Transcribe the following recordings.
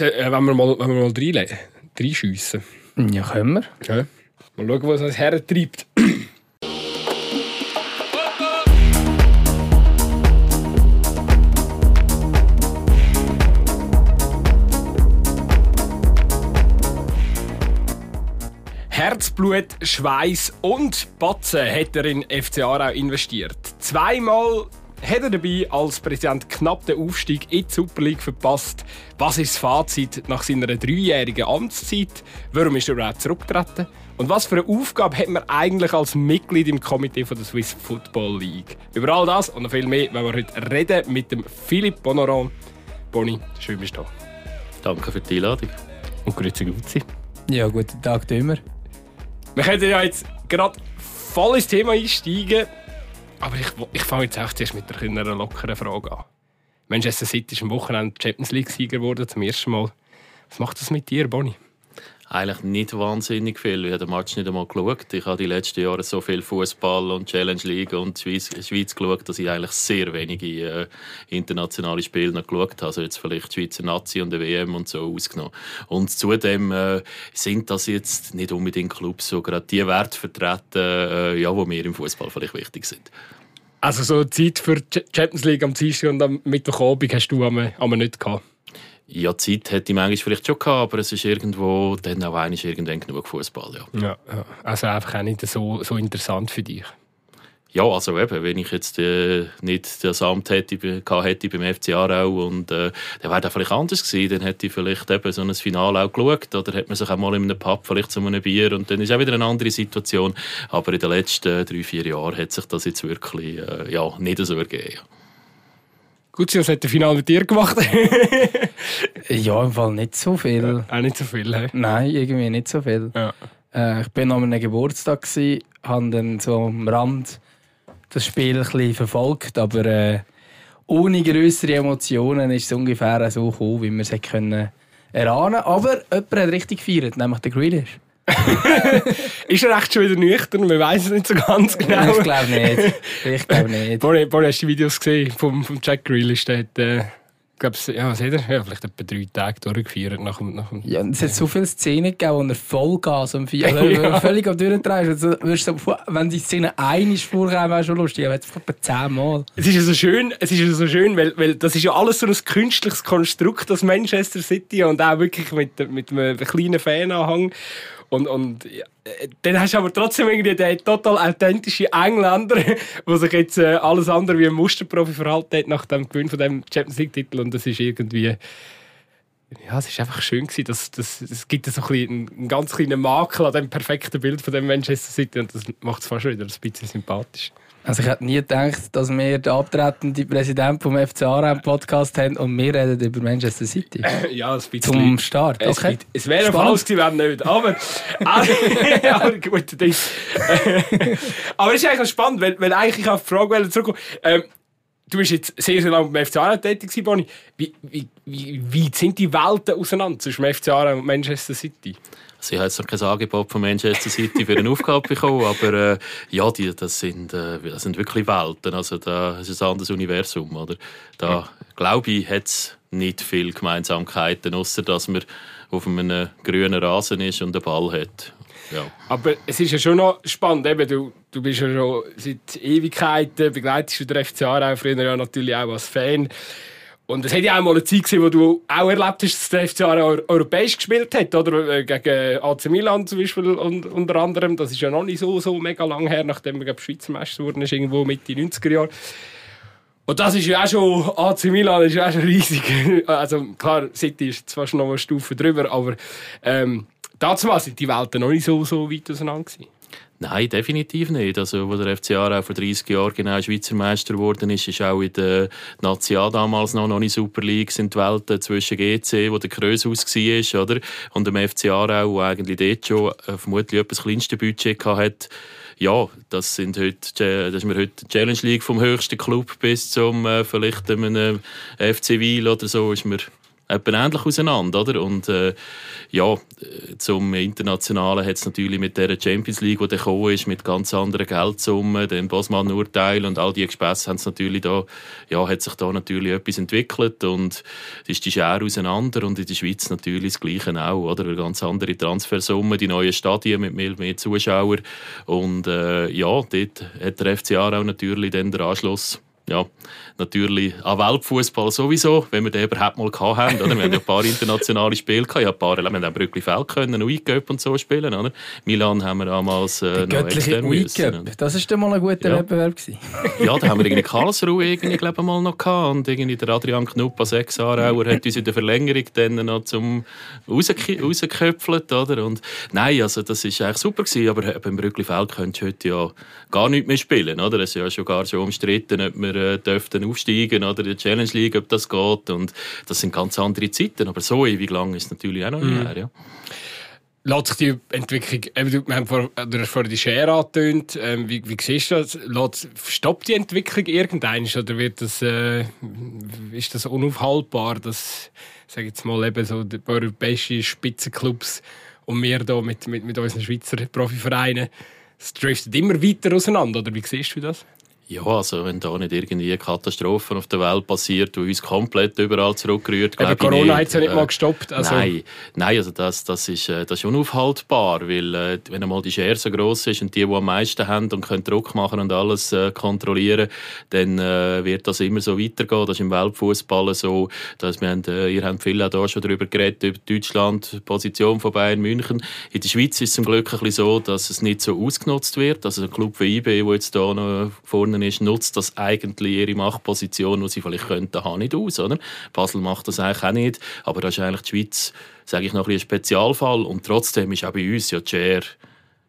äh, wenn wir mal, wenn wir mal reinschiessen. Ja, können wir. Ja. Mal schauen, was es hertreibt. Herzblut, Schweiß und Batzen hat er in FC Aarau investiert. Zweimal hat er dabei als Präsident knapp den Aufstieg in die Super League verpasst. Was ist das Fazit nach seiner dreijährigen Amtszeit? Warum ist er überhaupt zurückgetreten? Und was für eine Aufgabe hat man eigentlich als Mitglied im Komitee von der Swiss Football League? Über all das und noch viel mehr wenn wir heute reden mit dem Philipp Bonoran. Boni, schön bist du da. Danke für die Einladung. Und grüezi Gutzi. Ja, guten Tag, immer. Wir können ja jetzt gerade voll ins Thema einsteigen. Aber ich, ich fange jetzt auch zuerst mit einer lockeren Frage an. Manchester City ist am Wochenende Champions League-Sieger geworden, zum ersten Mal. Was macht das mit dir, Bonnie? Eigentlich nicht wahnsinnig viel. Ich habe den Match nicht einmal geschaut. Ich habe die letzten Jahre so viel Fußball und Challenge League und Schweiz, Schweiz geschaut, dass ich eigentlich sehr wenige äh, internationale Spiele noch geschaut habe. Also jetzt vielleicht Schweizer Nazi und der WM und so ausgenommen. Und zudem äh, sind das jetzt nicht unbedingt Clubs, so gerade die Werte vertreten, äh, ja, die mir im Fußball vielleicht wichtig sind. Also so Zeit für die Champions League am Dienstag und am Mittwochabend hast du aber nicht gehabt? Ja, Zeit hätte ich manchmal vielleicht schon gehabt, aber es ist irgendwo dann auch eigentlich irgendwann genug Fußball. Ja. Ja, ja. Also einfach auch nicht so, so interessant für dich. Ja, also eben, wenn ich jetzt äh, nicht das Amt hätte, hätte beim FC Aarau und äh, dann wäre das vielleicht anders gewesen, dann hätte ich vielleicht eben so ein Finale auch geschaut oder hätte man sich auch mal in einem Pub vielleicht zu einem Bier und dann ist auch wieder eine andere Situation. Aber in den letzten drei, vier Jahren hat sich das jetzt wirklich äh, ja, nicht so ergeben. Ja. Gut, was hat der Finale mit dir gemacht? ja, im Fall nicht so viel. Auch nicht so viel, he? Nein, irgendwie nicht so viel. Ja. Äh, ich bin an einem Geburtstag, habe dann so am Rand das Spiel ein bisschen verfolgt, aber äh, ohne größere Emotionen ist es ungefähr so gekommen, wie wir es können erahnen Aber jemand hat richtig gefeiert, nämlich der Grealish. ist er echt schon wieder nüchtern? Wir wissen es nicht so ganz genau. Ich glaube nicht. Ich glaube nicht. Bonnie, Bonnie, hast du die Videos gesehen vom, vom Jack Grealish? Der hat, äh, glaube, ja, was hat er? Ja, vielleicht etwa drei Tage durchgeführt nach dem, nach dem Ja, es hat so viele Szenen gegeben, wo er Vollgas am Vier, also, ja. völlig am Durchdrehen also, Wenn die Szene eine vorkommt, wäre schon lustig, aber jetzt etwa zehnmal. Es ist ja so schön, es ist ja so schön weil, weil das ist ja alles so ein künstliches Konstrukt, das Manchester City und auch wirklich mit, mit einem kleinen Fananhang. Und, und ja, dann hast du aber trotzdem irgendwie den total authentischen Engländer, der sich jetzt äh, alles andere wie ein Musterprofi verhalten hat nach dem Gewinn von dem Champions League-Titel. Und das ist irgendwie. Ja, es ist einfach schön gewesen, dass, dass es gibt so ein einen ganz kleinen Makel an dem perfekten Bild von dem Manchester City und das macht es fast wieder ein bisschen sympathisch. Also ich hätte nie gedacht, dass wir den abtretenden Präsident vom FC Aarau Podcast haben und wir reden über Manchester City. ja, ein bisschen. Zum Start, okay. Es, es wäre falsch gewesen, wenn nicht. Aber, aber gut, das, aber es ist eigentlich spannend, weil, weil eigentlich auf die Frage zurückkommen. Ähm, du bist jetzt sehr, sehr lange beim FC Aarau tätig Bonnie. Wie, wie, wie, wie sind die Welten auseinander zwischen dem FC Aarau und Manchester City? Also ich habe jetzt noch kein Angebot von Manchester City für eine Aufgabe bekommen, aber äh, ja, die, das, sind, äh, das sind wirklich Welten. Also da ist ein anderes Universum. Oder? Da, glaube ich, hat es nicht viele Gemeinsamkeiten, außer dass man auf einem grünen Rasen ist und einen Ball hat. Ja. Aber es ist ja schon noch spannend, eben, du, du bist ja schon seit Ewigkeiten, begleitest du den FC Aarau, früher ja natürlich auch als Fan. Und es hat ja auch mal eine Zeit gegeben, wo du auch erlebt hast, dass der FC europäisch gespielt hat, oder? Äh, gegen AC Milan zum Beispiel und, unter anderem. Das ist ja noch nicht so, so mega lang her, nachdem er Schweizer Meister wurde, ist irgendwo Mitte 90er Jahre. Und das ist ja auch schon, AC Milan ist ja auch schon riesig. Also klar, City ist zwar schon noch eine Stufe drüber, aber ähm, dazu sind die Welten noch nicht so, so weit auseinander gewesen. Nein, definitiv nicht. Also, wo der FC Aarau vor 30 Jahren genau Schweizer Meister geworden ist, ist auch in der Nazi damals noch, noch nicht Super League sind die Welten zwischen GC, wo der Krösus war, oder? Und dem FC Aarau, der eigentlich dort schon äh, vermutlich etwas kleinste Budget hatte. Ja, das sind heute, das ist mir heute Challenge League vom höchsten Club bis zum äh, vielleicht einem FC Wiel oder so, ist mir etwa ähnlich auseinander, oder? Und äh, ja, zum Internationalen hat es natürlich mit der Champions League, die da gekommen ist, mit ganz anderen Geldsummen, den Bosman-Urteil und all die Gespässe haben es natürlich da, ja, hat sich da natürlich etwas entwickelt und es ist die Schere auseinander und in der Schweiz natürlich das Gleiche auch, oder? Weil ganz andere Transfersummen, die neuen Stadien mit mehr, mehr Zuschauern und äh, ja, dort hat der FCA auch natürlich dann den Anschluss ja, natürlich an Weltfußball sowieso, wenn wir den überhaupt mal hatten. Oder? Wir haben ja ein paar internationale Spiele gehabt. Ja, ein paar, wir haben auch Brückli-Feld können, Week und so spielen. Oder? Milan haben wir damals äh, noch extern müssen. Das war dann mal ein guter ja. Wettbewerb. Gewesen. ja, da haben wir irgendwie Karlsruhe irgendwie, glaube mal noch gehabt. Und irgendwie der Adrian Knuppa, sechs Aarauer, hat uns in der Verlängerung dann noch zum rausgeköpfelt. Oder? Und nein, also das war eigentlich super gewesen. Aber beim Brückli-Feld könntest du heute ja gar nicht mehr spielen. Oder? Es ist ja schon gar schon umstritten, ob wir äh, dürften aufsteigen oder die Challenge League, ob das geht. Und das sind ganz andere Zeiten. Aber so ewig lang ist es natürlich auch noch mhm. her. Ja. Lässt sich die Entwicklung, eben, wir haben vor, du hast vorhin die Schere angetönt, ähm, wie, wie siehst du das? Lässt, stoppt die Entwicklung irgendein oder wird das, äh, ist das unaufhaltbar, dass, sag jetzt mal, eben so die europäischen Spitzenclubs und wir hier mit, mit, mit unseren Schweizer Profivereinen, es driftet immer weiter auseinander, oder wie siehst du das? Ja, also wenn da nicht irgendwie Katastrophen auf der Welt passiert, die uns komplett überall zurückrührt, Aber Corona hat es ja nicht mal gestoppt. Also. Nein, nein also das, das, ist, äh, das ist unaufhaltbar, weil äh, wenn einmal die Schere so groß ist und die, die am meisten haben und können Druck machen und alles äh, kontrollieren, dann äh, wird das immer so weitergehen. Das ist im Weltfußball so, dass wir haben, äh, ihr habt viel auch da schon darüber geredet, über Deutschland, die Position von Bayern München. In der Schweiz ist es zum Glück ein bisschen so, dass es nicht so ausgenutzt wird. Also ein Club wie IB, der jetzt da noch vorne Basel ist, nutzt das eigentlich ihre Machtposition, die sie vielleicht könnten haben, nicht aus. Oder? Basel macht das eigentlich auch nicht, aber das ist eigentlich die Schweiz, sage ich noch ein, ein Spezialfall und trotzdem ist auch bei uns ja die Share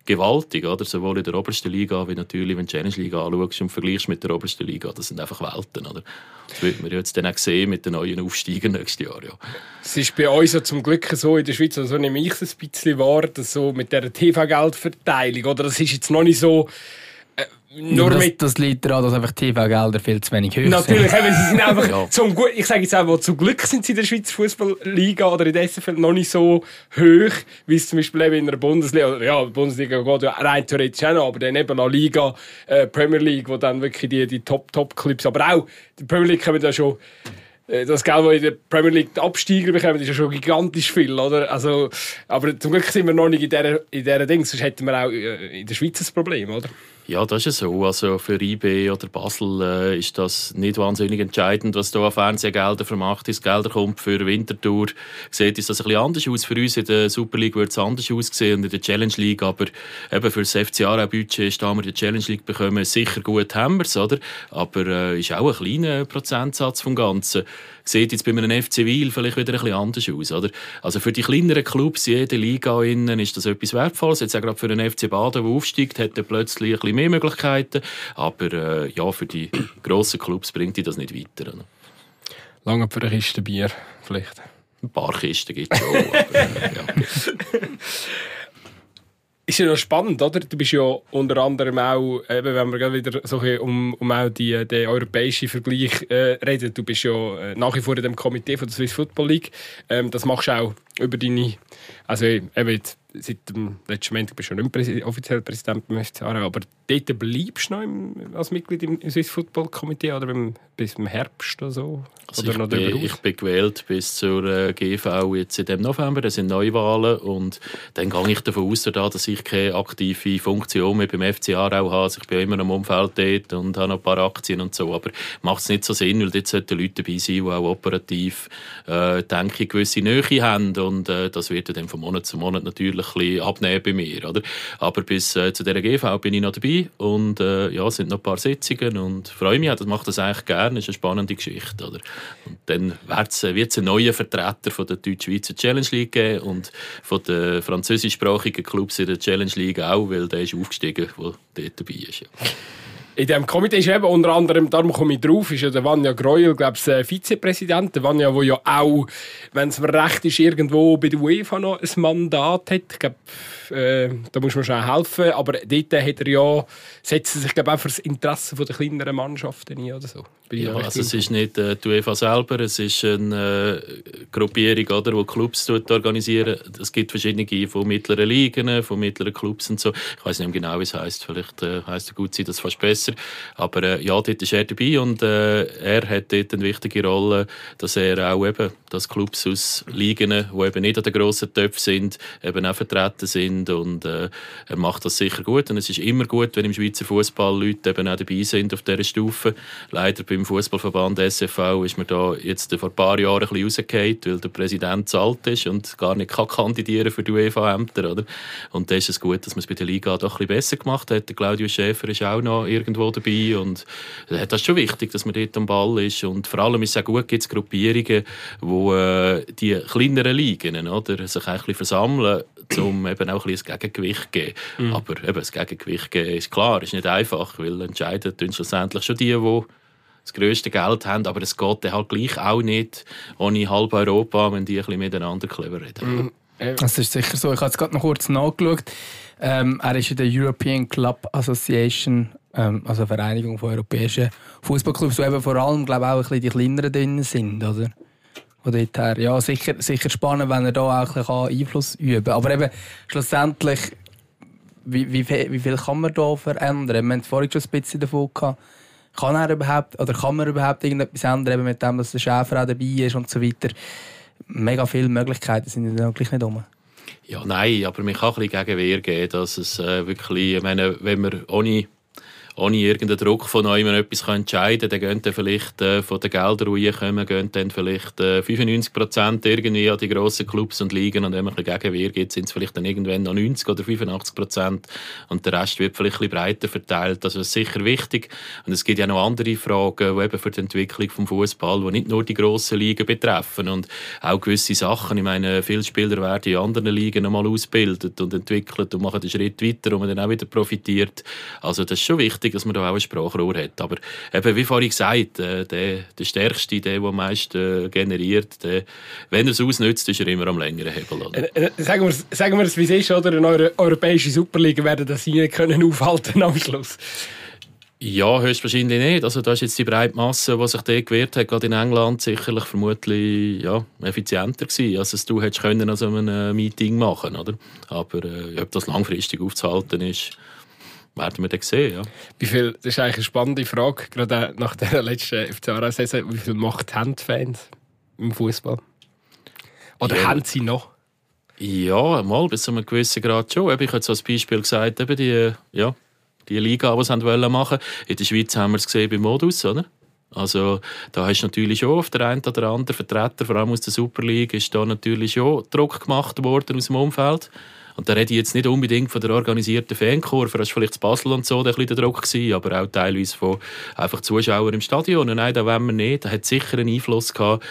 gewaltig, oder? sowohl in der obersten Liga wie natürlich, wenn du die Challenge Liga anschaust und vergleichst mit der obersten Liga, das sind einfach Welten. Oder? Das wird man jetzt dann auch sehen mit den neuen Aufsteigern nächstes Jahr. Ja. Es ist bei uns ja zum Glück so in der Schweiz, also nehme ich es ein bisschen wahr, dass so mit der TV-Geldverteilung, oder das ist jetzt noch nicht so nur das, mit das liegt daran, dass einfach TV-Gelder viel zu wenig hoch Natürlich, sind. Natürlich, sie sind einfach ja. zum, ich sage jetzt auch, zum Glück sind sie in der Schweizer Fußballliga oder in der SFL noch nicht so hoch, wie es zum Beispiel eben in der Bundesliga, ja, die Bundesliga geht ja rein theoretisch auch noch, aber dann eben La Liga, äh, Premier League, wo dann wirklich die, die Top-Top-Clips, aber auch die Premier League kommen da schon äh, das Geld, das in der Premier League die Absteiger bekommen, ist ja schon gigantisch viel, oder? Also, aber zum Glück sind wir noch nicht in dieser, in dieser Ding, sonst hätten wir auch äh, in der Schweiz ein Problem, oder? Ja, das ist so. Also für IB oder Basel äh, ist das nicht wahnsinnig entscheidend, was da an Fernsehgeldern Vermarktungsgelder kommt. Für Winterthur sieht es das ein bisschen anders aus. Für uns in der Super League wird es anders aussehen und in der Challenge League. Aber eben für das FC Aarau-Budget ist da wir die Challenge League bekommen, sicher gut haben wir es, oder? Aber äh, ist auch ein kleiner Prozentsatz vom Ganzen sieht jetzt bei einem FC Wiel vielleicht wieder ein bisschen anders aus. Oder? Also für die kleineren Clubs, jede Liga innen, ist das etwas Wertvolles. Jetzt auch gerade für einen FC Baden, der aufsteigt, hat er plötzlich ein bisschen mehr Möglichkeiten. Aber äh, ja, für die grossen Clubs bringt die das nicht weiter. Oder? Lange für eine Kiste Bier vielleicht. Ein paar Kisten gibt es schon. aber, äh, ja. ist ja noch spannend, oder? Du bist ja unter anderem auch, eben, wenn wir wieder so um, um auch die, den europäischen Vergleich äh, reden, du bist ja äh, nach wie vor in dem Komitee von der Swiss Football League. Ähm, das machst du auch über deine, also eben, seit dem letzten Montag bist du nicht mehr offiziell Präsident beim FCA, aber dort bleibst du noch im, als Mitglied im Swiss Football Komitee oder beim, bis im Herbst oder so? Also oder ich, bin, ich bin gewählt bis zur äh, GV jetzt in dem November, das sind Neuwahlen und dann gehe ich davon aus, dass ich keine aktive Funktion mehr beim FCA auch habe. Also ich bin immer noch im Umfeld dort und habe noch ein paar Aktien und so, aber macht es nicht so Sinn, weil dort sollten Leute dabei sein, die auch operativ, äh, denke ich, gewisse Nähe haben und äh, das wird dann von Monat zu Monat natürlich ein bisschen abnehmen bei mir. Oder? Aber bis äh, zu dieser GV bin ich noch dabei und äh, ja, es sind noch ein paar Sitzungen und freue mich, das macht das eigentlich gerne, das ist eine spannende Geschichte. Oder? Und dann wird es einen neuen Vertreter von der Deutsch-Schweizer Challenge League geben und von den französischsprachigen Clubs in der Challenge League auch, weil der ist aufgestiegen, der dort dabei ist. Ja. in diesem Komitee ist eben unter anderem, darum komme ich drauf, ist ja der Vanja Greuel, glaube ich, Vizepräsident. Der Vanja, der ja auch, wenn es mir recht ist, irgendwo bei der UEFA noch ein Mandat hat. Ich glaube, äh, da muss man schon helfen. Aber dort hat er ja, setzt er sich glaube auch für das Interesse der kleineren Mannschaften ein oder so. Ja, also es ist nicht äh, die UEFA selber, es ist eine äh, Gruppierung, oder, die Clubs organisieren. Es gibt verschiedene von mittleren Ligen, von mittleren Clubs und so. Ich weiß nicht genau, wie es heißt. Vielleicht äh, heißt es gut sein, das fast besser. Aber äh, ja, dort ist er dabei und äh, er hat dort eine wichtige Rolle, dass er auch eben, dass Clubs aus Ligen, die eben nicht an den grossen Töpfen sind, eben auch vertreten sind und äh, er macht das sicher gut. Und es ist immer gut, wenn im Schweizer Fußball Leute eben auch dabei sind auf dieser Stufe. Leider beim Fußballverband SFV ist mir da jetzt vor ein paar Jahren ein bisschen rausgefallen, weil der Präsident zu alt ist und gar nicht kann kandidieren für die UEFA-Ämter. Oder? Und da ist es gut, dass man es bei der Liga doch ein bisschen besser gemacht hat. Der Claudio Schäfer ist auch noch irgendwo dabei und das ist schon wichtig, dass man dort am Ball ist. Und vor allem ist es auch gut, gibt es Gruppierungen, wo äh, die kleineren Ligen oder, sich ein bisschen versammeln, um eben auch ein, bisschen ein Gegengewicht zu geben. Mhm. Aber eben, das Gegengewicht geben ist klar, ist nicht einfach, weil entscheiden tun schlussendlich schon die, die das grösste Geld haben, aber es geht dann halt gleich auch nicht ohne halb Europa, wenn die ein bisschen miteinander clever reden. Mm, das ist sicher so. Ich habe es gerade noch kurz nachgeschaut. Ähm, er ist in der European Club Association, ähm, also Vereinigung von europäischen Fußballclubs, wo eben vor allem, glaube ich, auch ein bisschen die kleineren drin sind, oder? Von dort her. Ja, sicher, sicher spannend, wenn er da auch ein bisschen Einfluss üben kann. Aber eben, schlussendlich, wie, wie, wie viel kann man da verändern? Wir haben vorhin schon ein bisschen davon gehabt, kann er überhaupt, oder kann man überhaupt irgendetwas ändern, mit dem, dass der Schäfer auch dabei ist und so weiter. Mega viele Möglichkeiten sind ja gleich nicht um. Ja, nein, aber man kann ein bisschen Gegenwehr geben, dass es äh, wirklich, ich meine, wenn man ohne ohne irgendeinen Druck von euch etwas entscheiden kann, dann gehen vielleicht äh, von den Geldern, die reinkommen, gehen dann vielleicht äh, 95 Prozent irgendwie an die grossen Clubs und Ligen und wenn man ein bisschen Gegenwehr gibt, sind es vielleicht dann irgendwann noch 90 oder 85 Prozent und der Rest wird vielleicht ein bisschen breiter verteilt. Also das ist sicher wichtig und es gibt ja noch andere Fragen, die eben für die Entwicklung des Fußball, die nicht nur die grossen Ligen betreffen und auch gewisse Sachen. Ich meine, viele Spieler werden in anderen Ligen nochmal ausgebildet und entwickelt und machen den Schritt weiter, wo man dann auch wieder profitiert. Also das ist schon wichtig wichtig, dass man da auch ein Sprachrohr hat. Aber eben, wie vorhin gesagt, äh, der, der Stärkste, der, der am meisten äh, generiert, der, wenn er es ausnützt, ist er immer am längeren Hebel. Oder? Äh, äh, sagen wir es, sagen wir es wie es ist, oder? Eine Euro europäische Superliga werden das hier können aufhalten am Schluss. Ja, höchstwahrscheinlich nicht. Also da ist jetzt die breite Masse, die sich da gewehrt hat, gerade in England, sicherlich vermutlich ja, effizienter gewesen, als es du hättest können an so einem Meeting machen oder? Aber äh, ob das langfristig aufzuhalten ist, werden wir dann sehen. Ja. Wie viel, das ist eigentlich eine spannende Frage, gerade nach der letzten FCA-Saison. Wie viel Macht haben die Fans im Fußball? Oder ja. haben sie noch? Ja, mal bis zu einem gewissen Grad schon. Ich habe so als Beispiel gesagt, eben die, ja, die Liga, die sie machen wollten. In der Schweiz haben wir es gesehen beim Modus, oder? Also da hast du natürlich schon auf der einen oder anderen Vertreter, vor allem aus der Super League, ist da natürlich schon Druck gemacht worden aus dem Umfeld. Und da rede ich jetzt nicht unbedingt von der organisierten Fankurve, das war vielleicht zu Basel und so der, der Druck, gewesen, aber auch teilweise von einfach Zuschauern im Stadion. Und nein, da wollen wir nicht. Da hat sicher einen Einfluss gehabt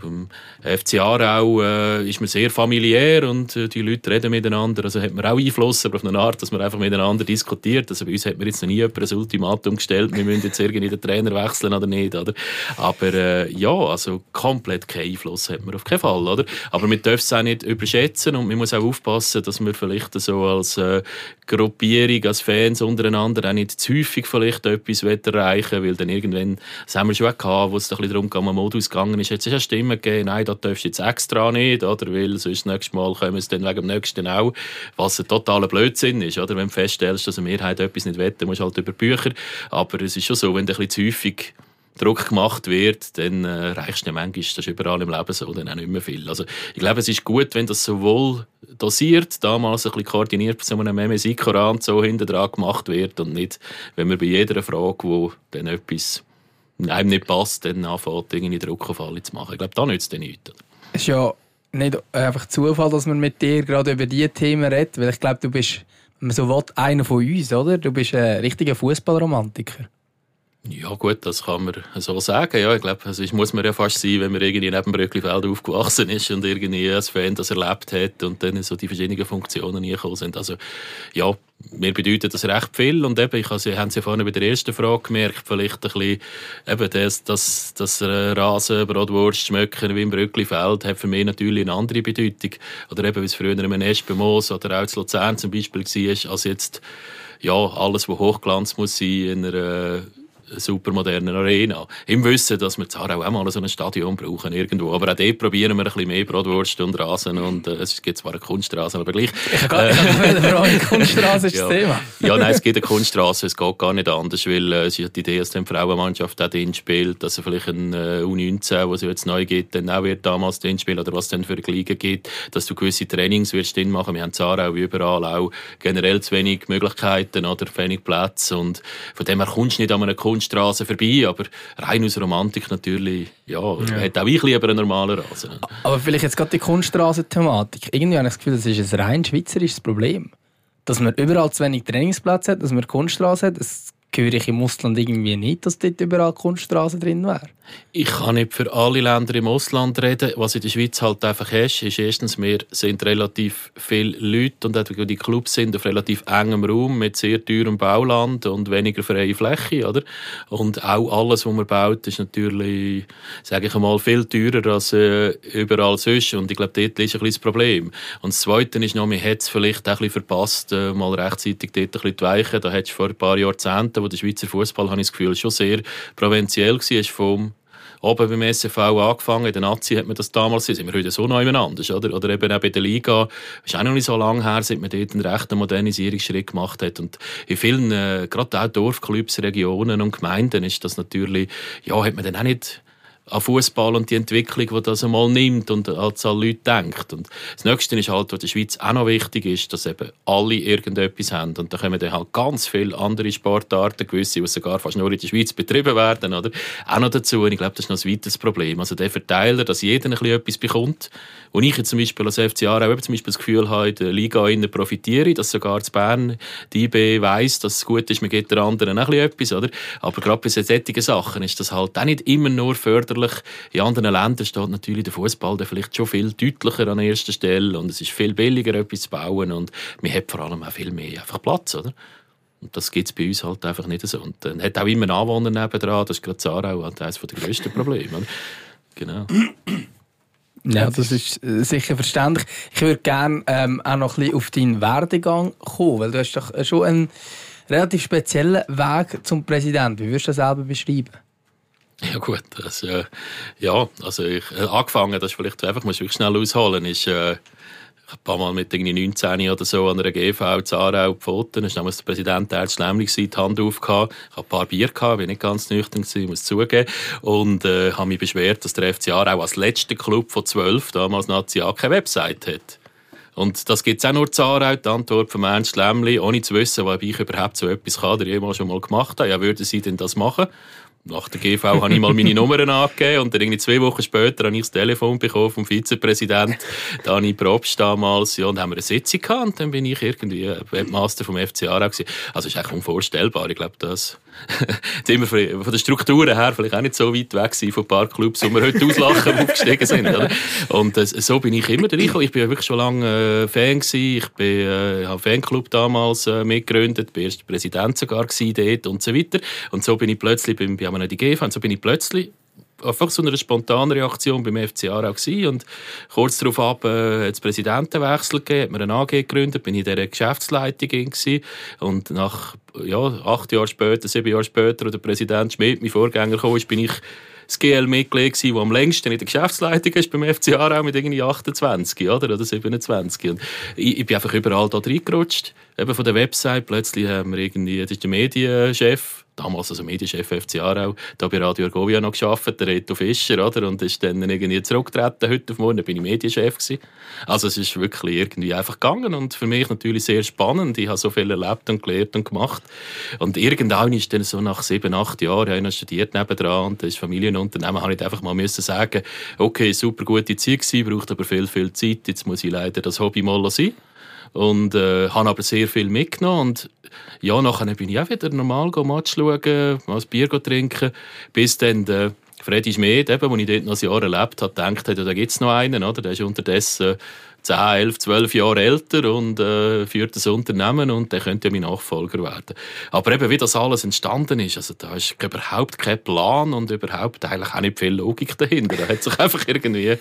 beim FC Aarau äh, ist man sehr familiär und äh, die Leute reden miteinander. Also hat man auch Einfluss, aber auf eine Art, dass man einfach miteinander diskutiert. Also bei uns hat man jetzt noch nie jemand ein Ultimatum gestellt, wir müssen jetzt irgendwie den Trainer wechseln oder nicht. Oder? Aber äh, ja, also komplett keinen Einfluss hat man auf keinen Fall. Oder? Aber man darf es auch nicht überschätzen und man muss auch aufpassen, dass man vielleicht so als äh, Gruppierung, als Fans untereinander auch nicht zu häufig vielleicht etwas erreichen will, weil dann irgendwann, das haben wir schon gehabt, wo es ein bisschen darum ging, Modus gegangen ist, jetzt ist ja Stimmen gegeben, nein, das darfst du jetzt extra nicht, oder, weil sonst nächstes Mal kommen es dann wegen dem nächsten auch, was ein totaler Blödsinn ist, oder, wenn du feststellst, dass eine Mehrheit etwas nicht will, dann musst du halt über Bücher, aber es ist schon so, wenn du ein bisschen zu häufig Druck gemacht wird, dann äh, reichst du manchmal, das ist überall im Leben so, dann auch nicht mehr viel. Also ich glaube, es ist gut, wenn das sowohl dosiert, damals ein bisschen koordiniert von so einem MSI-Koran so hinten gemacht wird und nicht, wenn man bei jeder Frage, wo dann etwas einem nicht passt, dann anfängt, irgendwie Druck auf alle zu machen. Ich glaube, da nützt es nichts. Es ist ja nicht einfach Zufall, dass man mit dir gerade über diese Themen redet, weil ich glaube, du bist, wenn man so will, einer von uns, oder? Du bist ein richtiger Fußballromantiker. Ja gut, das kann man so sagen. Ja, ich glaube, also muss man ja fast sein, wenn man irgendwie neben Bröcklifeld aufgewachsen ist und irgendwie als Fan das erlebt hat und dann so die verschiedenen Funktionen reingekommen sind. Also ja, mir bedeutet das recht viel und eben, ich habe, haben Sie vorhin bei der ersten Frage gemerkt, vielleicht ein bisschen, eben das, das, das Rasen, Bratwurst, Schmöcken wie im Brücklifeld hat für mich natürlich eine andere Bedeutung. Oder eben, wie es früher im Espenmoos oder auch in Luzern zum Beispiel war, als jetzt, ja, alles, was Hochglanz muss sein in einer supermodernen Arena. Im Wissen, dass wir zwar auch mal so ein Stadion brauchen irgendwo. Aber auch dort probieren wir ein bisschen mehr Bratwurst und Rasen. Und äh, es gibt zwar eine Kunststraße, aber gleich. Ich habe gar nicht äh, Kunststraße ist ja. das Thema. ja, nein, es gibt eine Kunststraße. Es geht gar nicht anders, weil äh, es ist die Idee, dass die Frauenmannschaft auch drin spielt, dass er vielleicht ein äh, U19, was es jetzt neu gibt, dann auch wird damals drin spielen oder was es dann für Ligen gibt, dass du gewisse Trainings wirst drin machen. Wir haben zwar auch überall auch generell zu wenig Möglichkeiten oder wenig Plätze und von dem her kommst du nicht an einer Kunst Kunststraße vorbei, aber rein aus Romantik natürlich, ja, ja. hat auch ich lieber einen normalen Rasen. Aber vielleicht jetzt gerade die Kunststraße-Thematik. Irgendwie habe ich das Gefühl, das ist ein rein schweizerisches Problem. Dass man überall zu wenig Trainingsplätze hat, dass man Kunststraße hat, das höre ich im Ausland irgendwie nicht, dass dort überall Kunststraße drin wäre. Ich kann nicht für alle Länder im Ausland reden. Was in der Schweiz halt einfach hast, ist erstens, wir sind relativ viele Leute und auch die Clubs sind auf relativ engem Raum mit sehr teurem Bauland und weniger freie Fläche, oder? Und auch alles, was man baut, ist natürlich, sage ich einmal, viel teurer als äh, überall sonst. Und ich glaube, dort ist ein bisschen das Problem. Und das Zweite ist noch, man hat es vielleicht auch ein bisschen verpasst, äh, mal rechtzeitig dort ein bisschen zu weichen. Da hättest du vor ein paar Jahrzehnten, wo der Schweizer Fußball, habe ich das Gefühl, schon sehr provinziell war vom oben beim SFV angefangen. In der Nazi hat man das damals, sind wir heute so neu anders, oder? Oder eben auch bei der Liga. Ist auch noch nicht so lange her, seit man dort einen rechten Modernisierungsschritt gemacht hat. Und in vielen, äh, gerade auch Dorfclubs, Regionen und Gemeinden ist das natürlich, ja, hat man dann auch nicht an Fußball und die Entwicklung, die das einmal nimmt und als alle Leute denkt. Und das Nächste ist halt, was der Schweiz auch noch wichtig ist, dass eben alle irgendetwas haben. Und da kommen dann halt ganz viele andere Sportarten, gewisse, die sogar fast nur in der Schweiz betrieben werden, oder? Auch noch dazu. Und ich glaube, das ist noch ein weiteres Problem. Also der Verteiler, dass jeder ein bisschen etwas bekommt. Und ich jetzt zum Beispiel als FCA auch zum Beispiel das Gefühl habe, in der Liga innen profitiere, dass sogar zu Bern die IB weiss, dass es gut ist, man gibt der anderen auch etwas, oder? Aber gerade bei solchen Sachen ist das halt auch nicht immer nur förderlich. In anderen Ländern steht natürlich der Fußball vielleicht schon viel deutlicher an erster Stelle und es ist viel billiger, etwas zu bauen und man hat vor allem auch viel mehr einfach Platz, oder? Und das gibt es bei uns halt einfach nicht so. Und dann hat auch immer einen Anwohner nebendran, das ist gerade Zarau, halt eines der grössten Probleme. Genau. Ja, das ist äh, sicher verständlich. Ich würde gerne ähm, auch noch ein bisschen auf deinen Werdegang kommen, weil du hast doch schon einen relativ speziellen Weg zum Präsidenten. Wie würdest du das selber beschreiben? Ja gut, das, äh, ja, also ich, äh, angefangen, das ist vielleicht einfach, muss ich wirklich schnell ausholen, ist, äh, ein paar Mal mit irgendwie 19 oder so an einer GV in Aarau gefoten. Da war der Präsident Ernst Lämmlich die Hand aufgehauen. Ich hatte ein paar Bier, gehabt, bin nicht ganz nüchtern gewesen, muss zugeben. Und äh, habe mich beschwert, dass der FC Aarau als letzter Club von zwölf, damals Nazi A, keine Website hat. Und das gibt es auch nur zu Aarau, die Antwort von Ernst Lämmli, ohne zu wissen, ob ich überhaupt so etwas kann oder jemals schon mal gemacht habe. Ja, würden Sie denn das machen? Nach der GV habe ich mal meine Nummern angegeben und dann irgendwie zwei Wochen später habe ich das Telefon bekommen vom Vizepräsident Dani Probst damals. Ja, und haben wir eine Sitzung gehabt und dann bin ich irgendwie Webmaster vom FC Aarau gewesen. Also ist eigentlich unvorstellbar. Ich glaube, das sind wir von der Strukturen her vielleicht auch nicht so weit weg von ein paar Clubs, wo wir heute auslachen aufgestiegen sind. Oder? Und äh, so bin ich immer reingekommen. Ich bin wirklich schon lange äh, Fan gewesen. Ich bin, äh, habe einen Fanclub damals äh, mitgegründet, bin erst Präsident sogar dort und so weiter. Und so bin ich plötzlich beim, bei einem DG und so bin ich plötzlich einfach so eine spontane Reaktion beim FC Aarau gewesen. und kurz darauf ab äh, hat es Präsidentenwechsel gegeben, hat mir eine AG gegründet, bin ich in dieser Geschäftsleitung und nach ja, acht Jahren später, sieben Jahre später, wo der Präsident Schmidt, mein Vorgänger, kam, bin ich das GL-Mitglied gewesen, das am längsten in der Geschäftsleitung ist beim FC Aarau mit irgendwie 28 oder, oder 27. Und ich, ich bin einfach überall da reingerutscht. Eben von der Website. Plötzlich haben wir irgendwie, das ist der Medienchef, damals also Medienchef FC Aarau, da bei Radio Argovia noch gearbeitet, der Reto Fischer, oder? Und ist dann irgendwie zurückgetreten heute auf morgen, bin ich Medienchef gewesen. Also es ist wirklich irgendwie einfach gegangen und für mich natürlich sehr spannend. Ich habe so viel erlebt und gelernt und gemacht. Und irgendwann ist dann so nach sieben, acht Jahren, ich habe studiert nebendran und das ist Familienunternehmen, habe ich einfach mal müssen sagen, okay, super gute Zeit gewesen, braucht aber viel, viel Zeit, jetzt muss ich leider das Hobby mal sein und äh, habe aber sehr viel mitgenommen und ja, nachher bin ich auch wieder normal Match schauen, mal ein Bier trinken, bis dann der Freddy Schmid, eben, wo ich dort noch ein Jahr erlebt habe, gedacht da gibt es noch einen, oder? der ist unterdessen 10, 11, 12 Jahre älter und äh, führt das Unternehmen und der könnte ja mein Nachfolger werden. Aber eben, wie das alles entstanden ist, also da ist überhaupt kein Plan und überhaupt eigentlich auch nicht viel Logik dahinter. Da hat sich einfach irgendwie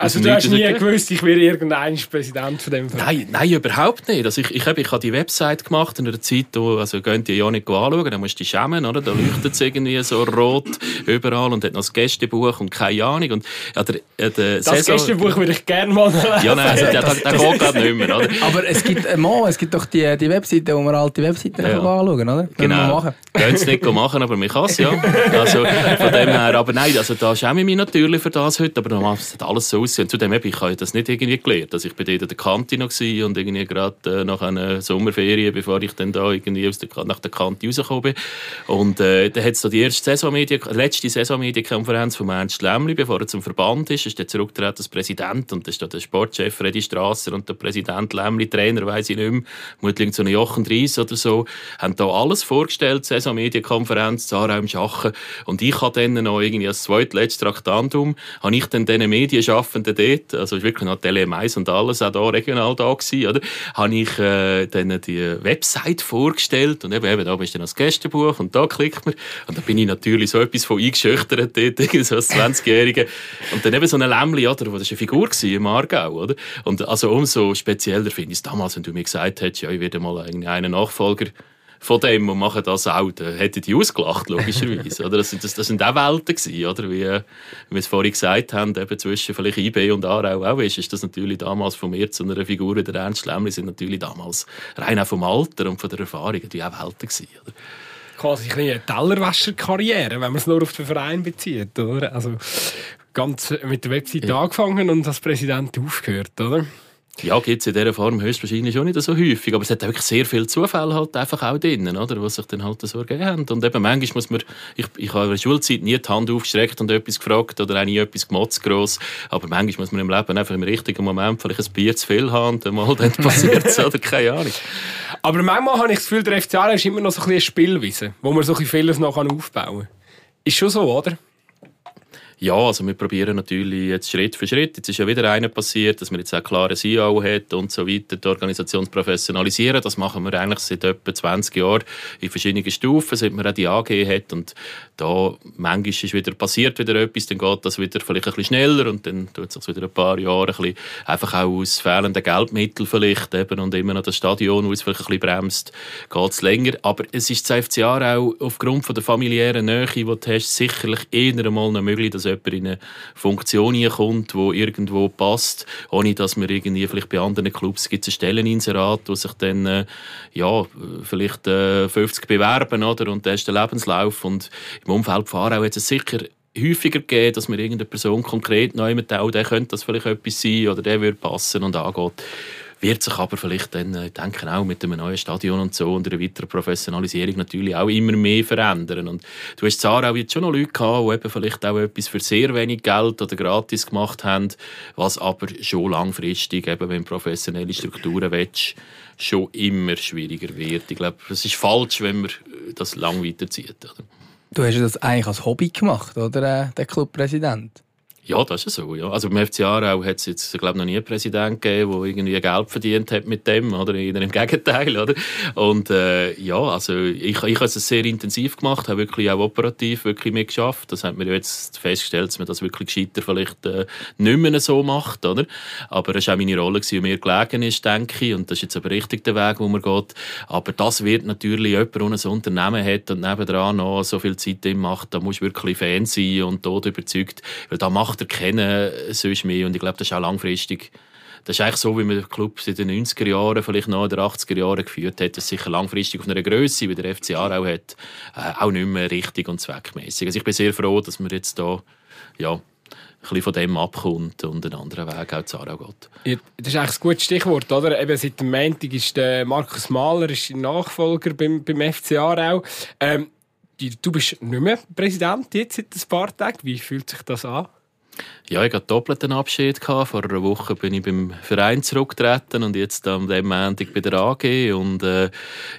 also du hast nie gewusst, ich werde irgendein Präsident von dem Fall? Nein, nein, überhaupt nicht. Also ich, ich, habe, ich habe die Website gemacht in einer Zeit, wo, also könnt ihr ja nicht anschauen, dann musst du dich schämen, oder? Da leuchtet es irgendwie so rot überall und hat noch das Gästebuch und keine Ahnung. Und, ja, der, der das Saison, Gästebuch würde ich gerne mal lesen. Ja, nein, der, der, der geht gerade nicht mehr, oder? Aber es gibt, äh, mal, es gibt doch die, die Webseite, wo man alte Webseiten ja. anschauen oder? Können genau. Können es nicht machen, aber man kann es, ja. Also von dem her, aber nein, also da schäme ich mich natürlich für das heute, aber normal hat alles so aussehen. Zudem, ich habe das nicht irgendwie gelernt. Also ich bin dort in der Kante noch und irgendwie gerade äh, nach einer Sommerferien, bevor ich dann da irgendwie aus der, nach der Kante rausgekommen bin. Und äh, dann hat es die erste Saisonmedien, letzte Saisonmedienkonferenz von Ernst Lämmli, bevor er zum Verband ist, ist der zurückgetreten als Präsident und da ist der Sportchef Freddy Strasser und der Präsident Lämmli, Trainer, weiß ich nicht mehr, vermutlich so ein Jochen Dries oder so, haben da alles vorgestellt, Saisonmedienkonferenz, Zara im Schachen und ich habe dann noch irgendwie als zweitletztes Traktandum, habe ich dann diesen Medienschaffenden dort dort, also wirklich noch Tele Mais und alles auch da regional da gewesen, oder? Habe ich äh, dann die Website vorgestellt und eben, eben da bist du dann das Gästebuch und da klickt man und da bin ich natürlich so etwas von eingeschüchtert dort, so als 20-Jähriger und dann eben so ein Lämmli, oder, das war eine Figur im Aargau, oder? Und also umso spezieller finde ich es damals, wenn du mir gesagt hättest, ja, ich werde mal einen Nachfolger von dem und machen das auch, dann hätten die ausgelacht, logischerweise. oder? Das, sind, das, das sind auch Welten gewesen, oder? Wie, wie wir es vorhin gesagt haben, eben zwischen vielleicht IB und Aarau auch ist, ist das natürlich damals von mir zu einer Figur wie der Ernst Lämmli sind natürlich damals rein auch vom Alter und von der Erfahrung die auch Welten gewesen, oder? Quasi eine Tellerwäscher-Karriere, wenn man es nur auf den Verein bezieht, oder? Also ganz mit der Website ja. angefangen und als Präsident aufgehört, oder? Ja, gibt es in dieser Form höchstwahrscheinlich schon nicht so häufig, aber es hat wirklich sehr viele Zufälle halt einfach auch drin, oder, was sich dann halt so ergeben haben. Und eben manchmal muss man, ich, ich habe in der Schulzeit nie die Hand aufgestreckt und etwas gefragt oder auch nie etwas gemotzt gross, aber manchmal muss man im Leben einfach im richtigen Moment vielleicht ein Bier zu viel haben und dann mal dann passiert es, oder keine Ahnung. Aber manchmal habe ich das Gefühl, der FCA ist immer noch so ein bisschen Spielwiese, wo man so ein vieles noch aufbauen kann. Ist schon so, oder? Ja, also wir probieren natürlich jetzt Schritt für Schritt. Jetzt ist ja wieder einer passiert, dass man jetzt auch klare CEO hat und so weiter, die Organisation professionalisieren. Das machen wir eigentlich seit etwa 20 Jahren in verschiedenen Stufen, seit man auch die AG hat. Und da manchmal ist wieder passiert wieder etwas, dann geht das wieder vielleicht ein bisschen schneller und dann tut es sich wieder ein paar Jahre ein bisschen, einfach auch aus fehlenden Geldmitteln vielleicht eben und immer noch das Stadion, wo es vielleicht ein bisschen bremst, geht es länger. Aber es ist das FCA auch aufgrund von der familiären Nähe, die du hast, sicherlich eher einmal noch möglich, dass jemand in eine Funktion kommt, die irgendwo passt, ohne dass man irgendwie vielleicht bei anderen Clubs gibt es Stelleninserat, wo sich dann äh, ja, vielleicht äh, 50 bewerben oder? und das ist der Lebenslauf und im Umfeld von Aarau hat es sicher häufiger gegeben, dass man irgendeine Person konkret neu mit der könnte das vielleicht etwas sein oder der würde passen und angeht wird sich aber vielleicht dann, ich äh, denke auch mit einem neuen Stadion und so und einer weiteren Professionalisierung natürlich auch immer mehr verändern. Und du hast Zara auch jetzt schon noch Leute gehabt, die eben vielleicht auch etwas für sehr wenig Geld oder gratis gemacht haben, was aber schon langfristig, eben wenn professionelle Strukturen willst, schon immer schwieriger wird. Ich glaube, es ist falsch, wenn man das lang weiterzieht. Oder? Du hast das eigentlich als Hobby gemacht, oder, äh, der Clubpräsident? Ja, das ist so. Ja. Also beim FC Aarau hat es jetzt, glaube noch nie einen Präsidenten gegeben, der irgendwie Geld verdient hat mit dem, oder? Eher im Gegenteil, oder? Und äh, ja, also ich, ich habe es sehr intensiv gemacht, habe wirklich auch operativ wirklich mitgeschafft. Das hat mir jetzt festgestellt, dass man das wirklich gescheiter vielleicht äh, nicht mehr so macht, oder? Aber es war auch meine Rolle, die mir gelegen ist, denke ich. Und das ist jetzt aber richtig der Weg, wo man geht. Aber das wird natürlich jemand, der ein Unternehmen hat und nebendran noch so viel Zeit macht, da muss wirklich Fan sein und dort überzeugt, weil da macht Charakter kennen sonst mehr und ich glaube, das ist auch langfristig das ist eigentlich so, wie man den Club in den 90er Jahren, vielleicht noch in den 80er Jahren geführt hat, dass sicher langfristig auf einer Größe, wie der FC Aarau hat, äh, auch nicht mehr richtig und zweckmäßig. Also ich bin sehr froh, dass man jetzt da ja, ein bisschen von dem abkommt und einen anderen Weg auch zu Aarau geht. Das ist eigentlich ein gutes Stichwort, oder? Eben seit dem Montag ist der Markus Mahler ist Nachfolger beim, beim FC Aarau. Ähm, du bist nicht mehr Präsident jetzt seit ein paar Tagen. Wie fühlt sich das an? Ja, ich hatte doppelten Abschied. Vor einer Woche bin ich beim Verein zurückgetreten und jetzt am dem Montag bei der AG. Und äh,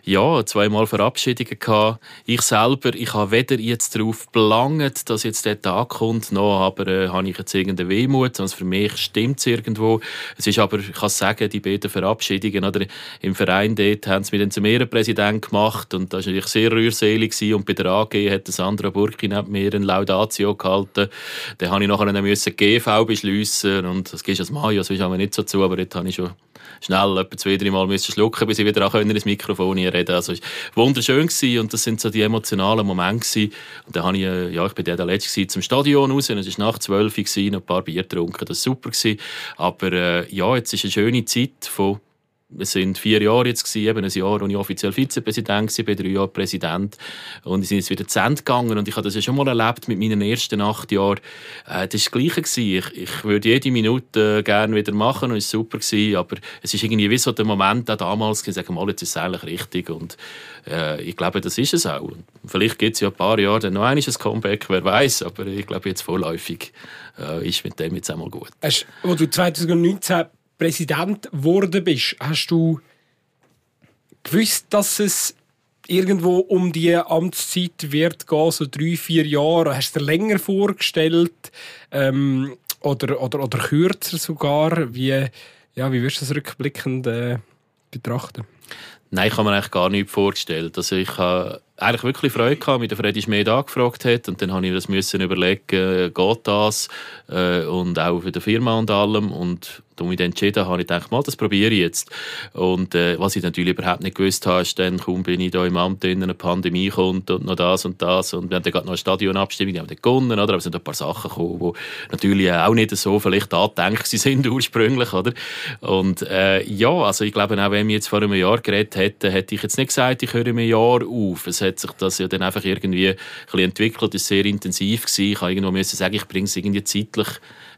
ja, zweimal Verabschiedungen gehabt. Ich selber, ich habe weder jetzt darauf belangt, dass jetzt der Tag kommt, noch aber äh, habe ich jetzt irgendeine Wehmut. Sonst für mich stimmt es irgendwo. Es ist aber, ich kann sagen, die beiden Verabschiedungen oder im Verein dort haben sie mich dann zum Ehrenpräsident gemacht und das war natürlich sehr rührselig. Gewesen. Und bei der AG hat Sandra Burki neben mir ein Laudatio gehalten. Dann habe ich nachher müssen GV beschliessen und das gehst als Mario, das ist aber nicht so zu, aber jetzt habe ich schon schnell etwa zwei, drei Mal müssen schlucken, bis ich wieder auch ins Mikrofon reden Also es war wunderschön gewesen und das sind so die emotionalen Momente gewesen. Und dann habe ich, äh, ja, ich bin der letzte zum Stadion raus es war nach zwölf gewesen, ein paar Bier getrunken, das war super gewesen. Aber äh, ja, jetzt ist eine schöne Zeit von es sind vier Jahre jetzt gewesen, eben ein Jahr, wo ich offiziell Vizepräsident war, drei Jahre Präsident und ich sind jetzt wieder zu Ende gegangen und ich habe das ja schon mal erlebt mit meinen ersten acht Jahren. Äh, das war das Gleiche gewesen. Ich, ich würde jede Minute äh, gerne wieder machen und es war super gewesen, aber es ist irgendwie wie so der Moment auch damals gewesen, sagen mal, jetzt ist es eigentlich richtig und äh, ich glaube, das ist es auch. Und vielleicht gibt es ja ein paar Jahre dann noch ein Comeback, wer weiß, aber ich glaube jetzt vorläufig äh, ist mit dem jetzt einmal gut. Hast, wo du 2019 Präsident geworden bist, hast du gewusst, dass es irgendwo um die Amtszeit wird gehen, so drei, vier Jahre? Hast du dir länger vorgestellt ähm, oder, oder, oder kürzer sogar? Wie, ja, wie wirst du das rückblickend äh, betrachten? Nein, ich habe mir eigentlich gar nicht vorgestellt. Also ich habe eigentlich wirklich Freude gehabt, wie der Freddy Schmid angefragt hat und dann habe ich das müssen überlegen, geht das äh, und auch für die Firma und allem und da mich entschieden habe, ich gedacht, mal, das probiere ich jetzt. Und äh, was ich natürlich überhaupt nicht gewusst habe, ist dann, kaum bin ich da im Amt in eine Pandemie kommt und noch das und das und wir haben dann gerade noch eine Stadionabstimmung, die haben dann gewonnen, oder? aber es sind ein paar Sachen gekommen, die natürlich auch nicht so vielleicht angedenkt sind ursprünglich, oder? Und äh, ja, also ich glaube, auch wenn wir jetzt vor einem Jahr geredet hätten, hätte ich jetzt nicht gesagt, ich höre im Jahr auf. Es hat sich das ja dann einfach irgendwie ein bisschen entwickelt, war sehr intensiv gewesen. Ich habe irgendwo sagen, ich bringe es irgendwie zeitlich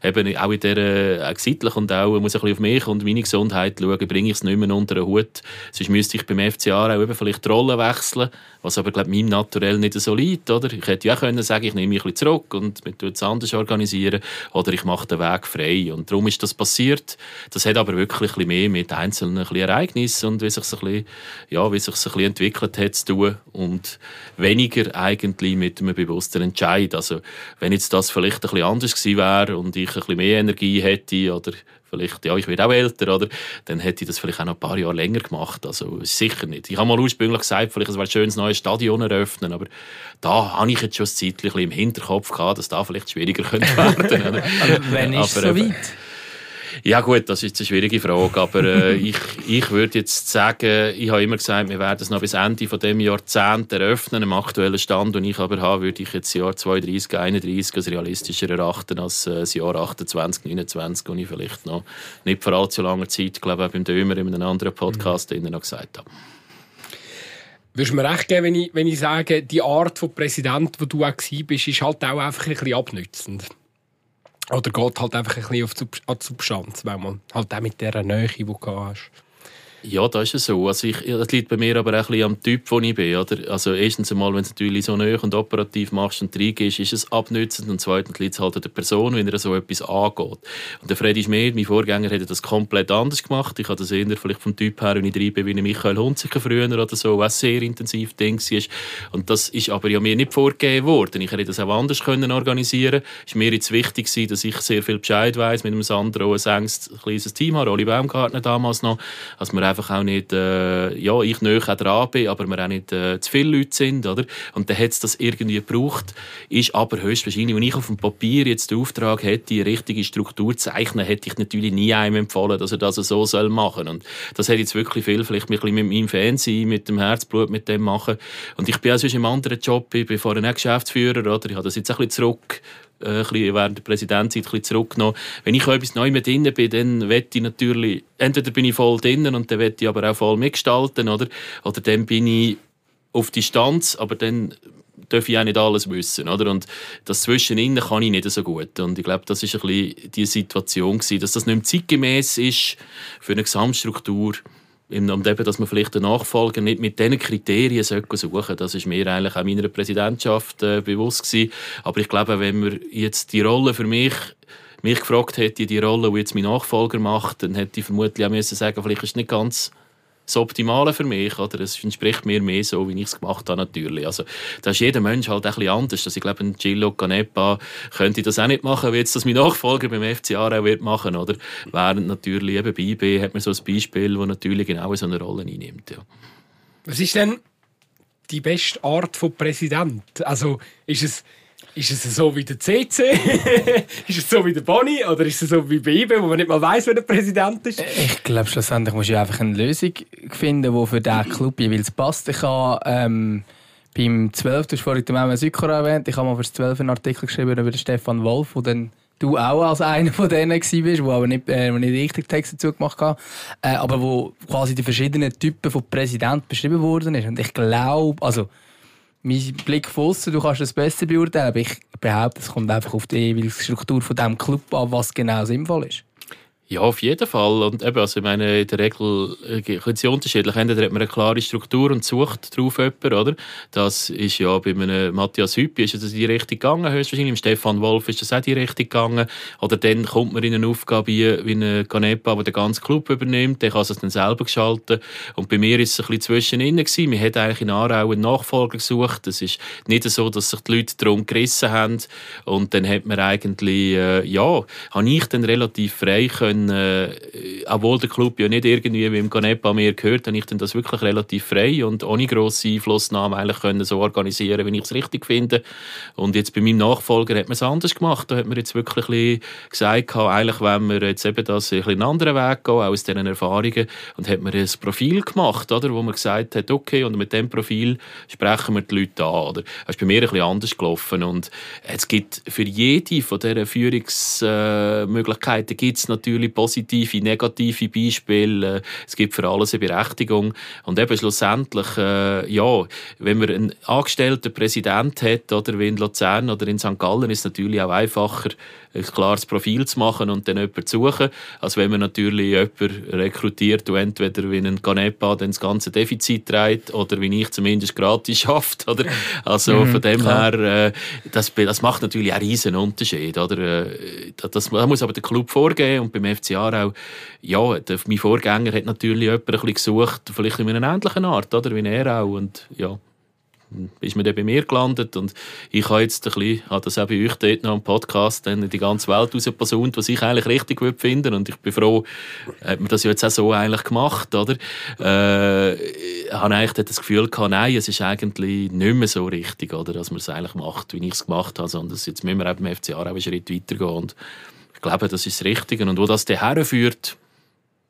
eben auch in der auch zeitlich und auch muss bisschen auf mich und meine Gesundheit schauen, bringe ich es nicht mehr unter den Hut. Sonst müsste ich beim FCA auch eben vielleicht die Rolle wechseln, was aber glaube meinem Naturell nicht so liegt, oder? Ich hätte ja auch können sagen, ich nehme mich ein bisschen zurück und wir es anders organisieren oder ich mache den Weg frei und darum ist das passiert. Das hat aber wirklich ein mehr mit einzelnen ein Ereignissen und wie sich ein ja, wie sich ein bisschen entwickelt hat zu tun und weniger eigentlich mit einem bewussten Entscheid. Also wenn jetzt das vielleicht ein bisschen anders gewesen wäre und ich ein bisschen mehr Energie hätte oder vielleicht, ja, ich werde auch älter, oder? Dann hätte ich das vielleicht auch noch ein paar Jahre länger gemacht. Also sicher nicht. Ich habe mal ursprünglich gesagt, vielleicht es wäre schön, ein neues Stadion eröffnen, aber da habe ich jetzt schon ein Zeitchen im Hinterkopf gehabt, dass da vielleicht schwieriger könnte werden. aber wenn ist es so weit? Ja gut, das ist eine schwierige Frage, aber äh, ich, ich würde jetzt sagen, ich habe immer gesagt, wir werden es noch bis Ende von dem Jahrzehnt eröffnen, im aktuellen Stand, den ich aber habe, würde ich jetzt das Jahr 32, 31 als realistischer erachten als äh, das Jahr 28, 29, wo ich vielleicht noch nicht vor allzu langer Zeit, glaube ich, beim Dömer in einem anderen Podcast mhm. noch gesagt habe. Würdest du mir recht geben, wenn ich, wenn ich sage, die Art von Präsident, die du auch bist, ist halt auch einfach ein bisschen abnützend? Oder geht halt einfach ein bisschen auf die Substanz, weil man halt auch mit dieser Nähe, die du hast. Ja, das ist so. Also ich, das liegt bei mir aber auch ein am Typ, wo ich bin. Oder? Also erstens einmal, wenn du es natürlich so neu und operativ machst und reingehst, ist es abnützend. Und zweitens liegt es halt an der Person, wenn er so etwas angeht. Und der Freddy Schmidt, mein Vorgänger, hat das komplett anders gemacht. Ich habe das eher vielleicht vom Typ her, wenn ich rein bin, wie Michael Hunziker früher oder so, was sehr intensiv Ding war. Und das ist aber ja mir nicht vorgegeben worden. Ich hätte das auch anders können organisieren. Es war mir jetzt wichtig, dass ich sehr viel Bescheid weiß mit dem Sandro, ein enges, kleines Team habe, Oli Baumgartner damals noch, als wir einfach auch nicht, äh, ja, ich näher dran bin, aber wir auch nicht äh, zu viele Leute sind, oder? Und dann hat es das irgendwie gebraucht, ist aber höchstwahrscheinlich, wenn ich auf dem Papier jetzt den Auftrag hätte, die richtige Struktur zu zeichnen, hätte ich natürlich nie einem empfohlen, dass er das so soll machen. Und das hätte jetzt wirklich viel, vielleicht mit meinem Fernsehen, mit dem Herzblut, mit dem machen. Und ich bin auch sonst im anderen Job, ich bin vorher Geschäftsführer, oder? Ich habe das jetzt ein bisschen zurück äh, während der Präsidentschaft ein zurückgenommen. Wenn ich etwas neu mit drin bin, dann wette ich natürlich, entweder bin ich voll drinnen und dann wette ich aber auch voll mitgestalten, oder? Oder dann bin ich auf Distanz, aber dann darf ich auch nicht alles wissen, oder? Und das Zwischeninnen kann ich nicht so gut. Und ich glaube, das ist ein die Situation gewesen, dass das nicht mehr zeitgemäß ist für eine Gesamtstruktur und eben, dass man vielleicht den Nachfolger nicht mit diesen Kriterien suchen sollte. Das ist mir eigentlich auch meiner Präsidentschaft äh, bewusst gewesen. Aber ich glaube, wenn man jetzt die Rolle für mich mich gefragt hätte, die Rolle, die jetzt mein Nachfolger macht, dann hätte ich vermutlich auch müssen sagen, vielleicht ist es nicht ganz das Optimale für mich. Oder? Es entspricht mir mehr so, wie ich es gemacht habe, natürlich. Also, da ist jeder Mensch halt ein bisschen anders. Also, ich glaube, ein Gillo Canepa könnte das auch nicht machen, wie jetzt das mein Nachfolger beim FC Aarau wird machen. Oder? Während natürlich eben bei IB hat man so ein Beispiel, das natürlich genau so eine Rolle einnimmt. Ja. Was ist denn die beste Art von Präsident? Also, ist es ist es so wie der CC? ist es so wie der Boni? Oder ist es so wie bei IBE, wo man nicht mal weiß, wer der Präsident ist? Ich glaube, schlussendlich muss du einfach eine Lösung finden, die für diesen Club jeweils passt. Ich habe ähm, beim 12. Du hast vorhin den Mama Sykora erwähnt. Ich habe mal für das 12. einen Artikel geschrieben über den Stefan Wolf, wo dann du auch als einer von denen warst, wo aber nicht, äh, nicht richtig Text dazu gemacht hat, äh, aber wo quasi die verschiedenen Typen von Präsident beschrieben worden ist. Und ich glaube, also mein Blick von du kannst das besser beurteilen, aber ich behaupte, es kommt einfach auf die Struktur von diesem Club an, was genau sinnvoll ist. Ja, auf jeden Fall. Und eben, also ich meine, in der Regel äh, sind unterschiedlich. Entweder hat man eine klare Struktur und sucht darauf jemanden, oder? Das ist ja bei einem Matthias Hüppi ist das in die Richtung gegangen, höchstwahrscheinlich. Im Stefan Wolf ist das auch in die Richtung gegangen. Oder dann kommt man in eine Aufgabe wie, wie eine Canepa, die den ganzen Club übernimmt. Der kann es dann selber gestalten. Und bei mir ist es ein bisschen zwischendrin gewesen. Wir haben eigentlich in Aarau einen Nachfolger gesucht. Es ist nicht so, dass sich die Leute darum gerissen haben. Und dann hat man eigentlich, äh, ja, habe ich dann relativ frei können dann, äh, obwohl der Club ja nicht irgendwie wie im Ganepa mehr gehört, habe ich dann das wirklich relativ frei und ohne grosse Einflussnahme eigentlich können so organisieren, wie ich es richtig finde. Und jetzt bei meinem Nachfolger hat man es anders gemacht. Da hat man jetzt wirklich gesagt, eigentlich wenn wir jetzt eben das ein einen anderen Weg gehen, auch aus diesen Erfahrungen, und hat man ein Profil gemacht, oder, wo man gesagt hat, okay, und mit dem Profil sprechen wir die Leute an. Oder? Das ist bei mir ein bisschen anders gelaufen. Und es gibt für jede von diesen Führungsmöglichkeiten gibt es natürlich natürlich positive, negative Beispiele. Es gibt für alles eine Berechtigung. Und eben schlussendlich, äh, ja, wenn man einen angestellten Präsident hat, oder wie in Luzern oder in St. Gallen, ist es natürlich auch einfacher, ein klares Profil zu machen und dann jemanden zu suchen, als wenn man natürlich jemanden rekrutiert, der entweder wie ein Canepa dann das ganze Defizit trägt oder wie ich zumindest gratis schafft. Oder? Also mhm, von dem klar. her, äh, das, das macht natürlich einen riesen Unterschied. Oder? Äh, das, das muss aber der Club vorgeben und beim FC Aarau, ja, der, mein Vorgänger hat natürlich jemanden ein bisschen gesucht, vielleicht in einer ähnlichen Art, oder? wie er auch. Und, ja ist man dann bei mir gelandet und ich habe jetzt ein bisschen, habe das auch bei euch dort noch im Podcast dann die ganze Welt rausgeposaunt, was ich eigentlich richtig gut finde und ich bin froh, hat man das ja jetzt auch so eigentlich gemacht, oder? Äh, habe eigentlich das Gefühl gehabt, nein, es ist eigentlich nicht mehr so richtig, oder, dass man es eigentlich macht, wie ich es gemacht habe, sondern jetzt müssen wir eben im FCA auch einen Schritt weitergehen und ich glaube, das ist das Richtige und wo das daher führt,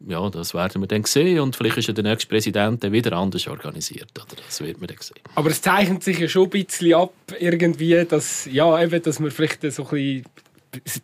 ja, das werden wir dann sehen und vielleicht ist ja der nächste Präsident dann wieder anders organisiert. Oder? Das wird man dann sehen. Aber es zeichnet sich ja schon ein bisschen ab, irgendwie, dass, ja, eben, dass man vielleicht so ein bisschen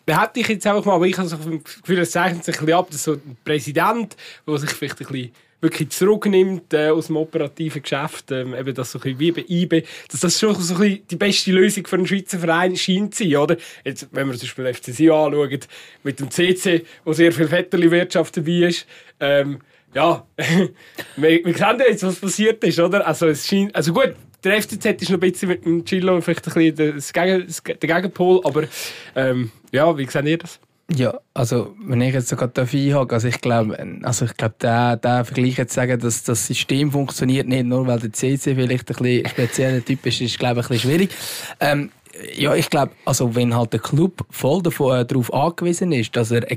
behaupte ich jetzt einfach mal, aber ich habe so das Gefühl, es zeichnet sich ein bisschen ab, dass so ein Präsident, der sich vielleicht ein bisschen wirklich zurücknimmt äh, aus dem operativen Geschäft, ähm, eben das so ein wie bei IB, dass das schon so ein die beste Lösung für einen Schweizer Verein scheint zu sein, oder? Jetzt, wenn wir zum Beispiel den FC Sion anschauen, mit dem CC, wo sehr viel Vetterli-Wirtschaft dabei ist, ähm, ja, wir, wir sehen ja jetzt, was passiert ist, oder? Also, es scheint, also gut, der FCZ ist noch ein bisschen mit dem Chilo vielleicht ein bisschen der Gegenpol, aber ähm, ja, wie seht ihr das? Ja, also wenn ich jetzt so gerade einhake, also ich glaube, also ich glaube, der, der Vergleich jetzt sagen, dass das System funktioniert nicht nur, weil der CC vielleicht ein bisschen spezieller Typ ist, ist glaube ich ein bisschen schwierig. Ähm, ja, ich glaube, also wenn halt der Club voll davon, äh, darauf angewiesen ist, dass er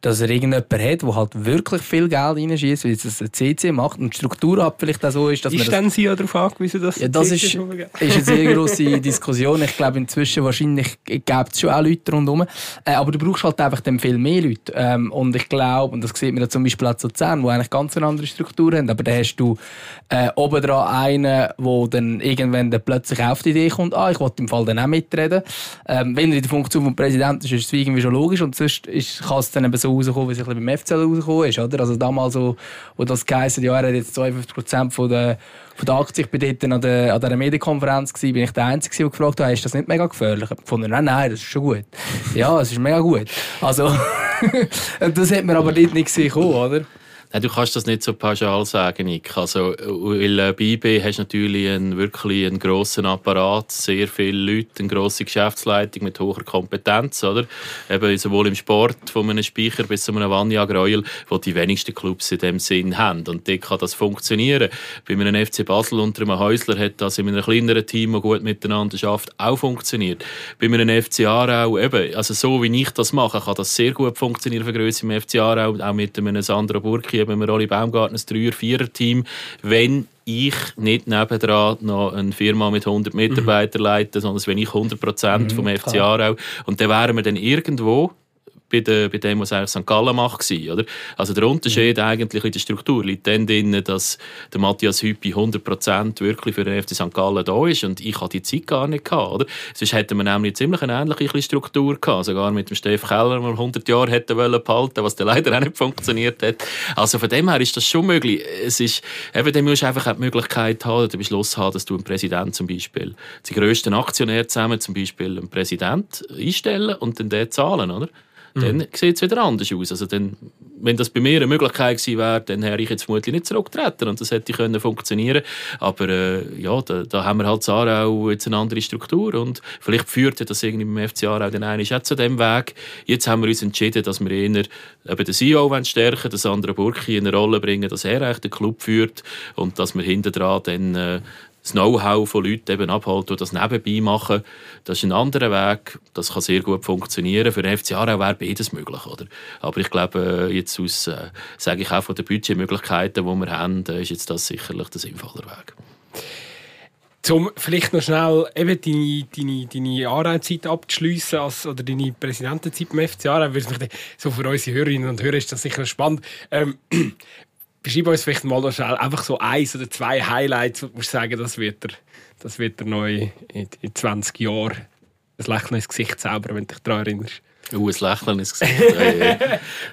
dass er irgendjemand hat, der halt wirklich viel Geld reinschießt, wie es ein CC macht und die Struktur hat vielleicht auch so ist, dass ist man... Ist Sie ja darauf angewiesen, dass ja, das ist, ist eine sehr grosse Diskussion. Ich glaube, inzwischen wahrscheinlich gibt es schon auch Leute rundherum. Äh, aber du brauchst halt einfach dann viel mehr Leute. Ähm, und ich glaube, und das sieht man ja zum Beispiel auch zu Luzern, die eigentlich ganz eine andere Struktur haben, aber da hast du äh, oben dran einen, der dann irgendwann dann plötzlich auf die Idee kommt, ah, ich wollte im Fall dann auch mitreden. Ähm, wenn er in der Funktion des Präsidenten ist, ist es irgendwie schon logisch und sonst kann es dann eben so so rausgekommen, wie es beim FCL rausgekommen ist. Oder? Also damals, so, wo das geheißen ja, er hat jetzt 52 von der, von der Aktie, ich bin dort an der, an der Medienkonferenz gewesen, bin ich der Einzige, der gefragt hat, ist das nicht mega gefährlich? Ich fand, nein, nein, das ist schon gut. ja, es ist mega gut. Also, das hat man aber dort nicht gesehen, oder? Nein, du kannst das nicht so pauschal sagen, Nick. Also, weil äh, bei IB hast du natürlich einen, wirklich einen grossen Apparat, sehr viele Leute, eine grosse Geschäftsleitung mit hoher Kompetenz, oder? Eben sowohl im Sport, von einem Speicher bis zu einem Vanja Greuel, wo die wenigsten Clubs in dem Sinn haben. Und dort kann das funktionieren. Bei einem FC Basel unter einem Häusler hat das in einem kleineren Team, das gut miteinander schafft, auch funktioniert. Bei einem FC Aarau, eben, also so wie ich das mache, kann das sehr gut funktionieren für Größe im FC Aarau, auch mit einem Sandro Burki, eben mit Rolli Baumgartner, ein 3er-4er-Team, wenn ich nicht nebendran noch eine Firma mit 100 Mitarbeitern mhm. leite, sondern wenn ich 100 Prozent mhm, vom FC Aarau und dann wären wir dann irgendwo bei, de, bei dem, was eigentlich St. Gallen macht. Oder? Also der Unterschied mhm. eigentlich in der Struktur liegt dann drin, dass der Matthias Hüppi 100% wirklich für den FC St. Gallen da ist und ich hatte die Zeit gar nicht gehabt. Oder? Sonst hätten wir nämlich ziemlich eine ähnliche Struktur gehabt. Sogar mit dem Steff Keller, der 100 Jahre hätte wollen behalten, was dann leider auch nicht funktioniert hat. Also von dem her ist das schon möglich. Es ist, eben, dann musst du einfach die Möglichkeit haben, den Beschluss haben, dass du einen Präsident zum Beispiel, die grössten Aktionär zusammen zum Beispiel einen Präsident einstellen und dann den zahlen, oder? Dann mhm. sieht es wieder anders aus. Also dann, wenn das bei mir eine Möglichkeit gewesen wäre, dann hätte ich jetzt vermutlich nicht zurücktreten und das hätte können funktionieren Aber äh, ja, da, da, haben wir halt Zara auch jetzt eine andere Struktur und vielleicht führt das irgendwie beim FC Aarau dann eigentlich auch zu dem Weg. Jetzt haben wir uns entschieden, dass wir eher eben den CEO stärken wollen, das andere Burki in eine Rolle bringen, dass er eigentlich den Club führt und dass wir hinten dran dann äh, das Know-how von Leuten eben abhalten, die das nebenbei machen. Das ist ein anderer Weg. Das kann sehr gut funktionieren. Für den FC Aarau wäre beides möglich. Oder? Aber ich glaube, jetzt aus, äh, sage ich auch von den Budgetmöglichkeiten, die wir haben, äh, ist jetzt das sicherlich der sinnvolle Weg. Um vielleicht noch schnell eben deine, deine, deine Aarau-Zeit abzuschliessen, oder deine Präsidentenzeit beim FC Aarau, so für unsere Hörerinnen und Hörer ist das sicher spannend. Ähm, beschreib uns vielleicht mal noch schnell einfach so eins oder zwei Highlights, wo du sagen, das wird er, das wird er neu in, in 20 Jahren ein Lächeln ins Gesicht zaubern, wenn du dich daran erinnerst. Uh, ein Lächeln ins Gesicht.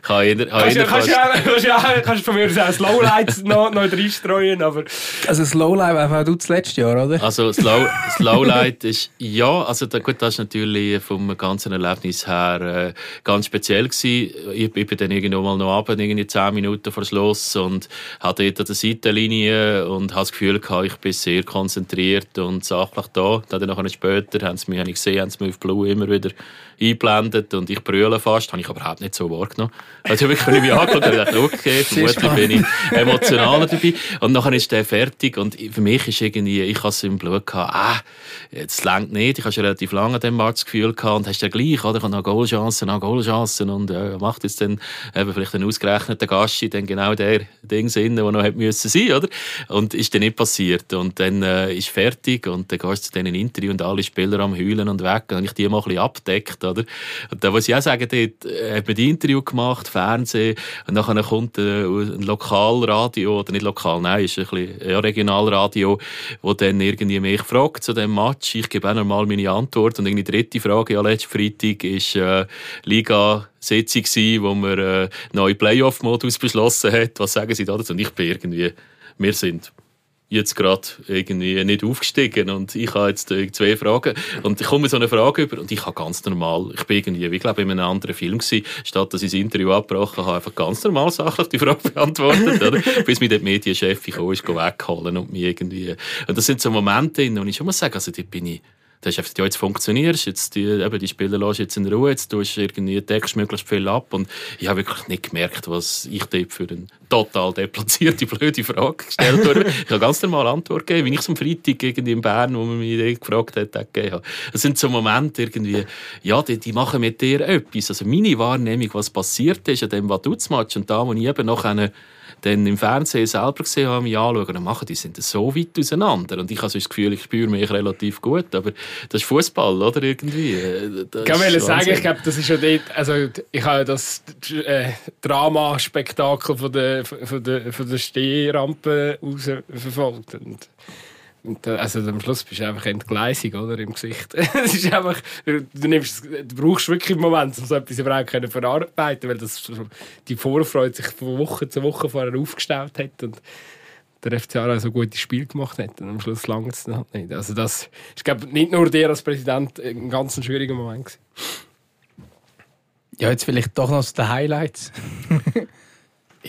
kann jeder, kann kannst, kannst, kannst, ja, kannst von mir aus auch Slowlights noch, noch reinstreuen, aber... Also Slowlight war du das letzte Jahr, oder? Also Slow, Slowlight ist... Ja, also da, gut, das war natürlich vom ganzen Erlebnis her äh, ganz speziell gewesen. Ich, ich bin dann irgendwo mal noch abends, irgendwie 10 Minuten vor Schluss und hatte dort an der Seitenlinie und hatte das Gefühl gehabt, ich bin sehr konzentriert und sachlich da. Dann nachher später haben sie mich, habe ich gesehen, haben sie mich auf Blue immer wieder eingeblendet und ich brülle fast, habe ich überhaupt nicht so wahrgenommen. Also wirklich, wenn ich mich angeschaut habe, dachte okay, vermutlich bin ich emotionaler dabei. Und dann ist der fertig und für mich ist irgendwie, ich habe es im Blut gehabt, ah, jetzt längt nicht, ich habe schon relativ lange dem Match das Gefühl gehabt und hast ja gleich, oder, ich habe noch Goalchancen, noch Goalchancen und äh, macht jetzt dann eben vielleicht einen ausgerechneten Gaschi dann genau der Ding Sinn, der noch hätte müssen sein, oder? Und ist dann nicht passiert und dann äh, ist fertig und dann gehst du zu diesen Interview und alle Spieler am heulen und weg und ich die mal ein bisschen abdeckt, oder? Und da muss ich auch sagen, dort äh, hat man die Interview gemacht, Fernsehen, und dann kommt äh, ein Lokalradio, oder nicht lokal, nein, ist ein bisschen ja, Regionalradio, wo dann irgendwie mich fragt zu dem Match. Ich gebe auch normal meine Antwort. Und die dritte Frage, ja, letzten Freitag ist äh, Liga Sitzung wo man äh, neue Playoff-Modus beschlossen hat. Was sagen Sie dazu? Und ich bin irgendwie, wir sind jetzt gerade irgendwie nicht aufgestiegen. Und ich habe jetzt äh, zwei Fragen. Und ich komme so eine Frage über und ich habe ganz normal, ich bin irgendwie, ich glaube in einem anderen Film gewesen, statt dass ich das Interview abgebrochen habe, einfach ganz normal sachlich die Frage beantwortet, oder? bis mir der Medienchef gekommen ist, wegholen und mich irgendwie, und das sind so Momente, und ich schon mal sagen, also dort bin ich da hast einfach, ja, jetzt funktionierst, jetzt die, eben die Spieler lässt jetzt in Ruhe, jetzt tust du irgendwie, deckst möglichst viel ab und ich habe wirklich nicht gemerkt, was ich dort für eine total deplatzierte, blöde Frage gestellt habe. ich habe ganz normal Antwort gegeben, wie ich es am Freitag irgendwie in Bern, wo man mich gefragt hat, gegeben habe. Das sind so Momente irgendwie, ja, die, die machen mit dir etwas. Also meine Wahrnehmung, was passiert ist an dem Vaduz-Match und da, wo ich eben noch eine dann im Fernsehen selber gesehen habe, mich anschauen und machen, die sind so weit auseinander. Und ich habe so das Gefühl, ich spüre mich relativ gut, aber das ist Fußball, oder? Irgendwie. Äh, das ich kann sagen, ich glaube, das ist ja dort, also ich habe das äh, Drama-Spektakel von der, von der, von der Stehrampe verfolgt. Und also am Schluss bist du einfach entgleisig oder, im Gesicht. es ist einfach, du, nimmst, du brauchst wirklich einen Moment, um so etwas überhaupt zu verarbeiten weil das, die Vorfreude sich von Woche zu Woche vorher aufgestellt hat und der FC Aarau so gutes Spiel gemacht hat und am Schluss langt es halt nicht. Also das ist glaube nicht nur der als Präsident ein ganz schwieriger Moment gewesen. Ja, jetzt vielleicht doch noch zu den Highlights.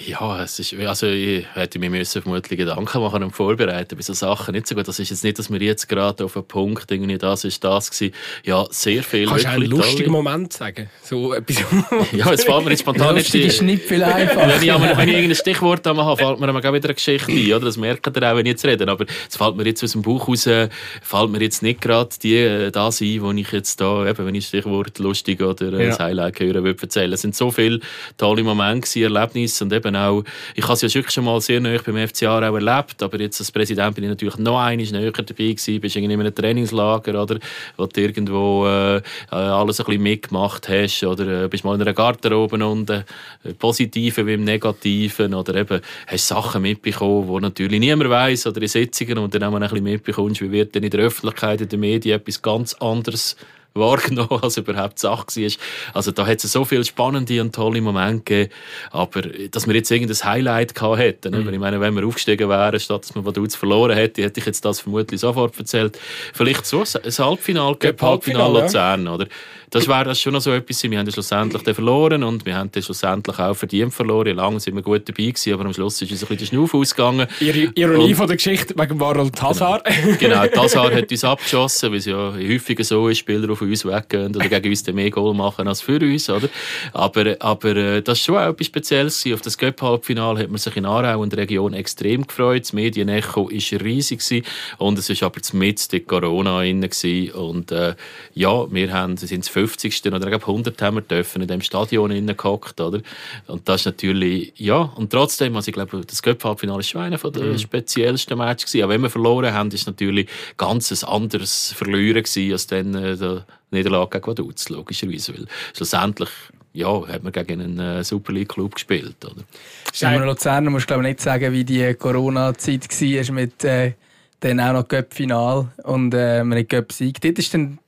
Ja, es ist, also ich hätte mir müssen vermutlich Gedanken machen und vorbereiten bei so Sachen nicht so gut. Das ist jetzt nicht, dass wir jetzt gerade auf einen Punkt irgendwie das ist das gewesen. Ja, sehr viel. Kannst du einen lustigen Moment sagen? So etwas. ja, es fällt mir jetzt spontan nicht. Lustig ist nicht viel einfacher. wenn, ich, wenn ich irgendein Stichwort habe, fällt mir wieder eine Geschichte ein, oder? Das merkt ihr auch, wenn ich jetzt rede. Aber es fällt mir jetzt aus dem Buch raus, fällt mir jetzt nicht gerade die äh, das ein, wo ich jetzt da, eben, wenn ich Stichwort lustig oder ja. das Highlight hören würde erzählen. Es sind so viele tolle Momente, Erlebnisse und eben auch, ich habe es ja wirklich schon mal sehr nahe beim FC Aarau erlebt, aber jetzt als Präsident bin ich natürlich noch einmal näher dabei gewesen, bist in einem Trainingslager, oder, wo du irgendwo äh, alles ein bisschen mitgemacht hast, oder äh, bist mal in einer Garderobe unten, äh, Positiven wie im Negativen, oder eben hast Sachen mitbekommen, die natürlich niemand weiß oder in Sitzungen und dann auch mal ein bisschen mitbekommst, wie wird denn in der Öffentlichkeit, in den Medien etwas ganz anderes wahrgenommen, als überhaupt Sache war. Also da hat es so viele spannende und tolle Momente gegeben, aber dass wir jetzt irgendein Highlight gehabt hätten, mhm. ich meine, wenn wir aufgestiegen wären, statt dass man Vaduz verloren hätte, hätte ich jetzt das vermutlich sofort erzählt. Vielleicht so ein Halbfinale, Halbfinale Luzern, ja. oder? Das wäre das schon noch so etwas. Wir haben schlussendlich verloren und wir haben schlussendlich auch verdient verloren. Lange sind wir gut dabei gewesen, aber am Schluss ist uns ein bisschen der Schnuff ausgegangen. Ironie und, von der Geschichte wegen Warol Tassar. Genau, genau Tassar hat uns abgeschossen, weil es ja häufiger so ist, Spieler auf uns weggehen oder gegen uns mehr Goal machen als für uns, oder? Aber, aber äh, das war schon auch etwas Spezielles gewesen. Auf das Göpp-Halbfinale hat man sich in Aarau und der Region extrem gefreut. Das Medienecho war riesig gewesen. und es war aber mitten in Corona drin und äh, ja, wir haben, sind 50. oder 100 haben wir dürfen in dem Stadion gehockt, oder? Und das ist natürlich, ja, und trotzdem, also ich glaube, das Göpfhalbfinale war einer der mhm. speziellsten Matches gewesen. Auch wenn wir verloren haben, ist natürlich ganz ein anderes Verlieren gewesen, als dann äh, der Niederlage gegen Vaduz, logischerweise, weil schlussendlich ja, hat man gegen einen äh, Super League Club gespielt, oder? Simon Luzerner musst glaube nicht sagen, wie die Corona-Zeit war mit äh, dann auch noch Göpp-Final und äh, man hat Göpp-Sieg. Dort ist dann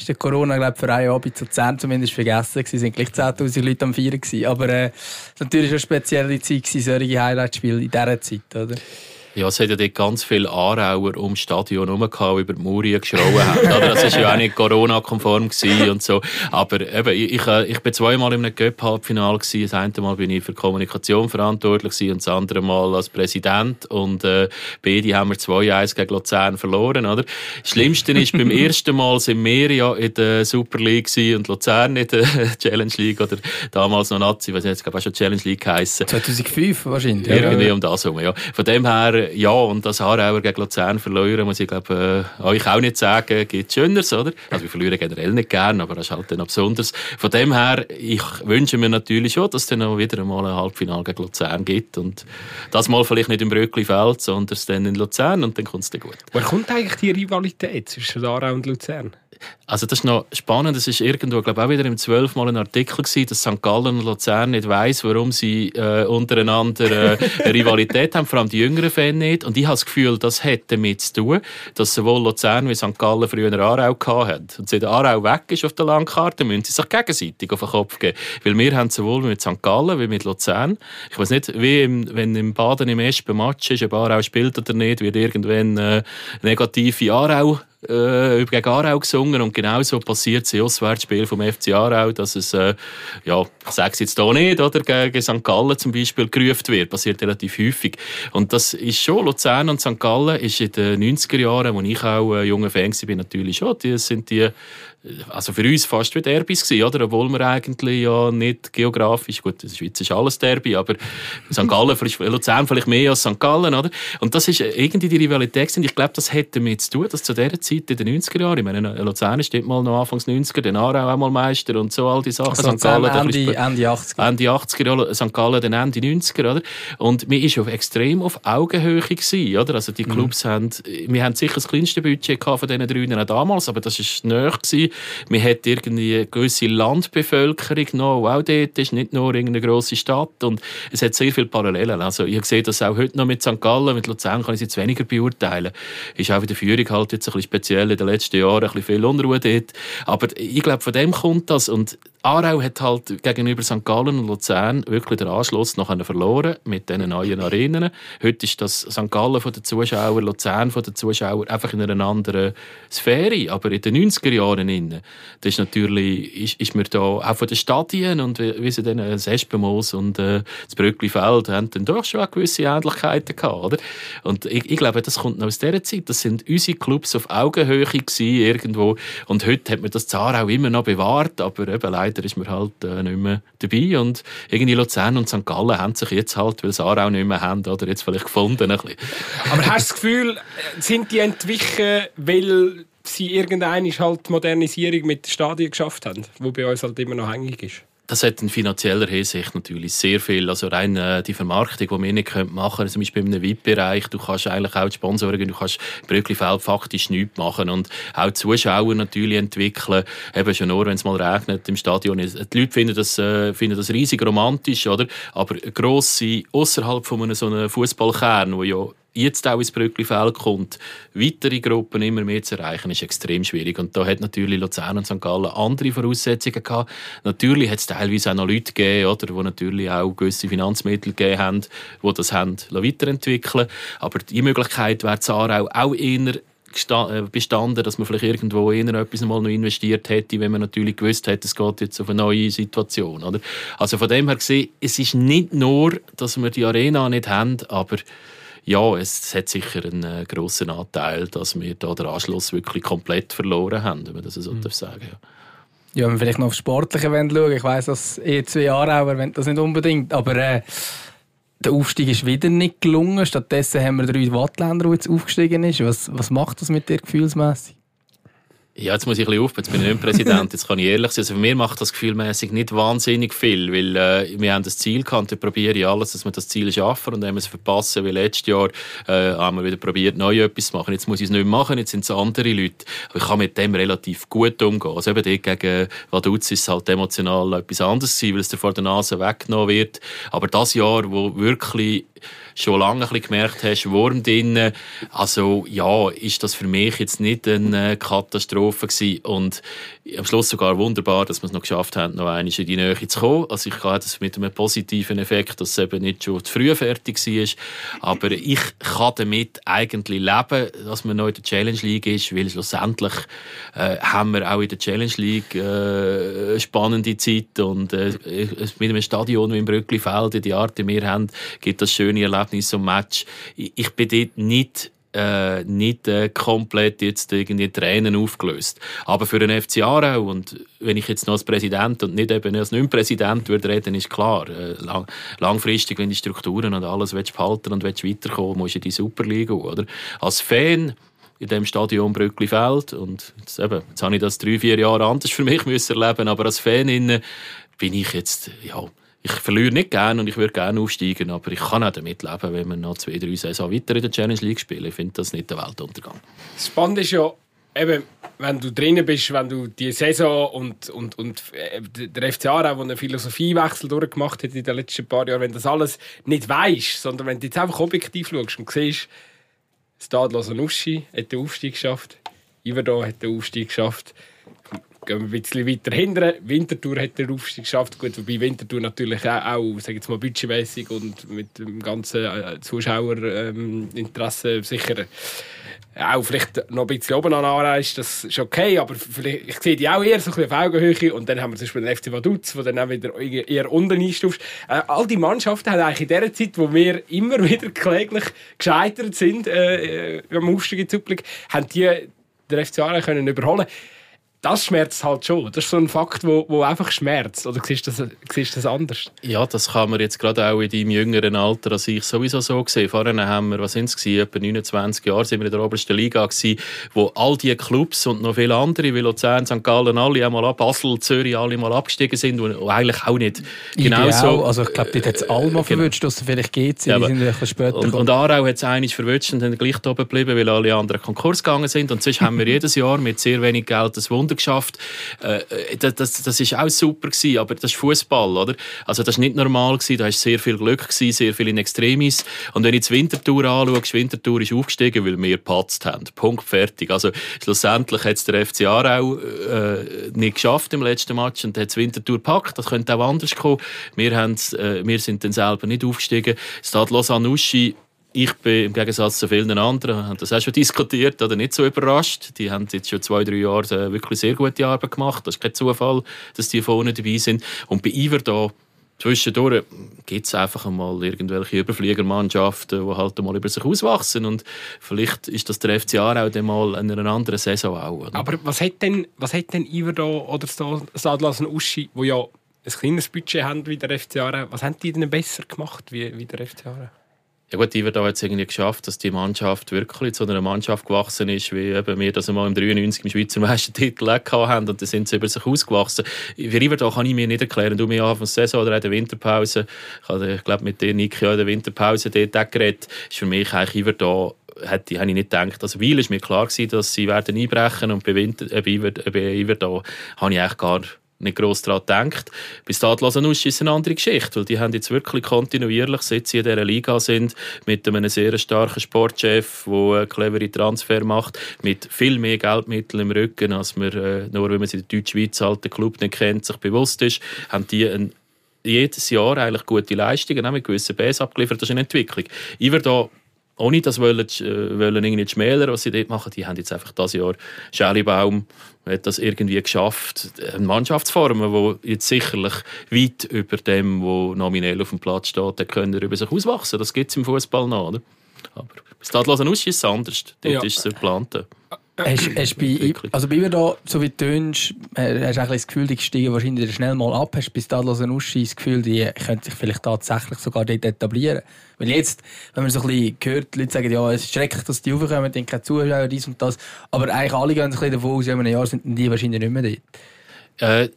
ist der Corona glaub, für einen Abend zu Zern zumindest vergessen Es waren gleich 10'000 Leute am Feiern. Aber äh, es war natürlich eine spezielle Zeit, solche Highlight-Spiele in dieser Zeit. Oder? Ja, es hat ja dort ganz viele Anrauer um das Stadion herum gehabt, über die Mauern geschrauen haben. Das war ja auch nicht Corona-konform und so. Aber eben, ich, ich, ich bin zweimal in einem Cup-Halbfinale gewesen. Das eine Mal bin ich für Kommunikation verantwortlich gewesen und das andere Mal als Präsident. Und, äh, beide haben wir 2-1 gegen Luzern verloren, oder? Das Schlimmste ist, beim ersten Mal sind wir ja in der Super League und Luzern in der Challenge League oder damals noch Nazi, was jetzt, glaube ich, auch schon Challenge League geheissen. 2005 wahrscheinlich. Irgendwie ja. um das herum, ja. Von dem her, ja, und das Aarauer gegen Luzern verlieren, muss ich glaube äh, euch auch nicht sagen, gibt Schöneres, oder? Also wir verlieren generell nicht gern, aber das ist halt dann besonders. Von dem her, ich wünsche mir natürlich schon, dass es dann auch wieder einmal ein Halbfinale gegen Luzern gibt und das mal vielleicht nicht im Bröckli-Feld, sondern dann in Luzern und dann kommt es dann gut. Woher kommt eigentlich die Rivalität zwischen Aarau und Luzern? Also das ist noch spannend. Es ist irgendwo, glaube ich, auch wieder im 12 Mal ein Artikel gewesen, dass St. Gallen und Luzern nicht weiss, warum sie äh, untereinander äh, eine Rivalität haben, vor allem die jüngeren Fans nicht. Und ich habe das Gefühl, das hat damit zu tun, dass sowohl Luzern wie St. Gallen früher Aarau hatten. Und seit Aarau weg ist auf der Landkarte, müssen sie sich gegenseitig auf den Kopf geben. Weil wir haben sowohl mit St. Gallen wie mit Luzern, ich weiß nicht, wie im, wenn im Baden im ersten Match ist, ob Aarau spielt oder nicht, wird irgendwann äh, negative Aarau äh, gegen Aarau gesungen und genau so passiert es im Auswärtsspiel vom FC Aarau, dass es, äh, ja, ich jetzt hier nicht, oder, gegen St. Gallen zum Beispiel gerufen wird. Passiert relativ häufig. Und das ist schon, Luzern und St. Gallen ist in den 90er Jahren, wo ich auch äh, junger Fan war, natürlich schon, die sind die also für uns fast wie Derbys gewesen, oder? Obwohl wir eigentlich ja nicht geografisch, gut, in der Schweiz ist alles Derby, aber St. Gallen, vielleicht, Luzern vielleicht mehr als St. Gallen, oder? Und das ist irgendwie die Rivalität und ich glaube, das hätte damit zu tun, dass zu dieser Zeit in den 90er Jahren, ich meine, Luzern steht mal noch Anfangs 90er, den Aarau auch mal Meister und so all die Sachen. Also St. Gallen, Ende, Ende 80er. Ende 80er, St. Gallen dann Ende 90er, oder? Und mir ist auf extrem auf Augenhöhe gewesen, oder? Also die mhm. Clubs mhm. haben, wir haben sicher das kleinste Budget von diesen drei damals, aber das ist näher gewesen man hat irgendwie eine gewisse Landbevölkerung noch, auch dort ist nicht nur eine grosse Stadt und es hat sehr viele Parallelen. Also ich sehe das auch heute noch mit St. Gallen, mit Luzern kann ich es jetzt weniger beurteilen. Ist auch in der Führung halt jetzt ein bisschen speziell in den letzten Jahren, ein bisschen viel Unruhe dort. Aber ich glaube, von dem kommt das und Aarau hat halt gegenüber St. Gallen und Luzern wirklich den Anschluss noch verloren mit diesen neuen Arenen. Heute ist das St. Gallen von den Zuschauern, Luzern von den Zuschauern einfach in einer anderen Sphäre. Aber in den 90er Jahren innen, das ist natürlich, ist, ist mir da auch von den Stadien und wie, wie sie dann das Espenmoos und äh, das Brücklifeld haben dann doch schon gewisse Ähnlichkeiten gehabt, oder? Und ich, ich glaube, das kommt noch aus dieser Zeit. Das sind unsere Clubs auf Augenhöhe gewesen, irgendwo. Und heute hat man das Zar auch immer noch bewahrt, aber eben ist man halt äh, nicht mehr dabei. Und irgendwie Luzern und St. Gallen haben sich jetzt halt, weil sie auch nicht mehr haben, oder jetzt vielleicht gefunden. Aber hast du das Gefühl, sind die entwichen, weil sie irgendeine halt Modernisierung mit Stadien geschafft haben, wo bei uns halt immer noch hängig ist? Das hat in finanzieller Hinsicht natürlich sehr viel. Also rein äh, die Vermarktung, die wir nicht machen können, zum Beispiel im VIP-Bereich, du kannst eigentlich auch die Sponsoren, du kannst Brücklifeld faktisch nichts machen und auch Zuschauer natürlich entwickeln. Eben schon nur, wenn es mal regnet im Stadion. Die Leute finden das, äh, finden das riesig romantisch, oder? Aber grosse, außerhalb von einem so einem Fußballkern, wo ja jetzt auch ins Brücklifeld kommt, weitere Gruppen immer mehr zu erreichen, ist extrem schwierig. Und da hat natürlich Luzern und St. Gallen andere Voraussetzungen gehabt. Natürlich hat es teilweise auch noch Leute gegeben, oder, die natürlich auch gewisse Finanzmittel gegeben haben, die das haben weiterentwickeln Aber die Möglichkeit wäre Zarau auch eher äh, bestanden, dass man vielleicht irgendwo eher etwas mal noch investiert hätte, wenn man natürlich gewusst hätte, es geht jetzt auf eine neue Situation. Oder? Also von dem her gesehen, es ist nicht nur, dass wir die Arena nicht haben, aber ja, es hat sicher einen äh, grossen Anteil, dass wir da den Anschluss wirklich komplett verloren haben, wenn man das so mhm. sagen ja. Ja, wenn wir vielleicht noch auf Sportliche schauen, ich weiss, dass eh zwei Jahre auch erwähnt das nicht unbedingt, aber äh, der Aufstieg ist wieder nicht gelungen. Stattdessen haben wir drei Wattländer, die jetzt aufgestiegen ist. Was, was macht das mit dir gefühlsmässig? Ja, jetzt muss ich ein bisschen aufpassen. Jetzt bin ich nicht Präsident. Jetzt kann ich ehrlich sein. Also für mich macht das gefühlmäßig nicht wahnsinnig viel, weil äh, wir haben das Ziel gehabt und probiere ich alles, dass wir das Ziel schaffen und dann haben wir es verpassen, weil letztes Jahr äh, haben wir wieder probiert, neu etwas zu machen. Jetzt muss ich es nicht machen, jetzt sind es andere Leute. Aber ich kann mit dem relativ gut umgehen. Also eben dort gegen Vaduz ist es halt emotional etwas anderes gewesen, weil es dir vor der Nase weggenommen wird. Aber das Jahr, wo wirklich schon lange ein gemerkt hast, Wurm drin. Also ja, ist das für mich jetzt nicht eine Katastrophe gewesen. Und am Schluss sogar wunderbar, dass wir es noch geschafft haben, noch einmal in die Nähe zu kommen. Also ich gehe das mit einem positiven Effekt, dass es eben nicht schon zu früh fertig war. Aber ich kann damit eigentlich leben, dass man noch in der Challenge League ist, weil schlussendlich äh, haben wir auch in der Challenge League äh, spannende Zeit und äh, mit einem Stadion wie im Brücklifeld, die Art, die wir haben, gibt das schöne Erlebnisse und Match. Ich bin dort nicht äh, nicht äh, komplett jetzt irgendwie Tränen aufgelöst. Aber für den FC Aarau und wenn ich jetzt noch als Präsident und nicht eben als nicht Präsident würde reden, ist klar, äh, lang, langfristig, wenn die Strukturen und alles willst behalten und willst weiterkommen, musst du in die Superliga, oder? Als Fan in dem Stadion Brücklifeld und jetzt, eben, jetzt habe ich das drei, vier Jahre anders für mich müssen erleben, aber als Fan bin ich jetzt, ja, ich verliere nicht gerne und ich würde gerne aufsteigen, aber ich kann auch damit leben, wenn wir noch zwei, drei Saison weiter in der Challenge League spielen. Ich finde das nicht der Weltuntergang. Das Spannende ist ja, eben, wenn du drinnen bist, wenn du die Saison und, und, und äh, der FC Aarau, der einen Philosophiewechsel durchgemacht hat in den letzten paar Jahren, wenn das alles nicht weißt, sondern wenn du jetzt einfach objektiv schaust und siehst, Stadler Sanussi hat den Aufstieg geschafft, Iverdon hat den Aufstieg geschafft, gehen wir ein bisschen weiter hinten. Winterthur hat den Aufstieg geschafft. Gut, wobei Winterthur natürlich auch, auch sagen wir mal, budgetmäßig und mit dem ganzen äh, Zuschauerinteresse ähm, sicher auch vielleicht noch ein bisschen oben an ist das ist okay, aber vielleicht, ich sehe die auch eher so ein bisschen auf Augenhöhe und dann haben wir zum Beispiel den FC Vaduz, der dann auch wieder eher unten einstuft. Äh, all die Mannschaften haben eigentlich in der Zeit, wo wir immer wieder kläglich gescheitert sind äh, äh am Aufstieg in Zublick, haben die den FC Aarau können überholen das schmerzt halt schon. Das ist so ein Fakt, wo, wo einfach schmerzt. Oder siehst du das, siehst das anders? Ja, das kann man jetzt gerade auch in deinem jüngeren Alter als ich sowieso so sehen. Vorher haben wir, was sind es etwa 29 Jahre sind wir in der obersten Liga gewesen, wo all die Clubs und noch viele andere, wie Luzern, St. Gallen, alle einmal ab, Basel, Zürich, alle mal abgestiegen sind und eigentlich auch nicht genau so. Also ich glaube, dort hat es Alma genau. verwünscht, dass vielleicht geht ja, sind ein später Und, und Aarau hat es eigentlich verwünscht und dann gleich oben geblieben, weil alle anderen Konkurs gegangen sind und sonst haben wir jedes Jahr mit sehr wenig Geld das Wunder Wunder geschafft. Äh, das, das, das ist auch super gewesen, aber das ist Fußball, oder? Also das ist nicht normal gewesen, da ist sehr viel Glück gewesen, sehr viel in Extremis. Und wenn ich die Wintertour anschaue, die Wintertour ist aufgestiegen, weil wir gepatzt haben. Punkt, fertig. Also schlussendlich hat es der FC Aarau äh, nicht geschafft im letzten Match und hat die Wintertour gepackt. Das könnte auch anders kommen. Wir, äh, wir sind dann selber nicht aufgestiegen. Stade Lausanne Uschi ich bin im Gegensatz zu vielen anderen, haben das auch schon diskutiert, oder nicht so überrascht. Die haben jetzt schon zwei, drei Jahre äh, wirklich sehr gute Arbeit gemacht. Das ist kein Zufall, dass die vorne dabei sind. Und bei Iver da zwischendurch gibt es einfach einmal irgendwelche Überfliegermannschaften, die halt mal über sich auswachsen und vielleicht ist das der FC Aarau dann mal in einer anderen Saison auch. Oder? Aber was hat denn, was hat denn Iver da oder Sadlas und Uschi, wo ja ein kleines Budget haben wie der FC was haben die denn besser gemacht wie, wie der FC? Ja gut, die wird da jetzt irgendwie geschafft, dass die Mannschaft wirklich zu einer Mannschaft gewachsen ist, wie eben wir das einmal im 93 im Schweizer Meistertitel haben und dann sind sie über sich ausgewachsen. Für Iverda kann ich mir nicht erklären, du mir Anfang der Saison oder in der Winterpause, ich glaube mit dir, Niki, in der Winterpause dort auch geredet, ist für mich eigentlich Iverda hätte, ich nicht gedacht. Also weil ist mir klar gewesen, dass sie werden einbrechen und bei, Winter, äh, bei Iverda habe ich eigentlich gar nicht gross daran gedacht. Bei Stade Lausanne ist eine andere Geschichte, weil die haben jetzt wirklich kontinuierlich, seit sie in dieser Liga sind, mit einem sehr starken Sportchef, der eine clevere Transfer macht, mit viel mehr Geldmitteln im Rücken, als man, äh, nur wenn man in der Deutschschweiz den Club nicht kennt, sich bewusst ist, haben die ein jedes Jahr eigentlich gute Leistungen, auch mit gewissen Bs abgeliefert. Das ist eine Entwicklung. Ich würde ohne das wollen, äh, wollen irgendwie schmälern, was sie dort machen. Die haben jetzt einfach das Jahr Schälibaum hat das irgendwie geschafft, eine Mannschaftsformen, die jetzt sicherlich weit über dem, wo nominell auf dem Platz steht, können über sich auswachsen. Das gibt es im Fußball noch, oder? Aber bei Stadlosen ist es anders. Dort ja. ist es geplant. Hast, hast bei, also bei da, so wie du tönst, äh, hast du das Gefühl, die steigen wahrscheinlich schnell mal ab. Hast du bis Stadlos Uschi das Gefühl, die könnte sich vielleicht tatsächlich sogar dort etablieren. Weil jetzt, wenn man so ein bisschen hört, die Leute sagen, ja, es ist schrecklich, dass die raufkommen, denken keine Zuschauer, dies und das. Aber eigentlich alle gehen ein bisschen davon aus, in einem Jahr sind die wahrscheinlich nicht mehr dort. Äh,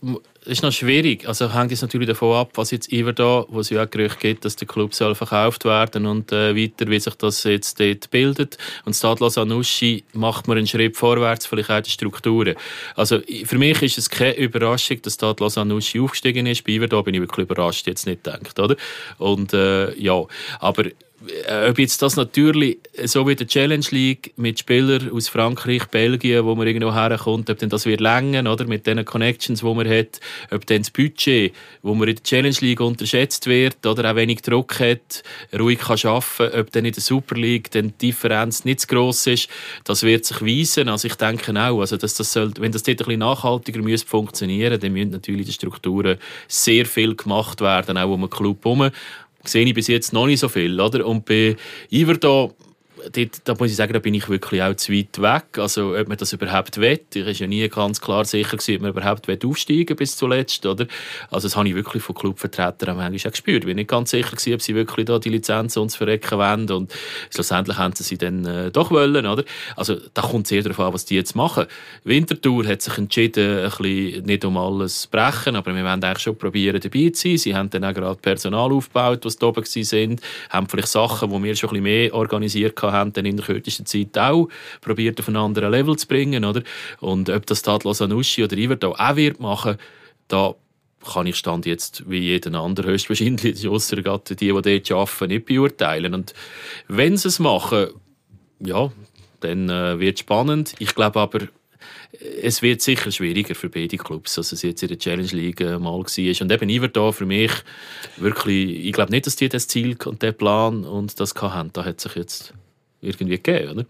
ist noch schwierig. Also hängt es natürlich davon ab, was jetzt über da, wo es ja auch Gerüchte gibt, dass der Club soll verkauft werden und äh, weiter, wie sich das jetzt dort bildet. Und Stadlos Anuschi macht man einen Schritt vorwärts, vielleicht auch die Strukturen. Also für mich ist es keine Überraschung, dass Stadlos Anuschi aufgestiegen ist. Bei Iverda bin ich wirklich überrascht, jetzt nicht gedacht, oder? Und äh, ja, aber ob jetzt das natürlich so wie der Challenge League mit Spielern aus Frankreich, Belgien, wo man irgendwo herkommt, ob denn das wird länger oder mit den Connections, wo man hat, ob dann das Budget, wo man in der Challenge League unterschätzt wird oder auch wenig Druck hat, ruhig kann arbeiten, ob dann in der Super League dann die Differenz nicht zu gross ist, das wird sich weisen. Also ich denke auch, also dass das soll, wenn das dort ein bisschen nachhaltiger müsste funktionieren, dann müssen natürlich die Strukturen sehr viel gemacht werden, auch um den Club herum sehe ich bis jetzt noch nicht so viel. Oder? Und bei Iverda dort, da muss ich sagen, da bin ich wirklich auch zu weit weg. Also, ob man das überhaupt will. Ich war ja nie ganz klar sicher, gewesen, ob man überhaupt will aufsteigen bis zuletzt. Oder? Also, das habe ich wirklich von Clubvertretern manchmal auch gespürt. Ich bin nicht ganz sicher, gewesen, ob sie wirklich da die Lizenz uns verrecken wollen. Und schlussendlich haben sie sie dann äh, doch wollen. Oder? Also, da kommt sehr darauf an, was die jetzt machen. Winterthur hat sich entschieden, ein bisschen nicht um alles zu brechen, aber wir wollen eigentlich schon probieren, dabei zu sein. Sie haben dann auch gerade Personal aufgebaut, was da oben waren, haben vielleicht Sachen, die wir schon ein bisschen mehr organisiert haben, haben, dann in der kürzesten Zeit auch probiert, auf einen anderen Level zu bringen. Oder? Und ob das Tatlos Anuschi oder Iver da auch wird machen, da kann ich Stand jetzt wie jeden anderen höchstwahrscheinlich, ausser die, die dort arbeiten, nicht beurteilen. Und wenn sie es machen, ja, dann äh, wird es spannend. Ich glaube aber, es wird sicher schwieriger für beide Clubs, als es jetzt in der Challenge League äh, mal war. Und eben Iver für mich wirklich, ich glaube nicht, dass die das Ziel und den Plan und das haben. Da hat sich jetzt irgendwie gegeben, oder?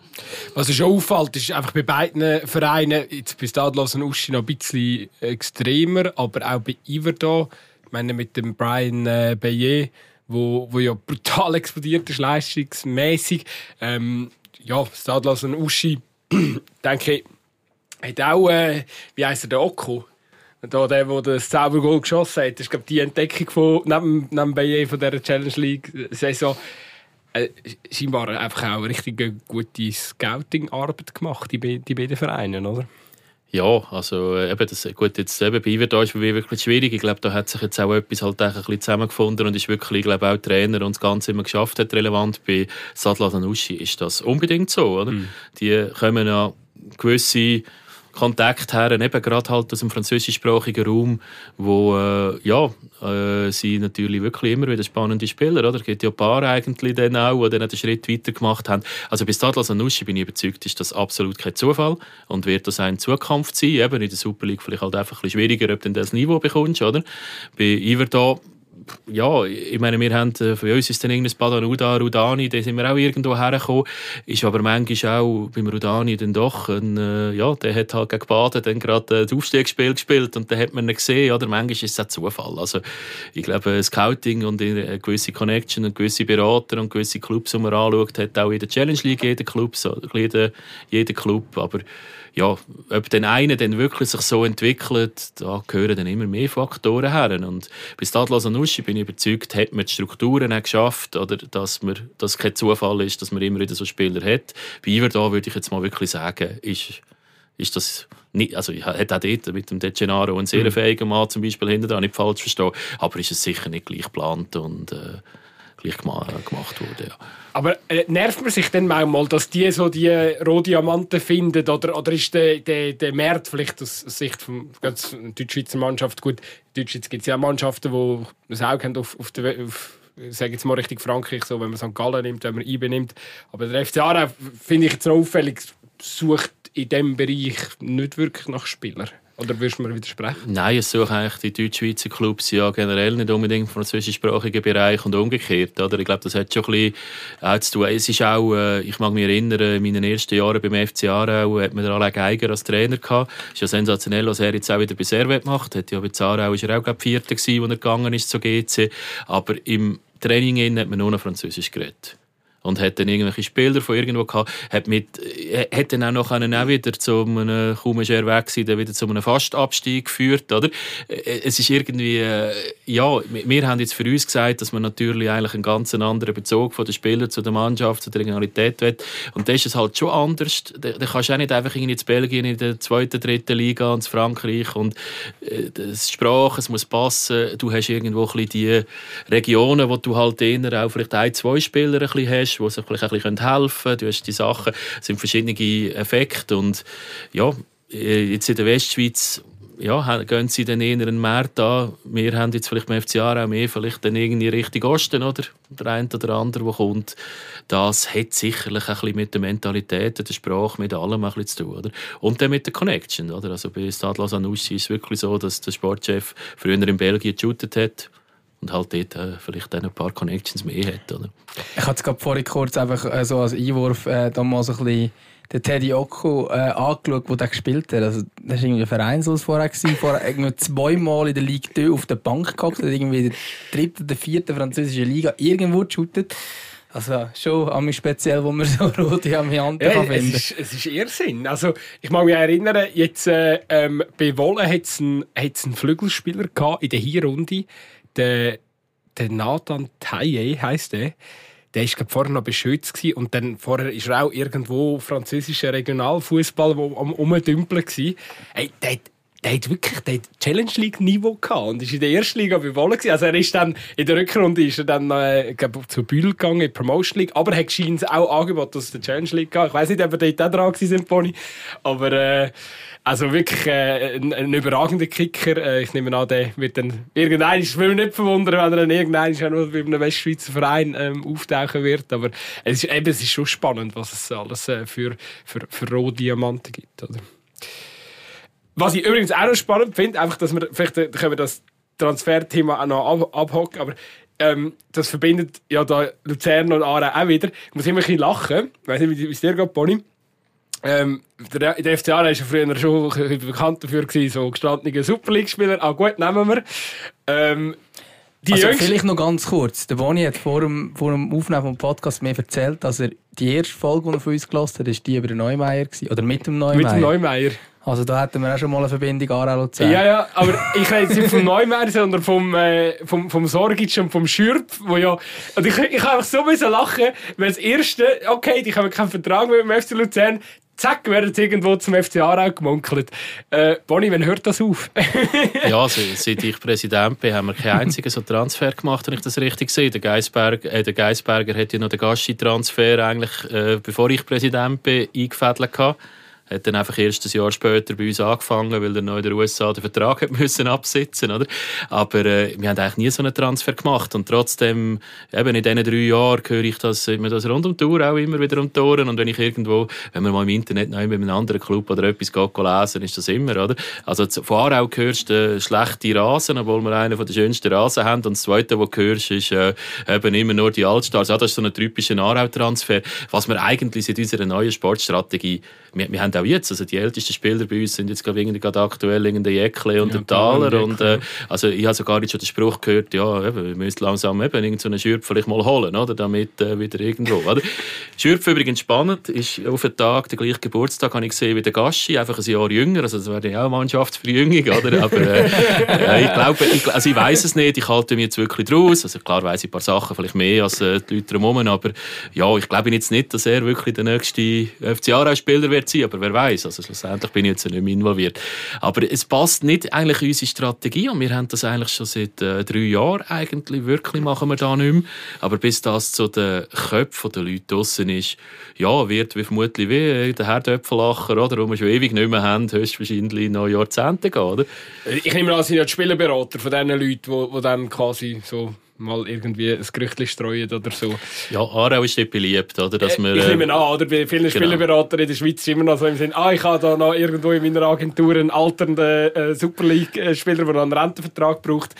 Was schon auffällt, ist einfach bei beiden Vereinen, jetzt bei Stadlos und Uschi noch ein bisschen extremer, aber auch bei Iverdo, ich meine mit dem Brian äh, Bayet, wo, wo ja brutal explodiert ist, leistungsmäßig. Ähm, ja, Stadlos und Uschi, denke ich, hat auch, äh, wie heisst er, der Oko? Da, der, der das Zaubergoal geschossen hat, das ist glaube die Entdeckung von, neben, neben Bayet von dieser Challenge League-Saison äh, scheinbar einfach auch richtig gute Scouting-Arbeit gemacht, die, die beiden Vereine, oder? Ja, also äh, eben das, gut, jetzt eben bei Iver da ist wirklich schwierig. Ich glaube, da hat sich jetzt auch etwas halt ein bisschen zusammengefunden und ist wirklich, ich glaube, auch Trainer und das Ganze immer geschafft hat, relevant. Bei Sadla Danuschi ist das unbedingt so, oder? Mhm. Die kommen ja gewisse Kontakt her, eben gerade halt aus dem französischsprachigen Raum, wo äh, ja, äh, sie natürlich wirklich immer wieder spannende Spieler, oder? Es gibt ja ein paar eigentlich dann auch, die dann den Schritt weiter gemacht haben. Also bis Stadler Sanussi bin ich überzeugt, ist das absolut kein Zufall und wird das auch in Zukunft sein. Eben in der Super League vielleicht halt einfach ein bisschen schwieriger, ob du das Niveau bekommst, oder? Bei Iver da ja, ich meine, wir haben, äh, für uns ist dann irgendein Badanuda, Rudani, da sind wir auch irgendwo hergekommen, ist aber manchmal auch beim Rudani dann doch, ein, äh, ja, der hat halt gegen Baden dann gerade äh, das Aufstiegsspiel gespielt und da hat man ihn gesehen, oder? Manchmal ist es auch Zufall. Also, ich glaube, Scouting und eine gewisse Connection und gewisse Berater und gewisse Clubs, die man anschaut, hat auch in der Challenge League jeder Club, so, jeder Club, aber ja, ob den einen dann wirklich sich so entwickelt, da gehören dann immer mehr Faktoren her. Und bei Stadler Sanussi bin ich überzeugt, hat man die Strukturen auch geschafft, oder dass man, dass kein Zufall ist, dass man immer wieder so Spieler hat. Bei Iver da würde ich jetzt mal wirklich sagen, ist ist das nicht, also ich hätte auch dort mit dem De Gennaro einen sehr mhm. fähigen Mann zum Beispiel hinter da nicht falsch verstehen, aber ist es sicher nicht gleich geplant und äh, gleich gemacht wurde. Ja. Aber äh, nervt man sich dann manchmal, dass die so die Rohdiamanten finden? Oder, oder ist der, der, der Markt vielleicht aus Sicht der Deutschschweizer Mannschaft gut? In Deutschschweiz gibt es ja Mannschaften, die ein Auge haben auf, auf, der, auf sage jetzt mal richtig Frankreich, so, wenn man St. Gallen nimmt, wenn man IB nimmt. Aber der FC finde ich jetzt noch auffällig, sucht in diesem Bereich nicht wirklich nach Spielern. Oder würdest du mir widersprechen? Nein, es suchen eigentlich die Deutsch-Schweizer Clubs ja generell nicht unbedingt im französischsprachigen Bereich und umgekehrt. Oder? Ich glaube, das hat schon ein bisschen auch zu tun. Es ist auch, äh, ich mag mich erinnern, in meinen ersten Jahren beim FC Aarau hat man Alain Geiger als Trainer gehabt. Ist ja sensationell, was er jetzt auch wieder bei Servet macht. Hat ja bei Aarau ist er auch, glaube Vierter als er gegangen ist zur GC. Aber im Training hat man nur noch Französisch geredet und hat dann irgendwelche Spieler von irgendwo gehabt, hat, mit, hat dann auch noch einen auch wieder zu einem, kaum ist er weg gewesen, wieder zu einem Fastabstieg geführt, oder? Es ist irgendwie, äh, ja, wir haben jetzt für uns gesagt, dass man natürlich eigentlich einen ganz anderen Bezug von den Spielern zu der Mannschaft, zu der Regionalität hat und das ist es halt schon anders. Da, kannst du auch nicht einfach in Belgien in der zweiten, dritten Liga und Frankreich und äh, das Sprache, es muss passen, du hast irgendwo ein bisschen die Regionen, wo du halt eher auch vielleicht ein, zwei Spieler ein bisschen hast, hast, die sich vielleicht ein bisschen helfen können. Du hast die Sachen, es sind verschiedene Effekte und ja, jetzt in der Westschweiz ja, gehen sie dann eher einen Markt an. Wir haben jetzt vielleicht beim FCA auch mehr, vielleicht dann irgendwie Richtung Osten, oder? Der eine oder andere, der kommt. Das hat sicherlich ein bisschen mit der Mentalität, der Sprache, mit allem ein bisschen zu tun, oder? Und dann mit der Connection, oder? Also bei Stadler Sanussi ist es wirklich so, dass der Sportchef früher in Belgien geshootet hat und halt dort äh, vielleicht ein paar Connections mehr hat. Oder? Ich hatte es gerade vorhin kurz einfach äh, so als Einwurf äh, damals ein bisschen den Teddy Occo äh, angeschaut, der gespielt hat. Also, das war irgendwie Vereinslos vorher. Gewesen. vorher irgendwie zweimal in der Ligue 2 auf der Bank gehabt, hat irgendwie in der dritten oder vierten französischen Liga irgendwo geshootet. Also schon an mich speziell, wo man so rote Amianten ja, finden es ist, es ist Irrsinn. Also, ich mag mich erinnern, jetzt, äh, ähm, bei Wolle hat es einen, einen Flügelspieler in der Hinrunde, der, der Nathan Taye heisst der. Der war vorher noch beschützt und dann vorher ist er auch irgendwo französischer Regionalfußball am Umdümpeln Hey, der, der hat wirklich der hat Challenge League Niveau gehabt und ist in der ersten Liga bewohnt Also er ist dann in der Rückrunde ist er dann äh, glaub, zu Bühl gegangen in die Promotion League, aber er hat scheint auch angeboten, dass es der Challenge League geht. Ich weiß nicht, ob er dort auch dran war, Pony, aber äh, also wirklich äh, ein, ein, überragender Kicker. Äh, ich nehme an, der wird dann irgendein, ich will mich nicht verwundern, wenn er dann irgendein schon nur bei einem Westschweizer Verein ähm, auftauchen wird. Aber es ist, eben, es ist schon spannend, was es alles äh, für, für, für Rohdiamanten gibt. Oder? Was ich übrigens auch noch spannend finde, einfach, dass wir, vielleicht äh, können wir das Transferthema auch noch ab, abhocken, aber ähm, das verbindet ja da Luzern und Aarau auch wieder. Ich muss immer ein bisschen lachen. Ich weiß nicht, wie es dir geht, Bonnie. Ähm, der, der FCA war ja früher schon bekannt dafür, gewesen, so gestandene Super League-Spieler. Ah gut, nehmen wir. Ähm, die also vielleicht noch ganz kurz. Der Boni hat vor dem, vor dem Aufnehmen des Podcasts mir erzählt, dass er die erste Folge, die er von uns gelassen hat, ist die über den Neumeier war. Oder mit dem Neumeier. Mit dem Neumeier. Also da hätten wir auch schon mal eine Verbindung Aarau Luzern. Ja, ja, aber ich rede jetzt nicht vom Neumeier, sondern vom, äh, vom, vom Sorgic und vom Schürp, wo ja... Und ich, ich habe einfach so müssen lachen, weil das erste, okay, die haben keinen Vertrag mit dem FC Luzern, zack, werden sie irgendwo zum FC Aarau gemunkelt. Äh, Bonnie, wann hört das auf? ja, seit ich Präsident bin, haben wir keinen einzigen so Transfer gemacht, wenn ich das richtig sehe. Der, Geisberg, äh, der Geisberger hat ja noch den Gaschi-Transfer eigentlich, äh, bevor ich Präsident bin, eingefädelt gehabt. Hat dann einfach erst ein Jahr später bei uns angefangen, weil er noch in den USA den Vertrag hat müssen absitzen oder? Aber äh, wir haben eigentlich nie so einen Transfer gemacht und trotzdem, eben in diesen drei Jahren höre ich das, immer das rund um die Tour auch immer wieder um die Ohren und wenn ich irgendwo, wenn man mal im Internet noch mit einem anderen Club oder etwas geht, lesen, ist das immer, oder? Also von Aarau hörst du schlechte Rasen, obwohl wir einen der schönsten Rasen haben und das Zweite, was du hörst, ist äh, eben immer nur die Allstars. Ja, das ist so ein typischer Aarau-Transfer, was wir eigentlich seit unserer neuen Sportstrategie wir, wir haben auch jetzt, also die ältesten Spieler bei uns sind jetzt ich gerade aktuell in der Jäckle und ja, der Thaler und äh, also ich habe sogar jetzt schon den Spruch gehört, ja, eben, wir müssen langsam eben irgendeinen so Schürpf vielleicht mal holen, oder, damit äh, wieder irgendwo, oder? Schürpf übrigens spannend, ist auf den Tag, den gleichen Geburtstag habe ich gesehen wie der Gaschi, einfach ein Jahr jünger, also das wäre ja auch Mannschaftsverjüngung, oder? Aber äh, äh, ich glaube, ich, also ich weiß es nicht, ich halte mir jetzt wirklich draus, also klar weiß ich ein paar Sachen vielleicht mehr als äh, die Leute drumherum, aber ja, ich glaube jetzt nicht, dass er wirklich der nächste FC-Spieler wird sein, aber wer weiß, also schlussendlich bin ich jetzt nicht mehr involviert. Aber es passt nicht eigentlich in unsere Strategie und wir haben das eigentlich schon seit äh, drei Jahren eigentlich, wirklich machen wir da nicht mehr. Aber bis das zu den Köpfen der Leute draussen ist, ja, wird wie vermutlich wie äh, der Herdöpfelacher, oder, den wir schon ewig nicht mehr haben, höchstwahrscheinlich noch Jahrzehnte gehen, oder? Ich nehme an, es sind ja die Spielerberater von diesen Leuten, die dann quasi so mal irgendwie ein Gerücht streuen oder so. Ja, Aarau ist nicht beliebt, oder? Dass wir, ich nehme an, oder? Bei vielen genau. Spieleberatern in der Schweiz ist immer noch so im Sinn, ah, ich habe da noch irgendwo in meiner Agentur einen alternden äh, Super League-Spieler, der einen Rentenvertrag braucht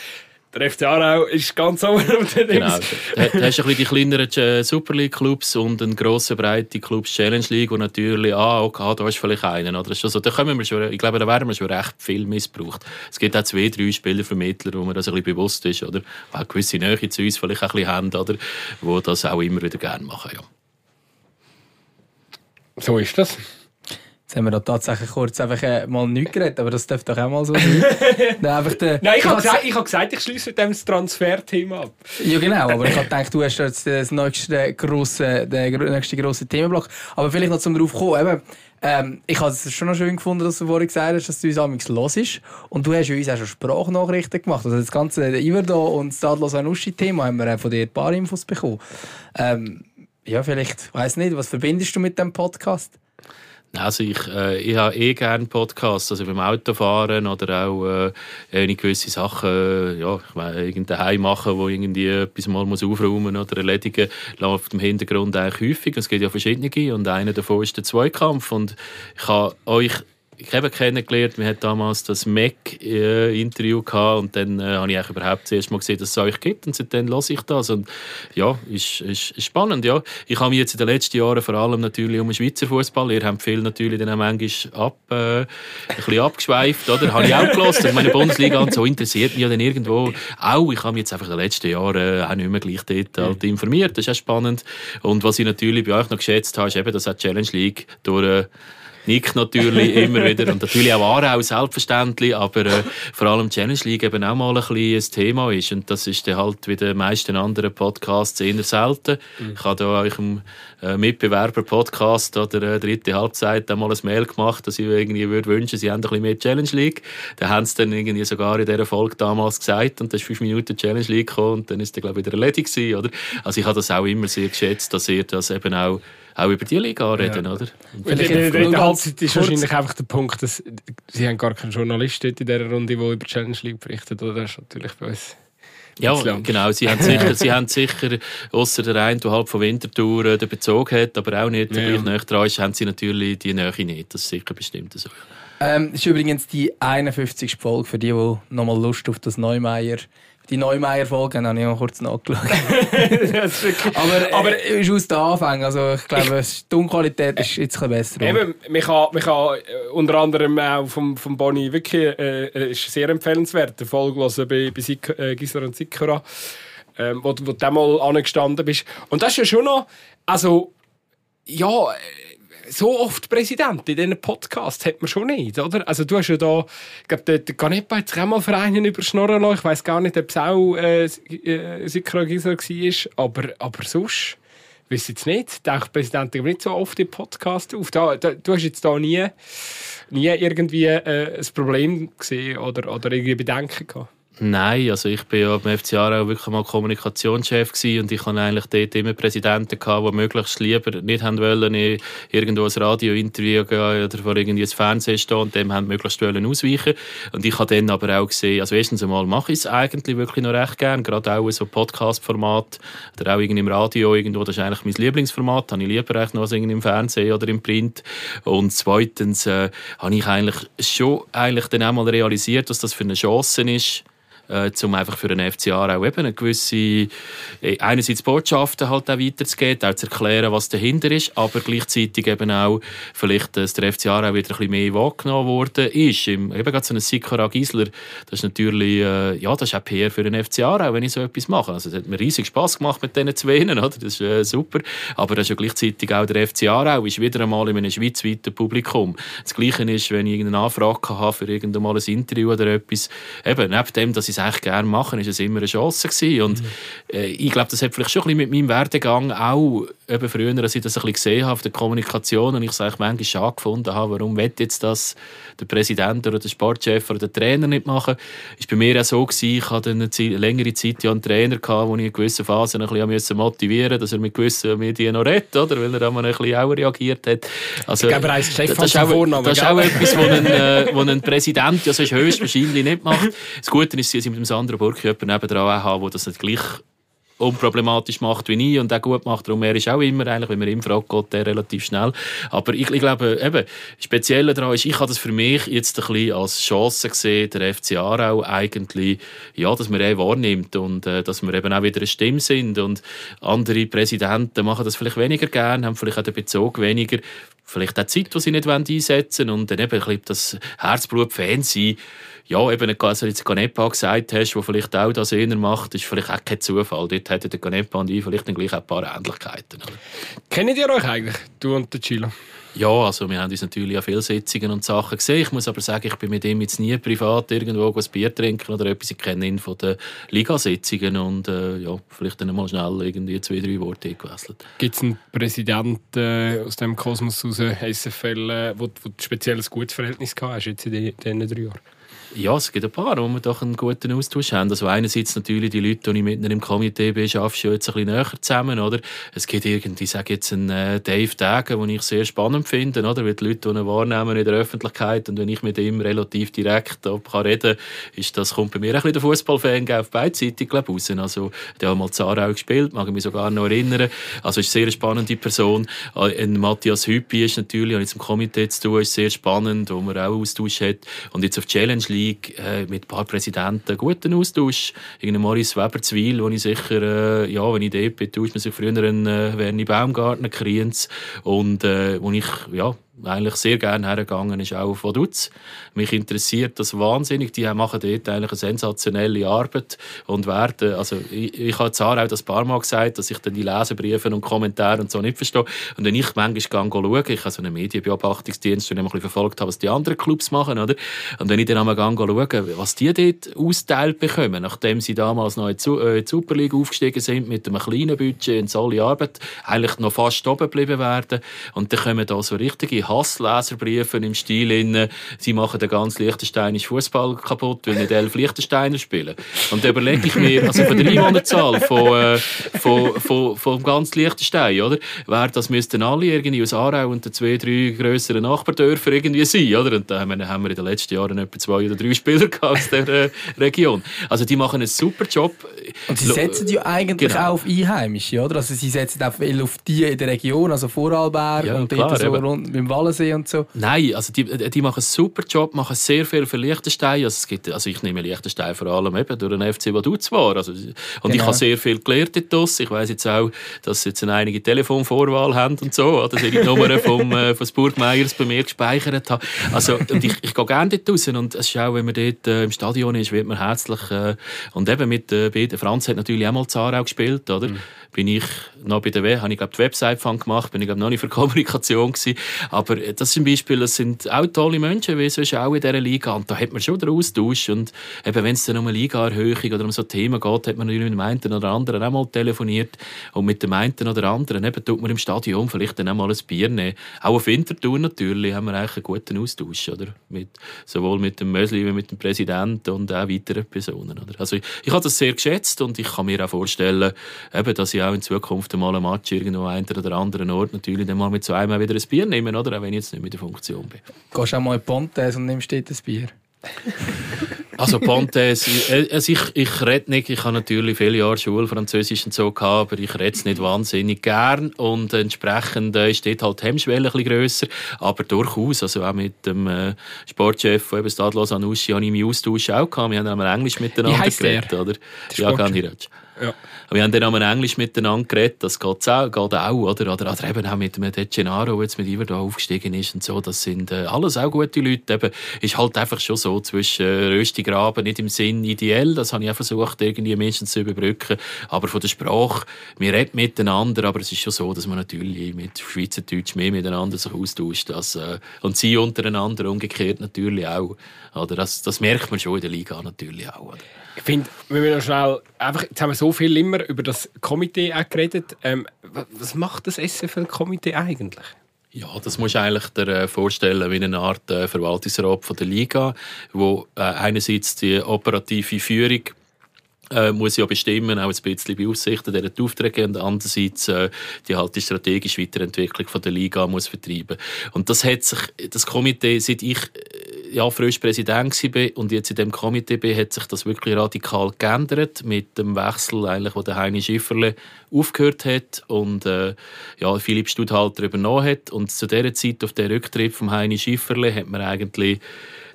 der FC Aarau ist ganz oben unter Genau. Du hast ein bisschen die kleineren äh, Super League-Clubs und eine grosse, breite Clubs Challenge League, wo natürlich, ah, okay, da ist vielleicht einen. Oder so. da kommen wir schon, ich glaube, da werden wir schon recht viel missbraucht. Es gibt auch zwei, drei Spielervermittler, wo man das ein bisschen bewusst ist, oder? Die auch gewisse Nähe zu uns vielleicht auch ein bisschen haben, oder? Wo das auch immer wieder gerne machen, ja. So ist das. Jetzt haben wir da tatsächlich kurz einfach äh, mal nichts geredet, aber das dürfte doch auch mal so sein. Nein, der, Nein, ich habe gesagt, hab gesagt, ich schließe mit dem Transfer-Thema ab. Ja, genau, aber ich habe gedacht, du hast jetzt das nächste grosse, den nächsten grossen Themenblock. Aber vielleicht noch zum darauf kommen, eben, ähm, ich habe es schon noch schön gefunden, dass du vorhin gesagt hast, dass du uns amigs los ist. Und du hast uns auch schon Sprachnachrichten gemacht. Also das ganze Iverdo und das Stadlos Anuschi-Thema haben wir von dir ein paar Infos bekommen. Ähm, ja, vielleicht, ich weiss nicht, was verbindest du mit dem Podcast? Also ich, äh, ich habe eh gerne Podcasts, also beim Autofahren oder auch äh, gewisse Sachen, äh, ja, ich meine, irgendein Heim machen, wo irgendwie etwas mal muss aufräumen oder erledigen, läuft im Hintergrund eigentlich häufig. Es gibt ja verschiedene und einer davon ist der Zweikampf und ich habe euch ich habe kennengelernt, wir hatten damals das Mac-Interview gehabt und dann äh, habe ich eigentlich überhaupt zuerst mal gesehen, dass es euch gibt und seitdem höre ich das und ja, ist, ist, ist spannend, ja. Ich habe mich jetzt in den letzten Jahren vor allem natürlich um den Schweizer Fußball, ihr habt viel natürlich dann auch manchmal ab, äh, ein bisschen abgeschweift, oder? Habe ich auch gelassen, meine Bundesliga und so interessiert mich ja dann irgendwo auch. Ich habe mich jetzt einfach in den letzten Jahren äh, auch nicht mehr gleich dort halt informiert, das ist auch spannend und was ich natürlich bei euch noch geschätzt habe, ist eben, dass auch die Challenge League durch äh, Nick natürlich immer wieder und natürlich auch Aarau, selbstverständlich, aber äh, vor allem Challenge League eben auch mal ein, bisschen ein Thema ist und das ist dann halt wie den meisten anderen Podcasts eher selten. Mhm. Ich habe da euch im äh, Mitbewerber-Podcast oder äh, dritte Halbzeit einmal ein Mail gemacht, dass ich irgendwie würde wünschen, sie haben ein bisschen mehr Challenge League. Da haben sie dann irgendwie sogar in dieser Folge damals gesagt und das ist fünf Minuten Challenge League gekommen und dann ist der glaube ich wieder erledigt gewesen, oder? Also ich habe das auch immer sehr geschätzt, dass ihr das eben auch auch über die Liga reden, ja. oder? Vielleicht in der Halbzeit ist wahrscheinlich einfach der Punkt, dass sie haben gar keinen Journalist in dieser Runde, der über die Challenge League berichtet, oder? Das ist natürlich bei uns ja, genau. Sie haben sicher, sie haben sicher außer der einen, der halb von Winterthur äh, den Bezug hat, aber auch nicht ja. gleich näher dran ist, haben sie natürlich die Nähe nicht. Das ist sicher bestimmt so. Ähm, das ist übrigens die 51. Folge für die, die nochmal Lust auf das Neumeier die Neumeier-Folge habe ich mal kurz nachgeschaut. aber, äh, aber ist aus den Anfängen. Also ich glaube, die Tonqualität ist jetzt ein besser. Eben, man kann, man kann äh, unter anderem auch vom, vom Bonnie wirklich äh, äh ist sehr empfehlenswert, die Folge hören bei, bei Sik äh, Gisler und Sikora, ähm, wo, wo du mal angestanden bist. Und das ist ja schon noch, also, ja, so oft Präsident in diesen Podcasts hat man schon nicht, oder? Also du hast ja da, ich glaube, der, der Ganepa hat sich auch mal für einen überschnorren lassen. Ich weiß gar nicht, ob es auch äh, äh Sikra Gisler war, aber, aber sonst, weiß jetzt nicht, taucht die Präsidentin nicht so oft im Podcast auf. Da, da, du hast jetzt da nie, nie irgendwie äh, ein Problem gesehen oder, oder irgendwie Bedenken gehabt? Nein, also ich bin ja beim FC Aarau wirklich mal Kommunikationschef und ich hatte eigentlich dort immer Präsidenten gehabt, die möglichst lieber nicht haben wollen, irgendwo ein Radiointerview gehen oder vor irgendwie ein Fernsehen stehen und dem haben möglichst wollen ausweichen. Und ich habe dann aber auch gesehen, also erstens einmal mache ich es eigentlich wirklich noch recht gern, gerade auch so Podcast-Format oder auch irgendwie im Radio irgendwo, das ist eigentlich mein Lieblingsformat, habe ich lieber eigentlich noch als irgendwie im Fernsehen oder im Print. Und zweitens äh, habe ich eigentlich schon eigentlich dann auch mal realisiert, dass das für eine Chance ist, äh, um einfach für den FCA auch eben eine gewisse, äh, einerseits Botschaften halt auch weiterzugeben, auch zu erklären, was dahinter ist, aber gleichzeitig eben auch vielleicht, dass der FCA auch wieder ein bisschen mehr wahrgenommen worden ist. Im, eben gerade so ein Sikora Gisler, das ist natürlich, äh, ja, das ist auch PR für den FCA auch, wenn ich so etwas mache. Also es hat mir riesig Spass gemacht mit diesen zwei, oder? Das ist äh, super. Aber das ist ja gleichzeitig auch der FCA auch, ist wieder einmal in einem schweizweiten Publikum. Das Gleiche ist, wenn ich irgendeine Anfrage habe für irgendein mal ein Interview oder etwas, eben, neben dem, dass ich es eigentlich gerne machen, ist es immer eine Chance gewesen. Und mhm. äh, ich glaube, das hat vielleicht schon ein bisschen mit meinem Werdegang auch eben früher, als ich das ein bisschen gesehen habe auf der Kommunikation und ich es eigentlich manchmal schade gefunden habe, warum will jetzt das der Präsident oder der Sportchef oder der Trainer nicht machen, ist bei mir auch so gewesen, ich hatte eine längere Zeit ja einen Trainer gehabt, den ich in gewissen Phasen ein bisschen motivieren musste, dass er mit gewissen Medien noch redet, oder? Weil er dann ein bisschen auch reagiert hat. Also, ich glaube, er das ist auch, Vornamen, das ist auch etwas, was ein, äh, ein Präsident ja sonst höchstwahrscheinlich nicht macht. Das Gute ist, ich mit dem Sandro Burki jemanden nebendran habe, der das nicht gleich unproblematisch macht wie ich und auch gut macht. Darum er ist auch immer, eigentlich, wenn man ihm fragt, geht der relativ schnell. Aber ich, ich glaube, eben, speziell daran ist, ich habe das für mich jetzt ein bisschen als Chance gesehen, der FC Aarau eigentlich, ja, dass man ihn wahrnimmt und äh, dass wir eben auch wieder eine Stimme sind und andere Präsidenten machen das vielleicht weniger gern, haben vielleicht auch den Bezug weniger, vielleicht auch Zeit, die sie nicht einsetzen wollen und dann eben ein bisschen das Herzblut-Fan sein ja, eben, also jetzt Ganepa gesagt hast, wo vielleicht auch das eher macht, ist vielleicht auch kein Zufall. Dort hätten der Ganepa und ich vielleicht dann gleich ein paar Ähnlichkeiten. Oder? Kennt ihr euch eigentlich, du und der Chilo? Ja, also wir haben uns natürlich an viele Sitzungen und Sachen gesehen. Ich muss aber sagen, ich bin mit ihm jetzt nie privat irgendwo ein Bier trinken oder etwas. Ich kenne ihn von den Ligasitzungen und äh, ja, vielleicht dann mal schnell irgendwie zwei, drei Worte eingewechselt. Gibt es einen Präsidenten äh, aus dem Kosmos aus SFL, äh, wo, wo ein spezielles gutes Verhältnis gehabt hast jetzt in diesen drei Jahren? Ja, es gibt ein paar, wo wir doch einen guten Austausch haben. Also einerseits natürlich die Leute, die ich mit im Komitee bin, arbeiten jetzt ein bisschen näher zusammen, oder? Es gibt irgendwie, sage jetzt einen äh, Dave Dagen, den ich sehr spannend finde, oder? Weil die Leute, die ihn wahrnehmen in der Öffentlichkeit und wenn ich mit ihm relativ direkt kann reden ist das, kommt bei mir ein bisschen der Fußballfan auf beide Seiten, glaube ich, raus. Also, der hat mal Zara auch gespielt, mag ich mich sogar noch erinnern. Also, ist eine sehr spannende Person. Äh, ein Matthias Hüppi ist natürlich, habe ich zum Komitee zu tun, ist sehr spannend, wo man auch Austausch hat. Und jetzt auf Challenge League League äh, mit ein paar Präsidenten guten Austausch. Irgendein Morris Weber-Zwil, wo ich sicher, äh, ja, wenn ich dort bin, tauscht man sich früher einen äh, Werni Baumgartner, Kriens und äh, wo ich, ja, eigentlich sehr gerne hergegangen ist, auch von Dutz. Mich interessiert das wahnsinnig. Die machen dort eigentlich eine sensationelle Arbeit und werden, also ich, ich habe Zara auch das paar Mal gesagt, dass ich dann die Leserbriefe und Kommentare und so nicht verstehe. Und wenn ich manchmal schaue, ich habe so einen Medienbeobachtungsdienst, und ein bisschen verfolgt habe, was die anderen Clubs machen, oder? Und wenn ich dann einmal schaue, was die dort austeilt bekommen, nachdem sie damals noch in die äh, Super League aufgestiegen sind, mit einem kleinen Budget und so Arbeit, eigentlich noch fast oben geblieben werden. Und dann kommen da so richtige Hassleserbriefe im Stil, in, sie machen den ganz liechtensteinischen Fußball kaputt, weil nicht elf Liechtensteiner spielen. Und da überlege ich mir, also von der Einwohnerzahl von, äh, von, von, von ganz Liechtenstein, oder? Wer das müssten alle irgendwie aus Aarau und den zwei, drei grösseren Nachbardörfer irgendwie sein, oder? Und da haben wir, haben wir in den letzten Jahren etwa zwei oder drei Spieler aus der äh, Region. Also die machen einen super Job. Und sie setzen ja eigentlich genau. auch auf Einheimische, oder? Also sie setzen auch viel auf die in der Region, also Vorarlberg ja, und klar, dort so rund beim Wallensee und so. Nein, also die, die machen einen super Job, machen sehr viel für Liechtenstein. Also, es gibt, also ich nehme Liechtenstein vor allem eben durch den FC Vaduz war. Also, und genau. ich habe sehr viel gelernt dort. Ich weiß jetzt auch, dass sie jetzt einige Telefonvorwahl haben und so, dass ich die Nummer vom, äh, von Burgmeiers bei mir gespeichert habe. Also, und ich, ich gehe gerne dort raus und es ist auch, wenn man dort äh, im Stadion ist, wird man herzlich äh, und eben mit äh. Franz hat natürlich auch mal Zarau gespielt, oder? Mhm bin ich noch bei der W, habe ich glaube die Website von gemacht, bin ich glaube noch nicht für Kommunikation gewesen. Aber Aber das zum Beispiel, das sind auch tolle Menschen, wie sonst auch in dieser Liga. Und da hat man schon den Austausch. Und eben, wenn es dann um eine Liga-Erhöhung oder um so Themen geht, hat man natürlich mit dem einen oder anderen auch mal telefoniert. Und mit dem einen oder anderen eben, tut man im Stadion vielleicht dann auch mal ein Bier nehmen. Auch auf Winterthur natürlich haben wir eigentlich einen guten Austausch. Oder? Mit, sowohl mit dem Mösli wie mit dem Präsidenten und auch weiteren Personen. Oder? Also ich, ich habe das sehr geschätzt und ich kann mir auch vorstellen, eben, dass ich auch in Zukunft mal ein Match irgendwo an einem oder anderen Ort natürlich dann mal mit so einem wieder ein Bier nehme, oder? auch wenn ich jetzt nicht mit der Funktion bin. Gehst du auch mal in Pontes und nimmst dort ein Bier? Also Pontes, also ich, ich rede nicht, ich habe natürlich viele Jahre Schulfranzösisch und so gehabt, aber ich rede es nicht wahnsinnig gern und entsprechend äh, ist dort halt die Hemmschwelle ein bisschen grösser, aber durchaus, also auch mit dem äh, Sportchef von Stadlos Anuschi habe ich mich austauschen auch gehabt, wir haben einmal Englisch miteinander geredet, der? oder? Ja, Ganhirac. Ja. Wir haben dann einmal Englisch miteinander geredet, das geht auch, geht auch oder? Oder, oder eben auch mit dem De Gennaro, der jetzt mit Iver da aufgestiegen ist und so, das sind äh, alles auch gute Leute. Eben, ist halt einfach schon so zwischen äh, Röstigraben, nicht im Sinn ideell, das habe ich auch versucht, irgendwie Menschen zu überbrücken, aber von der Sprache, wir reden miteinander, aber es ist schon so, dass man natürlich mit Schweizerdeutsch mehr miteinander sich austauscht als, äh, und sie untereinander umgekehrt natürlich auch. Oder? Das, das merkt man schon in der Liga natürlich auch. Oder? Ich finde, wenn wir noch schnell, einfach, jetzt haben wir so viel immer über das Komitee auch geredet. Ähm, was macht das SFL-Komitee eigentlich? Ja, das muss du eigentlich dir äh, vorstellen wie eine Art äh, Verwaltungsrat von der Liga, wo äh, einerseits die operative Führung äh, muss ja bestimmen, auch ein bisschen beaufsichten, deren Aufträge und andererseits äh, die halt die strategische Weiterentwicklung von der Liga muss vertreiben. Und das hat sich, das Komitee, seit ich ja, frisch Präsident war und jetzt in dem Komitee bin, hat sich das wirklich radikal geändert mit dem Wechsel, eigentlich, wo der Heini Schifferle aufgehört hat und äh, ja, Philipp Studhalter übernommen hat. Und zu dieser Zeit, auf der Rücktritt von Heini Schifferle, hat man eigentlich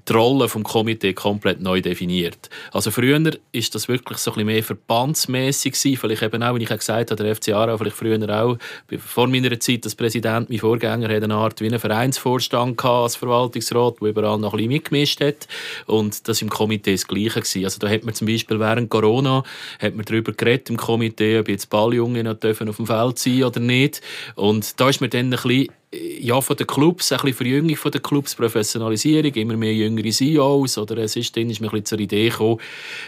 die Rolle vom Komitee komplett neu definiert. Also früher ist das wirklich so ein bisschen mehr verbandsmäßig gewesen. Vielleicht eben auch, wie ich gesagt habe, der FC Aarau, vielleicht früher auch, vor meiner Zeit als Präsident, mein Vorgänger, hat eine Art wie einen Vereinsvorstand gehabt, als Verwaltungsrat, der überall noch ein bisschen mitgemischt hat. Und das im Komitee das Gleiche gewesen. Also da hat man zum Beispiel während Corona hat man darüber geredet im Komitee, ob jetzt Balljungen noch dürfen auf dem Feld sein oder nicht. Und da ist man dann ein bisschen ja, von den Clubs, ein bisschen Verjüngung von den Clubs, Professionalisierung, immer mehr jüngere CEOs, oder es ist dann ist mir ein bisschen zur Idee gekommen,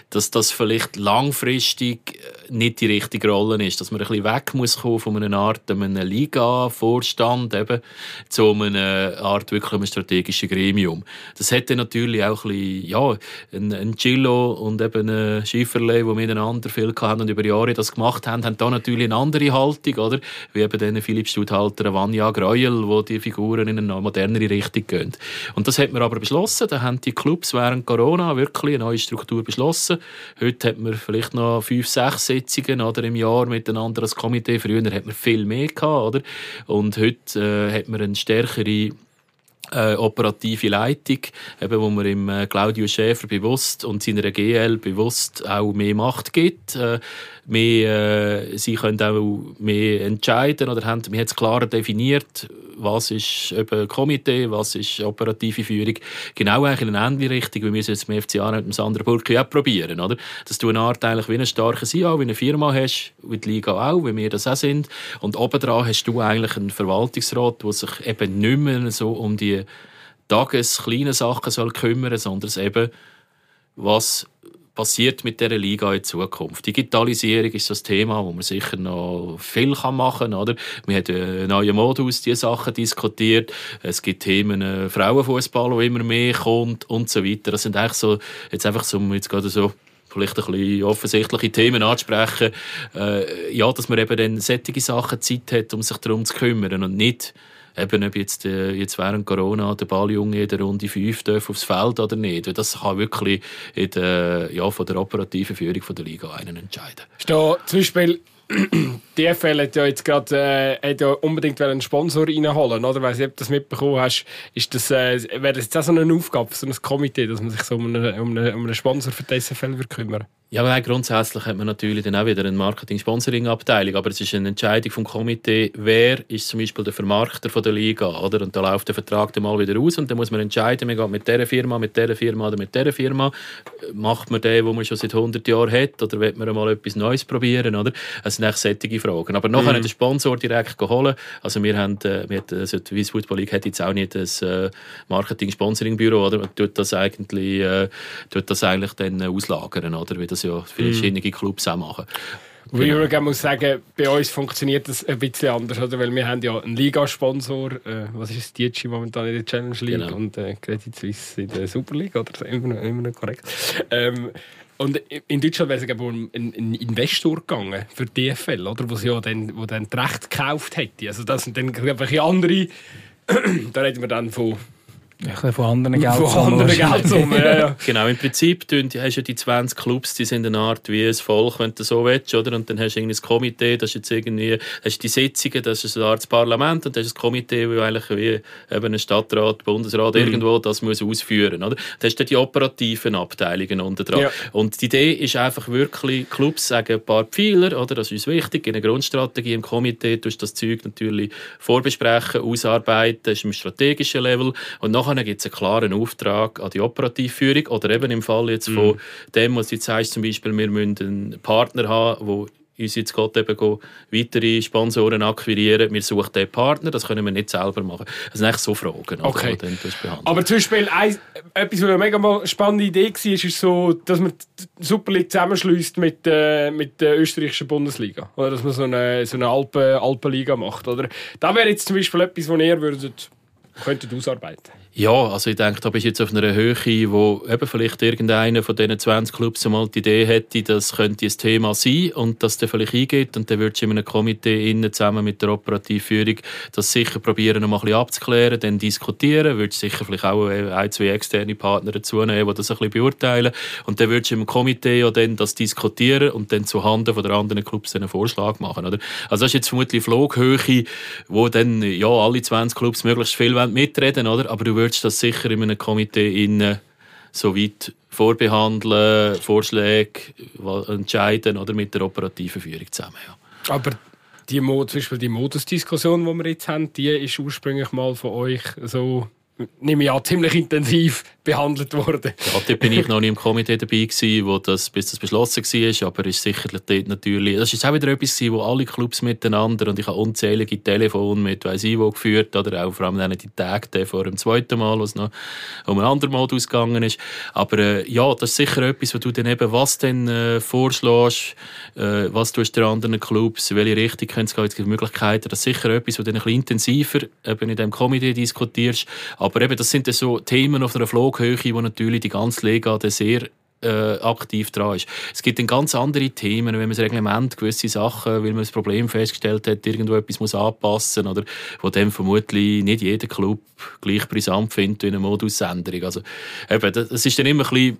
dass das vielleicht langfristig äh, nicht die richtige Rolle ist, dass man ein bisschen weg muss kommen von einer Art einem Liga-Vorstand eben zu einer Art wirklich einem strategischen Gremium. Das hätte natürlich auch ein bisschen, ja, ein, ein Gillo und eben ein Schifferle, die miteinander viel hatten und über Jahre das gemacht haben, haben da natürlich eine andere Haltung, oder? Wie eben dann Philipp Studhalter, Vanja Greuel, Spiel, wo die Figuren in eine modernere Richtung gehen. Und das hat man aber beschlossen. Da haben die Clubs während Corona wirklich eine neue Struktur beschlossen. Heute hat man vielleicht noch fünf, sechs Sitzungen oder im Jahr miteinander als Komitee. Früher hat man viel mehr gehabt, oder? Und heute äh, hat man eine stärkere äh, operative Leitung, eben, wo man im äh, Claudio Schäfer bewusst und seiner GL bewusst auch mehr Macht gibt. Äh, mehr, äh, sie können auch mehr entscheiden oder haben, wir haben es klarer definiert, was ist eben Komitee, was ist operative Führung. Genau eigentlich in eine ähnliche Richtung, wie wir es jetzt mit FCA mit Sandra Burki auch probieren. Oder? Dass du eine Art eigentlich wie eine starke CEO, wie eine Firma hast, wie die Liga auch, wie wir das auch sind. Und obendran hast du eigentlich einen Verwaltungsrat, der sich eben nicht mehr so um die tageskleinen Sachen soll kümmern, sondern eben was passiert mit dieser Liga in Zukunft. Digitalisierung ist das Thema, wo man sicher noch viel machen kann. Oder? Wir haben einen neuen Modus, diese Sachen diskutiert. Es gibt Themen äh, Frauenfußball, wo immer mehr kommt und so weiter. Das sind eigentlich so, jetzt einfach so, jetzt gerade so vielleicht ein bisschen offensichtliche Themen ansprechen, äh, ja, dass man eben dann solche Sachen Zeit hat, um sich darum zu kümmern und nicht eben ob jetzt, äh, jetzt während Corona der Balljunge in der Runde 5 darf aufs Feld oder nicht. Das kann wirklich in der, ja, von der operativen Führung von der Liga einen entscheiden. Ist da zum Beispiel die DFL hat ja jetzt gerade äh, ja unbedingt einen Sponsor reinholen, oder? Weil du das mitbekommen hast, ist das, äh, wäre das jetzt auch so eine Aufgabe, so ein Komitee, dass man sich so um einen, um einen, um einen Sponsor für die SFL kümmern Ja, weil grundsätzlich hat man natürlich dann auch wieder eine Marketing-Sponsoring-Abteilung, aber es ist eine Entscheidung vom Komitee, wer ist zum Beispiel der Vermarkter von der Liga, oder? Und da läuft der Vertrag dann mal wieder aus und dann muss man entscheiden, man geht mit dieser Firma, mit dieser Firma oder mit dieser Firma. Macht man den, den man schon seit 100 Jahren hat, oder will man mal etwas Neues probieren, oder? Das sind echt solche Fragen. Aber nachher mhm. den Sponsor direkt holen. Also wir haben, äh, wir haben also die Swiss Football League hat jetzt auch nicht ein äh, Marketing-Sponsoring-Büro, oder? Und tut das eigentlich, äh, tut das eigentlich dann auslagern, oder? Wie das ja verschiedene mhm. Clubs auch machen. Genau. Wo ich muss sagen, bei uns funktioniert das ein bisschen anders, oder? weil wir haben ja einen Ligasponsor, äh, was ist Dietschi momentan in der Challenge League genau. und äh, Credit Suisse in der Super League, oder? Immer, immer noch korrekt. Ähm, und in Deutschland wäre es um einen Investor gegangen für die DFL, oder? Wo sie ja dann, wo dann das Recht gekauft hätte. Also das sind dann einfach andere, da reden wir dann von ein von anderen Geldsummen. Von anderen Geldsummen, ja, ja. Genau, im Prinzip hast du ja die 20 Clubs, die sind eine Art wie ein Volk, wenn du so willst, oder? Und dann hast du ein Komitee, das ist jetzt irgendwie, hast die Sitzungen, das ist eine Art Parlament und das ist ein Komitee, wo eigentlich wie eben ein Stadtrat, Bundesrat mhm. irgendwo das muss ausführen, oder? Da hast du die operativen Abteilungen unter dran. Ja. Und die Idee ist einfach wirklich, Clubs sagen ein paar Pfeiler, oder? Das ist uns wichtig, in einer Grundstrategie im Komitee tust du das Zeug natürlich vorbesprechen, ausarbeiten, das ist im strategischen Level und nachher nachher gibt es einen klaren Auftrag an die Operativführung oder eben im Fall jetzt von mm. dem, was du jetzt sagst, zum Beispiel, wir müssen einen Partner haben, wo uns jetzt geht eben weitere Sponsoren akquirieren. Wir suchen den Partner, das können wir nicht selber machen. Das sind eigentlich so Fragen. Okay. Aber zum Beispiel ein, etwas, was eine mega spannende Idee war, ist so, dass man die Super League zusammenschließt mit, äh, mit der österreichischen Bundesliga. Oder dass man so eine, so eine Alpen, Alpenliga macht. Oder? Da wäre jetzt zum Beispiel etwas, was ihr würdet, könntet ausarbeiten ja, also ich denke, da bist du jetzt auf einer Höhe, wo eben vielleicht irgendeiner von diesen 20 Clubs einmal die Idee hätte, das könnte ein Thema sein und das dann vielleicht eingeht und dann würdest du in einem Komitee innen zusammen mit der Operativführung das sicher probieren, noch mal ein bisschen abzuklären, dann diskutieren, würdest sicher vielleicht auch ein, zwei externe Partner dazu nehmen, die das ein bisschen beurteilen und dann würdest du im Komitee ja dann das diskutieren und dann zuhanden von der anderen Clubs einen Vorschlag machen, oder? Also das ist jetzt vermutlich Flughöhe, wo dann ja alle 20 Clubs möglichst viel mitreden, oder? Aber du würdest das sicher in einem Komitee innen so weit vorbehandeln, Vorschläge entscheiden oder mit der operativen Führung zusammen. Ja. Aber die, zum Beispiel die Modusdiskussion, die wir jetzt haben, die ist ursprünglich mal von euch so nehme ich an, ziemlich intensiv behandelt worden. Ja, dort bin ich noch nicht im Komitee dabei gewesen, wo das, bis das beschlossen war, aber ist sicher dort natürlich, das ist auch wieder etwas wo alle Clubs miteinander und ich habe unzählige Telefone mit weiss ich wo geführt oder auch vor allem die Tage vor dem zweiten Mal, wo es noch um einen anderen Modus gegangen ist. Aber äh, ja, das ist sicher etwas, wo du dann eben was denn äh, vorschlägst, äh, was du den anderen Clubs, welche Richtung können es gehen, Möglichkeiten, das ist sicher etwas, wo du dann ein bisschen intensiver eben in diesem Komitee diskutierst, aber eben, das sind so Themen auf einer Flughöhe, wo natürlich die ganze Liga sehr äh, aktiv dran ist. Es gibt dann ganz andere Themen, wenn man das Reglement, gewisse Sachen, weil man das Problem festgestellt hat, irgendwo etwas muss anpassen oder wo dann vermutlich nicht jeder Club gleich brisant findet in einer Modusänderung. Also eben, das ist dann immer ein bisschen,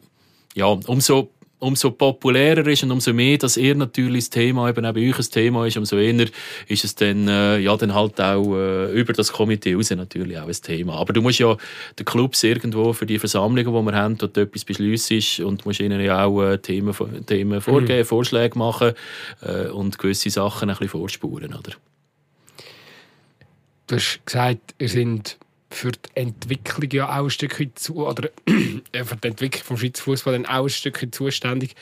ja, umso umso populärer ist und umso mehr, dass er natürlich das Thema eben auch bei euch ein Thema ist, umso eher ist es dann, äh, ja, dann halt auch äh, über das Komitee raus natürlich auch ein Thema. Aber du musst ja den Clubs irgendwo für die Versammlungen, die wir haben, dort etwas beschliessen und musst ihnen ja auch äh, Themen, Themen vorgeben, mhm. Vorschläge machen äh, und gewisse Sachen ein bisschen vorspuren, oder? Du hast gesagt, ihr sind für die Entwicklung ja auch ein Stückchen zu, oder für die Entwicklung vom Schweizer Fußball auch ein Stückchen zuständig.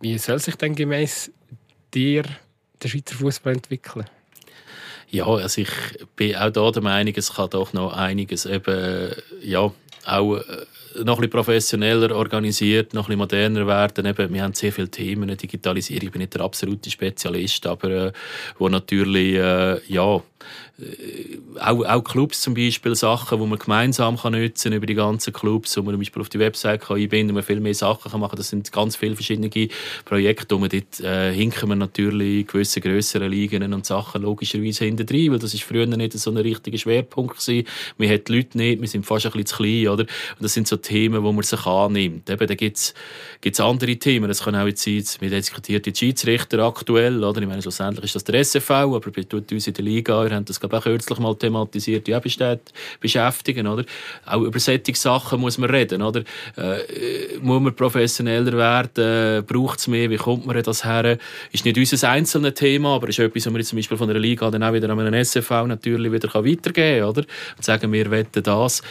Wie soll sich denn gemäß dir der Schweizer Fußball entwickeln? Ja, also ich bin auch da der Meinung, es kann doch noch einiges eben, ja, auch äh, noch ein professioneller organisiert, noch ein moderner werden. Eben, wir haben sehr viele Themen, Digitalisierung, ich bin nicht der absolute Spezialist, aber äh, wo natürlich, äh, ja, auch, auch Clubs zum Beispiel, Sachen, die man gemeinsam kann nutzen über die ganzen Clubs, wo man zum Beispiel auf die Website kann einbinden kann, viel mehr Sachen kann machen Das sind ganz viele verschiedene Projekte, wo man dort äh, hinken wir natürlich gewisse grössere Ligen und Sachen logischerweise hinten drin, weil das ist früher nicht so ein richtiger Schwerpunkt gewesen. Wir haben die Leute nicht, wir sind fast ein bisschen zu klein, oder? Und das sind so Themen, wo man sich annimmt. Eben, da gibt es andere Themen. Das kann auch jetzt sein, wir diskutieren die Schiedsrichter aktuell, oder? Ich meine, schlussendlich ist das der SFV, aber bei uns in der Liga, wir haben das glaube auch kürzlich mal thematisiert, die auch beschäftigen. Oder? Auch über solche Sachen muss man reden. Oder? Äh, muss man professioneller werden? Braucht es mehr? Wie kommt man das her? Ist nicht unser einzelnes Thema, aber ist etwas, was man zum Beispiel von einer Liga dann auch wieder an einen SFV natürlich wieder weitergeben kann. Oder? Und sagen, wir wollen das.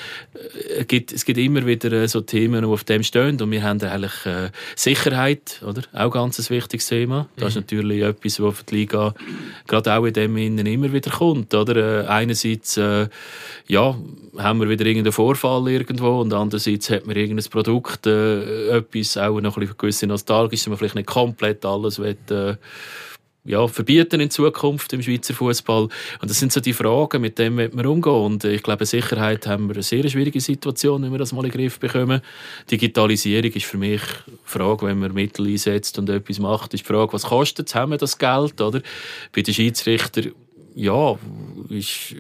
Es gibt, es gibt immer wieder so Themen, die auf dem stehen. Und wir haben eigentlich äh, Sicherheit, oder? auch ganz ein wichtiges Thema. Das ist mhm. natürlich etwas, was für die Liga gerade auch in dem Innen immer wieder kommt. Oder? Äh, einerseits äh, ja, haben wir wieder irgendeinen Vorfall irgendwo und andererseits hat man irgendein Produkt, äh, etwas, auch noch ein bisschen nostalgisch, dass man vielleicht nicht komplett alles will, äh, ja, verbieten in Zukunft im Schweizer Fußball. Und das sind so die Fragen, mit denen wir umgehen. Und ich glaube, Sicherheit haben wir eine sehr schwierige Situation, wenn wir das mal in den Griff bekommen. Digitalisierung ist für mich eine Frage, wenn man Mittel einsetzt und etwas macht, ist die Frage, was kostet es, haben wir das Geld, oder? Bei den Schiedsrichtern ja, ist,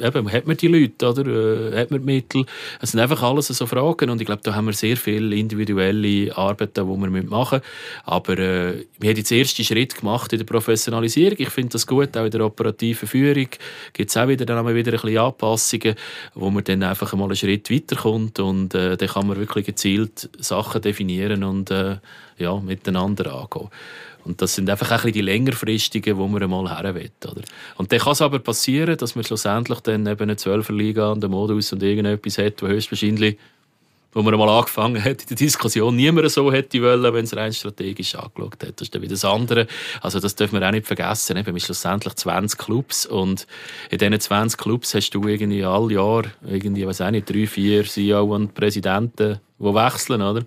eben, hat man die Leute, oder? Äh, hat man die Mittel? Es sind einfach alles so Fragen und ich glaube, da haben wir sehr viele individuelle Arbeiten, die wir machen müssen. Aber äh, wir haben jetzt den ersten Schritt gemacht in der Professionalisierung. Ich finde das gut, auch in der operativen Führung gibt es auch wieder, dann wieder ein bisschen Anpassungen, wo man dann einfach mal einen Schritt weiterkommt und äh, dann kann man wirklich gezielt Sachen definieren und äh, ja, miteinander angehen. Und das sind einfach ein die längerfristigen, wo man einmal her will, oder? Und dann kann es aber passieren, dass man schlussendlich dann eben eine 12er Liga an der Modus und irgendetwas hat, wo höchstwahrscheinlich wo man einmal angefangen hat, in der Diskussion niemand so hätte wollen, wenn es rein strategisch angeschaut hat. Das ist dann wieder das andere. Also das dürfen wir auch nicht vergessen. Wir haben schlussendlich 20 Clubs und in diesen 20 Clubs hast du irgendwie all Jahr irgendwie, weiß auch nicht, drei, vier CEO und Präsidenten, die wechseln, oder?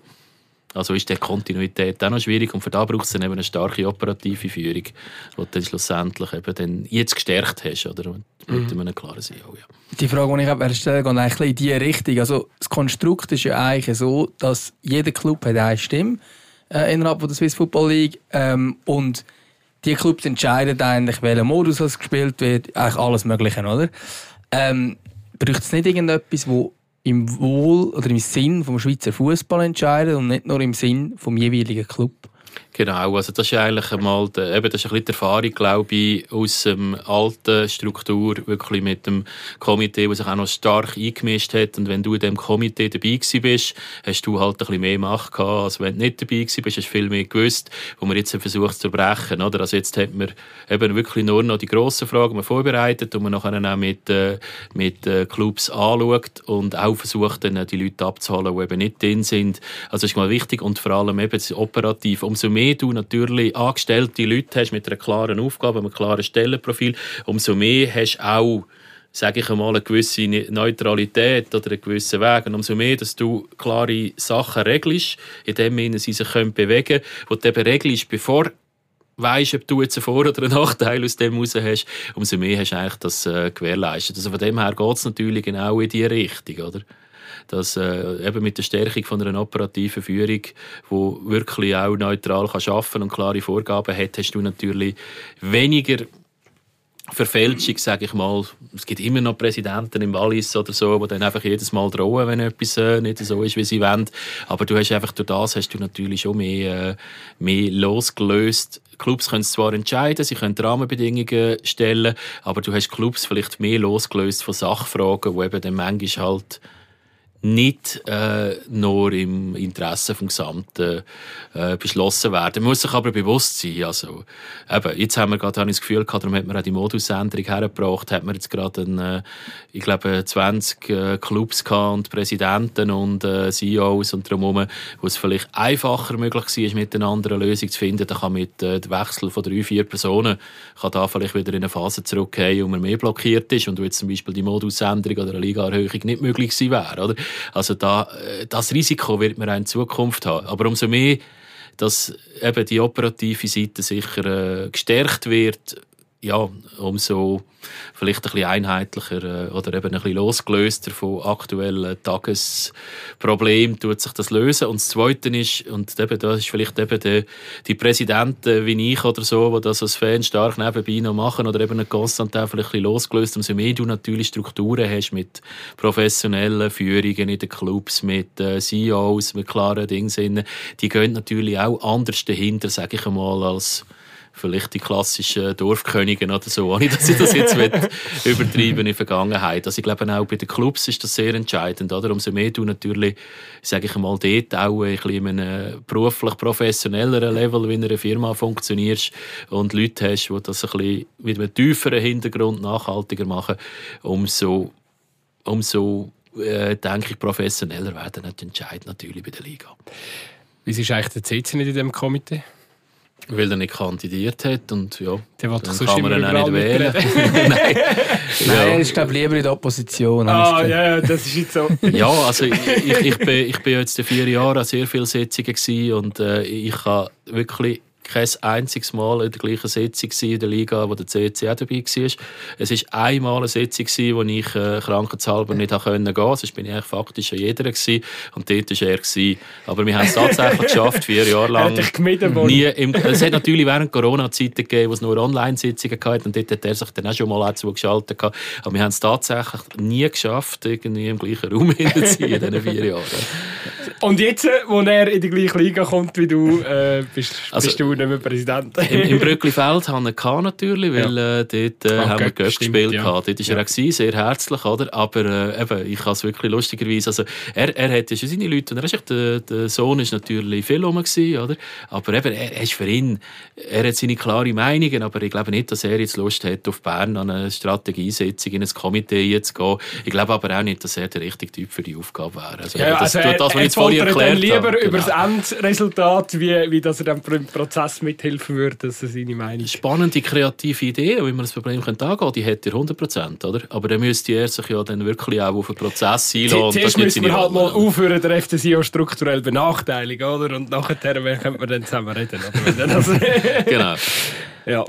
Also ist die Kontinuität auch noch schwierig und für da braucht es dann eben eine starke operative Führung, die du dann schlussendlich eben dann jetzt gestärkt hast, oder? Mit mhm. einem klaren CEO, ja. Die Frage, die ich habe stelle, geht eigentlich in diese Richtung. Also das Konstrukt ist ja eigentlich so, dass jeder Club hat eine Stimme äh, innerhalb der Swiss Football League ähm, und die Clubs entscheiden eigentlich, welcher Modus gespielt wird, eigentlich alles Mögliche, oder? Ähm, braucht es nicht irgendetwas, wo im Wohl oder im Sinn vom Schweizer Fußball entscheiden und nicht nur im Sinn vom jeweiligen Club. Genau, also das ist eigentlich einmal der, eben, das ist ein bisschen die Erfahrung, glaube ich, aus dem alten Struktur, wirklich mit dem Komitee, das sich auch noch stark eingemischt hat. Und wenn du in diesem Komitee dabei bist, hast du halt ein bisschen mehr Macht gehabt, als wenn du nicht dabei bist, hast du viel mehr gewusst, wo man jetzt versucht zu brechen. Oder? Also jetzt hat man eben wirklich nur noch die grossen Fragen vorbereitet und man nachher auch mit, äh, mit äh, Clubs anschaut und auch versucht, dann die Leute abzuholen, die eben nicht drin sind. Also das ist mal wichtig und vor allem eben das operativ. Umso mehr mehr du natürlich angestellte Leute hast mit einer klaren Aufgabe, einem klaren Stellenprofil, umso mehr hast du auch sage ich einmal, eine gewisse Neutralität oder einen gewissen Weg. Und umso mehr, dass du klare Sachen regelst, in dem Sinne sie sich können bewegen können, wo du eben regelst, bevor weißt, ob du jetzt einen Vor- oder einen Nachteil aus dem raus hast, umso mehr hast du eigentlich das äh, gewährleistet. Also von dem her geht es natürlich genau in diese Richtung, oder? Dass äh, eben mit der Stärkung von einer operativen Führung, wo wirklich auch neutral kann arbeiten und klare Vorgaben hat, hast du natürlich weniger Verfälschung, sage ich mal. Es gibt immer noch Präsidenten im Wallis oder so, die dann einfach jedes Mal drohen, wenn etwas äh, nicht so ist, wie sie wollen. Aber du hast einfach durch das hast du natürlich schon mehr, äh, mehr losgelöst. Clubs können es zwar entscheiden, sie können Rahmenbedingungen stellen, aber du hast Clubs vielleicht mehr losgelöst von Sachfragen, wo eben dann manchmal halt nicht äh, nur im Interesse des Gesamten äh, beschlossen werden. Man muss sich aber bewusst sein, also, eben, jetzt haben wir gerade das Gefühl gehabt, darum hat man auch die Modusänderung hergebracht, hat man jetzt gerade, einen, äh, ich glaube, 20 äh, Clubs gehabt und Präsidenten und äh, CEOs und darum wo es vielleicht einfacher möglich war, miteinander eine Lösung zu finden. Da kann mit äh, dem Wechsel von drei, vier Personen kann da vielleicht wieder in eine Phase zurückgehen, wo man mehr blockiert ist und wo jetzt zum Beispiel die Modusänderung oder eine Ligaerhöhung nicht möglich gewesen wäre, oder? Also da, äh, das Risiko wird man in Zukunft haben. Aber umso mehr, dass eben die operative Seite sicher äh, gestärkt wird, ja, umso vielleicht ein bisschen einheitlicher äh, oder eben ein bisschen losgelöster von aktuellen Tagesproblemen tut sich das lösen. Und das Zweite ist, und eben, da ist vielleicht eben die, die Präsidenten wie ich oder so, die das als Fan stark nebenbei noch machen oder eben ein Konstantin vielleicht ein bisschen losgelöst, umso mehr du natürlich Strukturen hast mit professionellen Führungen in den Clubs, mit äh, CEOs, mit klaren Dingen, die gehen natürlich auch anders dahinter, sage ich einmal, als vielleicht die klassischen Dorfkönige oder so, ohne dass ich das jetzt übertreiben in der Vergangenheit. Also ich glaube auch bei den Clubs ist das sehr entscheidend, oder? Umso mehr du natürlich, sage ich mal, dort auch ein bisschen in einem beruflich professionelleren Level wie in einer Firma funktionierst und Leute hast, die das ein bisschen mit einem tieferen Hintergrund nachhaltiger machen, umso, umso äh, denke ich, professioneller werden die Entscheid natürlich bei der Liga. Wieso ist eigentlich der CC nicht in diesem Komitee? Weil er nicht kandidiert hat und ja, der dann kann man ihn auch nicht wählen. Nein, Nein ja. er ist glaube lieber in der Opposition. Ah, ja, ja, das ist jetzt so. ja, also ich, ich, ich, bin, ich bin jetzt vier Jahre an sehr vielen Sitzungen und äh, ich habe wirklich kein einziges Mal in der gleichen Sitzung in der Liga, wo der CC auch dabei war. Es war einmal eine Sitzung, wo ich äh, krankheitshalber nicht gehen konnte. Sonst bin ich eigentlich faktisch an jeder. Gewesen. Und dort war er. Gewesen. Aber wir haben es tatsächlich geschafft, vier Jahre lang. nie im, es hat natürlich während Corona-Zeiten gegeben, wo es nur Online-Sitzungen gab. Und dort hat er sich dann auch schon mal zugeschaltet. Aber wir haben es tatsächlich nie geschafft, irgendwie im gleichen Raum hinzuziehen in diesen vier Jahren. Und jetzt, wo er in die gleiche Liga kommt wie du, äh, bist, also, bist du nicht mehr Präsident. Im, im Brücklifeld haben wir natürlich, weil ja. äh, dort äh, haben wir Göpp gespielt. Ja. Dort war ja. er auch gewesen, sehr herzlich, oder? Aber äh, eben, ich kann es wirklich lustigerweise, also er, er hat ja schon seine Leute, und er ist der, der Sohn ist natürlich viel rum gewesen, oder? Aber eben, er, er ist für ihn, er hat seine klare Meinungen, aber ich glaube nicht, dass er jetzt Lust hat, auf Bern an eine Strategiesitzung, in ein Komitee zu gehen. Ich glaube aber auch nicht, dass er der richtige Typ für die Aufgabe wäre. Also, ja, das, also, das, was ich jetzt vorhin erklärt lieber habe, über das genau. Endresultat, wie, wie dass er dann im Prozess mithelfen würde, dass er seine Meinung... Spannende, kreative Idee, wie man das Problem könnte angehen die hätte er 100%, oder? Aber dann müsste er sich ja dann wirklich auch auf den Prozess einladen. Zuerst müssen wir halt mal aufhören, der FCC strukturell benachteiligen, oder? Und nachher können wir dann zusammen reden, oder? genau. Ja.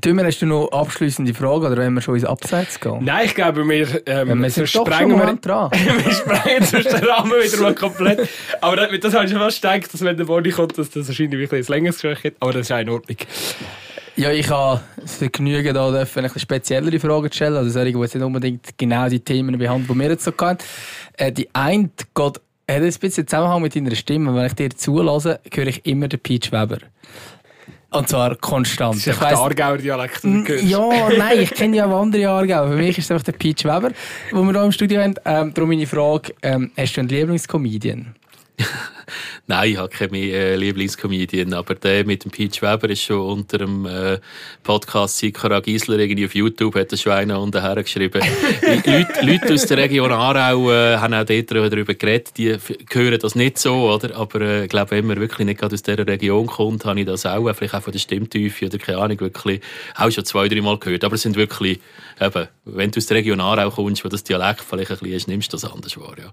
Tümer, hast du noch abschließende Frage oder wenn wir schon ins Abseits gehen? Nein, ich glaube, wir, ähm, wir sind sprengen wir, dran. wir sprengen sonst den Rahmen wieder mal komplett. Aber das, das habe ich schon fast gedacht, dass wenn der Body kommt, dass das wahrscheinlich ein längeres Gespräch hat. Aber das ist auch in Ordnung. Ja, ich habe das Vergnügen, da eine speziellere Frage zu stellen. Also solche, die jetzt nicht unbedingt genau die Themen behandeln, die wir jetzt so hatten. Äh, die eine geht, hat ein bisschen Zusammenhang mit deiner Stimme. Wenn ich dir zulasse, höre ich immer den Peach Weber. Und zwar konstant. Das ist ich weiss, der Aargauer Dialekt, Ja, nein, ich kenne ja auch andere Aargauer. Für mich ist es einfach der Peach Weber, den wir hier im Studio haben. Ähm, darum meine Frage, ähm, hast du einen Lieblingscomedian? Nein, ich habe keine äh, Lieblingscomedian, aber der mit dem Peach Weber ist schon unter dem äh, Podcast Sikora Giesler irgendwie auf YouTube, hat das schon einer unten geschrieben. Leute, Leute aus der Region Aarau äh, haben auch dort darüber geredet, die hören das nicht so, oder? aber äh, ich glaube, wenn man wirklich nicht gerade aus dieser Region kommt, habe ich das auch, vielleicht auch von der Stimmtiefe oder keine Ahnung, wirklich auch schon zwei, drei Mal gehört, aber es sind wirklich, eben, wenn du aus der Region Aarau kommst, wo das Dialekt vielleicht ein bisschen ist, nimmst du das anders wahr, ja.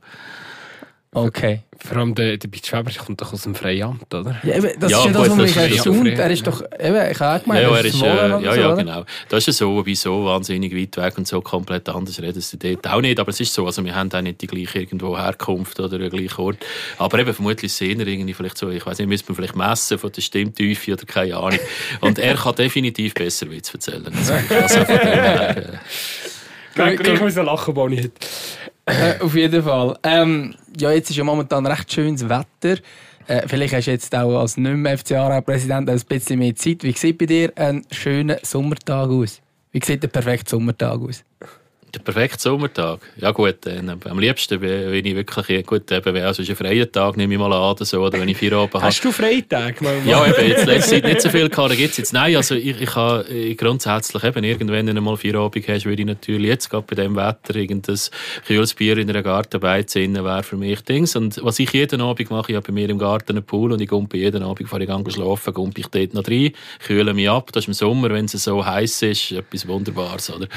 Okay. Vor allem der, der Bitschweber kommt doch aus dem Freiamt, oder? Ja, eben, das ja, ist ja das, was mich erstaunt. Er ist doch, eben, ich habe auch gemeint, ja, er ist, äh, ja, ja, genau. Das ist so, wieso wahnsinnig weit weg und so komplett anders reden sie dort auch nicht, aber es ist so, also wir haben auch nicht die gleiche irgendwo Herkunft oder den gleichen Ort, aber eben vermutlich sehen wir irgendwie vielleicht so, ich weiß nicht, müssen wir vielleicht messen von der Stimmtiefe oder keine Ahnung. Und er kann definitiv besser Witz erzählen. Also von dem her, äh, Gleich müssen lachen, Bonnie. Äh, auf jeden Fall. Ähm, ja, jetzt ist ja momentan recht schönes Wetter. Äh, vielleicht hast du jetzt auch als nicht mehr FCA-Präsident ein bisschen mehr Zeit. Wie sieht bei dir ein schöner Sommertag aus? Wie sieht der perfekte Sommertag aus? Der perfekte Sommertag? Ja gut, äh, am liebsten, wenn ich wirklich, gut, eben, also ist ein freier Tag, nehme ich mal an, oder so, oder wenn ich vier Abend habe. Hast du Freitag? Ja, eben, jetzt letzte Zeit nicht so viel gehabt, gibt es jetzt. Nein, also ich, ich habe äh, grundsätzlich eben, irgendwann, wenn du mal vier Abend hast, würde ich natürlich jetzt, gerade bei diesem Wetter, irgendein kühles Bier in einer Gartenbeiz wäre für mich Dings. Und was ich jeden Abend mache, ich habe bei mir im Garten einen Pool und ich gehe jeden Abend, bevor ich gehe schlafen, gehe ich dort noch rein, kühle mich ab. Das ist im Sommer, wenn es so heiß ist, etwas Wunderbares, oder?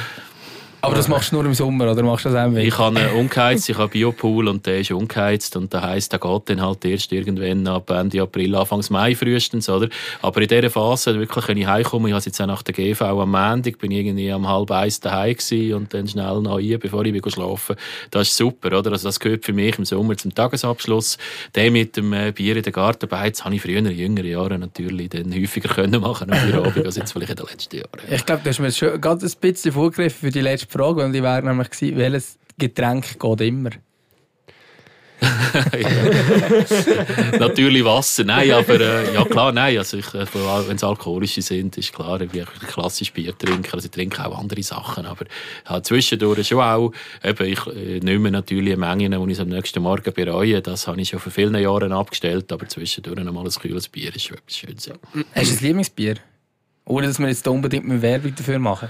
Aber das machst du nur im Sommer, oder machst du das auch Ich habe einen ungeheizt, ich habe Biopool und der ist ungeheizt und das heisst, der geht dann halt erst irgendwann ab Ende April, Anfang Mai frühestens, oder? Aber in dieser Phase, wirklich, wenn ich heimkomme, ich habe jetzt auch nach der GV am Montag, bin irgendwie am halb eins daheim gewesen und dann schnell noch rein, bevor ich schlafen Das ist super, oder? Also das gehört für mich im Sommer zum Tagesabschluss. Der mit dem äh, Bier in der Gartenbeiz habe ich früher in jüngeren Jahren natürlich dann häufiger können machen können, als jetzt vielleicht in den letzten Jahren. Ich glaube, du hast mir schon gerade ein bisschen vorgegriffen für die letzte Frage, und die wäre nämlich gewesen, welches Getränk geht immer? Natürlich Wasser, nein, aber äh, ja klar, nein, also äh, wenn es alkoholische sind, ist klar, ich klassisch Bier trinke, also ich trinke auch andere Sachen, aber ja, zwischendurch schon auch, eben, ich äh, nehme natürlich eine Menge, die ich am nächsten Morgen bereue, das habe ich schon vor vielen Jahren abgestellt, aber zwischendurch nochmal ein kühles Bier ist schon etwas Schönes. Ja. Hast du ein Lieblingsbier? Ohne dass wir jetzt unbedingt eine Werbung dafür machen.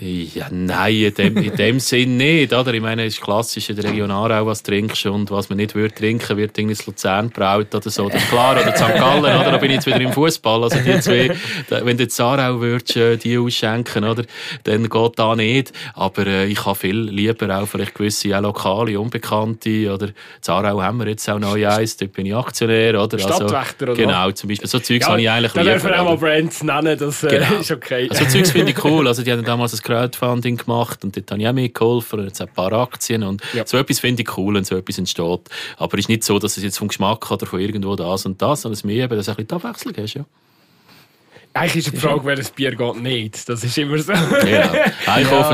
Ja, nein, in dem, in dem Sinn nicht. Oder? Ich meine, es ist klassisch in der Region Aarau, was trinkst und was man nicht würde trinken, wird irgendwie in Luzern braut oder so. Das ist klar. Oder St. Gallen, oder? da bin ich jetzt wieder im Fußball. Also die zwei, wenn du jetzt Aarau würdest, äh, die ausschenken, oder? dann geht da nicht. Aber äh, ich habe viel lieber auch vielleicht gewisse auch lokale, unbekannte. Oder Aarau haben wir jetzt auch neu eins, dort bin ich Aktionär. Oder? Stadtwächter, oder? Genau, zum Beispiel. So Zeugs ja, habe ich eigentlich lieber. Da dürfen wir auch mal Brands nennen, das äh, genau. ist okay. Also Zeugs finde ich cool. Also die haben damals Crowdfunding gemacht und dort habe ich auch mitgeholfen und jetzt ein paar Aktien und ja. so etwas finde ich cool, wenn so etwas entsteht. Aber es ist nicht so, dass es jetzt vom Geschmack oder von irgendwo das und das, sondern es mehr eben, dass du ein bisschen Abwechslung hast, ja. Eigentlich ist die Frage, welches Bier geht nicht. Das ist immer so. Ja.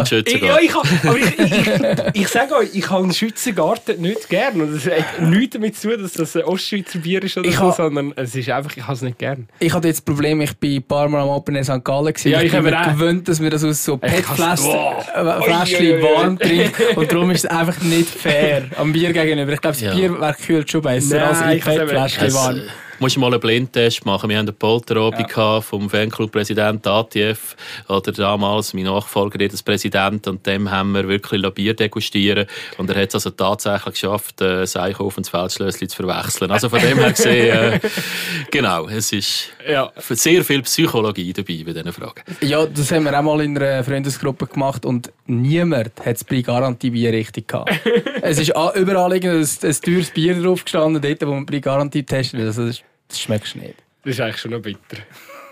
Schützengarten. Ja, ich, aber ich, ich, ich, sage euch, ich habe einen Schützengarten nicht gern. Und das hat nichts damit zu tun, dass das ein Ostschweizer Bier ist oder ich so, sondern es ist einfach, ich habe es nicht gern. Ich hatte jetzt das Problem, ich bin ein paar Mal am Open in St. Gallen gewesen. Ja, ich, bin mir gewöhnt, dass wir das aus so PET-Fläschchen äh, warm trinken. Und darum ist es einfach nicht fair am Bier gegenüber. Ich glaube, das ja. Bier kühlt schon besser Nein, als ein PET-Fläschchen warm musst mal einen Blindtest machen. Wir haben einen Polterabend ja. vom Fanclub-Präsident ATF oder damals mein Nachfolger, das Präsident, und dem haben wir wirklich Bier degustieren und er hat es also tatsächlich geschafft, äh, Seichhof und das Feldschlössli zu verwechseln. Also von dem her gesehen, äh, genau, es ist ja. sehr viel Psychologie dabei bei diesen Fragen. Ja, das haben wir auch mal in einer Freundesgruppe gemacht und niemand hat das Pre-Garantie-Bier richtig gehabt. es ist überall ein, ein teures Bier drauf gestanden, dort, wo man Pre-Garantie testet. Also das das schmeckst du nicht. Das ist eigentlich schon noch bitter.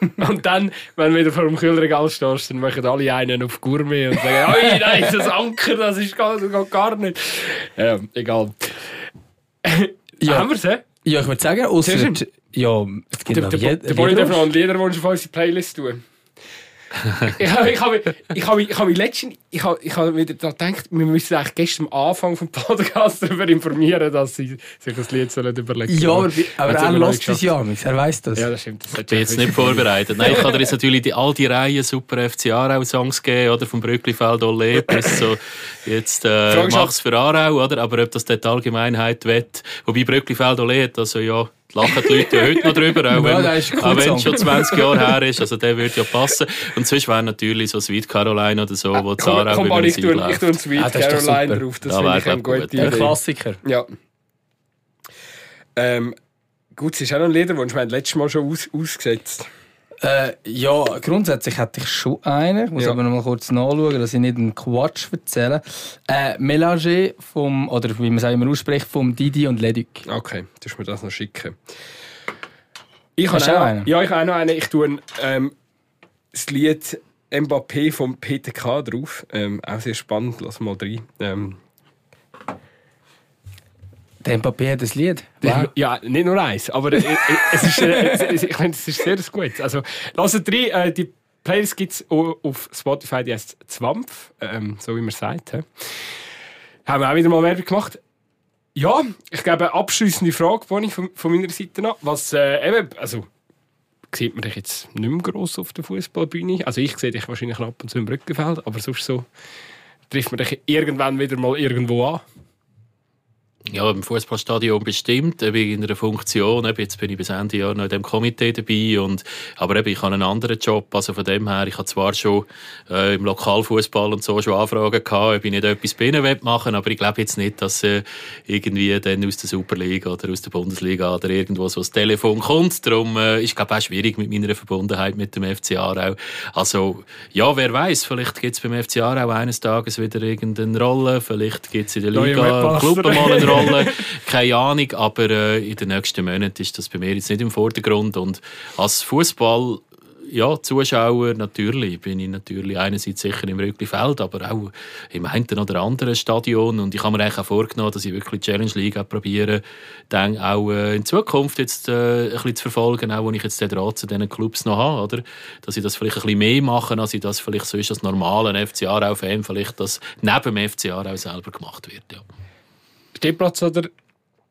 und dann, wenn du wieder vor dem Kühlregal stehst, dann machen alle einen auf Gourmet und sagen, oi, nein, das Anker, das ist gar, das gar nicht. Ja, egal. Ja. Haben wir es, Ja, ich würde sagen, außer... Ja, es gibt der, noch der, der Bonnie darf noch einen Liederwunsch auf unsere Playlist tun ich habe ich hab, ich hab, ich hab letztens ich hab, ich hab wieder gedacht, wir müssen eigentlich gestern am Anfang des Podcasts darüber informieren, dass sie sich das Lied sollen überlegen Ja, aber, aber er lässt es ja er weiß das. Ja, das stimmt. Das ich bin jetzt nicht vorbereitet. Nein, ich kann dir jetzt natürlich die, all die Reihen Super FC Aarau-Songs geben, oder? Vom Brücklifeld Olé bis so jetzt äh, Mach's für Aarau, oder? Aber ob das dort Allgemeinheit wett. Wobei Brücklifeld Olé hat also ja lachen die Leute heute noch drüber, auch wenn, ja, auch wenn es schon 20 Jahre her ist. Also der würde ja passen. Und sonst wäre natürlich so Sweet Caroline oder so, wo Zara komm, komm, ich tue, ich tue Sweet ah, Caroline drauf. Das ja, finde ich gute Idee. Ein Klassiker. Ja. Ähm, gut, es ist auch noch ein Liederwunsch. Wir haben letztes Mal schon aus, ausgesetzt. Äh, ja, grundsätzlich hätte ich schon einen. Ich muss ja. aber noch mal kurz nachschauen, dass ich nicht einen Quatsch erzähle. Äh, Mélanger vom, oder wie man es immer ausspricht, vom Didi und Leduc. Okay, du mir das noch schicken. Ich habe auch einen. Ja, ich habe auch noch einen. Ich tue ähm, das Lied Mbappé vom PTK drauf. Ähm, auch sehr spannend, lass mal rein. Ähm, der Mbappé hat ein Lied. Wow. Ja, nicht nur eins, aber äh, äh, es ist, äh, ich finde, es ist sehr gut. Also, lasst rein, äh, die Playlist gibt es auf Spotify, die heißt Zwampf, ähm, so wie man sagt. He. Haben wir auch wieder mal Werbung gemacht. Ja, ich glaube, eine abschließende Frage Bonnie, von, von meiner Seite noch. Was äh, eben, also, sieht man dich jetzt nicht mehr gross auf der Fußballbühne? Also, ich sehe dich wahrscheinlich ab und zu im Brückenfeld, aber sonst so trifft man dich irgendwann wieder mal irgendwo an. Ja, im Fußballstadion bestimmt, eben in einer Funktion. Eben jetzt bin ich bis Ende Jahr noch in dem Komitee dabei. Und, aber eben, ich habe einen anderen Job. Also von dem her, ich habe zwar schon äh, im Lokalfußball und so schon Anfragen gehabt, ob ich nicht etwas binnen machen aber ich glaube jetzt nicht, dass äh, irgendwie dann aus der Superliga oder aus der Bundesliga oder irgendwo so das Telefon kommt. Darum äh, ist glaube auch schwierig mit meiner Verbundenheit mit dem FC Aarau. Also ja, wer weiß, vielleicht gibt es beim FC Aarau eines Tages wieder irgendeine Rolle, vielleicht gibt es in der Liga Club mal eine Rolle. Rolle. Keine Ahnung, aber äh, in den nächsten Monaten ist das bei mir jetzt nicht im Vordergrund. Und als Fußball ja, Zuschauer natürlich bin ich natürlich einerseits sicher im Rücklifeld, aber auch im einen oder anderen Stadion und ich habe mir eigentlich auch vorgenommen, dass ich wirklich die Challenge League probiere, dann auch äh, in Zukunft jetzt äh, ein bisschen zu verfolgen, auch wenn ich jetzt den Draht zu diesen Clubs noch habe, oder? dass ich das vielleicht ein bisschen mehr mache, als ich das vielleicht sonst als normalen FC Aarau-Fan vielleicht das neben dem FC Aarau selber gemacht wird, ja. Stehplatz oder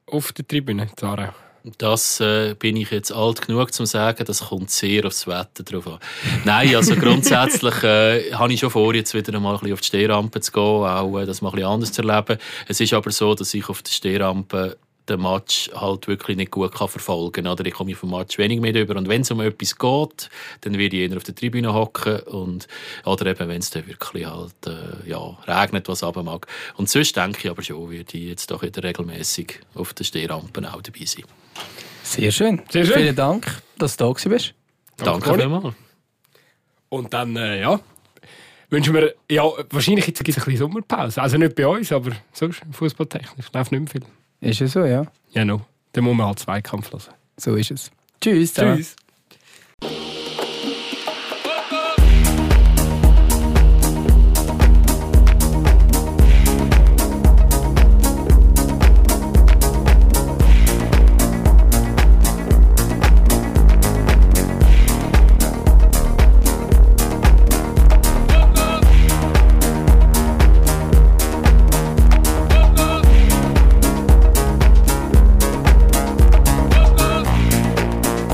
auf der Tribüne, Zara? Das äh, bin ich jetzt alt genug, zu sagen, das kommt sehr aufs Wetter drauf an. Nein, also grundsätzlich äh, habe ich schon vor, jetzt wieder einmal ein bisschen auf die Stehrampe zu gehen, auch äh, das mal ein bisschen anders zu erleben. Es ist aber so, dass ich auf der Stehrampe den Match halt wirklich nicht gut kann verfolgen kann. Oder ich komme vom Match wenig mehr über. Und wenn es um etwas geht, dann werde ich eher auf der Tribüne hocken und oder eben, wenn es dann wirklich halt äh, ja, regnet, was aber mag. Und sonst denke ich aber schon, werde ich jetzt doch wieder regelmäßig auf den Stehrampen auch dabei sein. Sehr schön. Sehr schön. Vielen Dank, dass du da gewesen bist. Danke Conny. vielmals. Und dann, äh, ja, wünschen wir, ja, wahrscheinlich gibt es ein bisschen Sommerpause. Also nicht bei uns, aber sonst fußballtechnisch läuft nicht mehr viel. Ist es so, ja? Ja, no. Dann muss man halt Zweikampf lassen. So ist es. Tschüss. Sarah. Tschüss.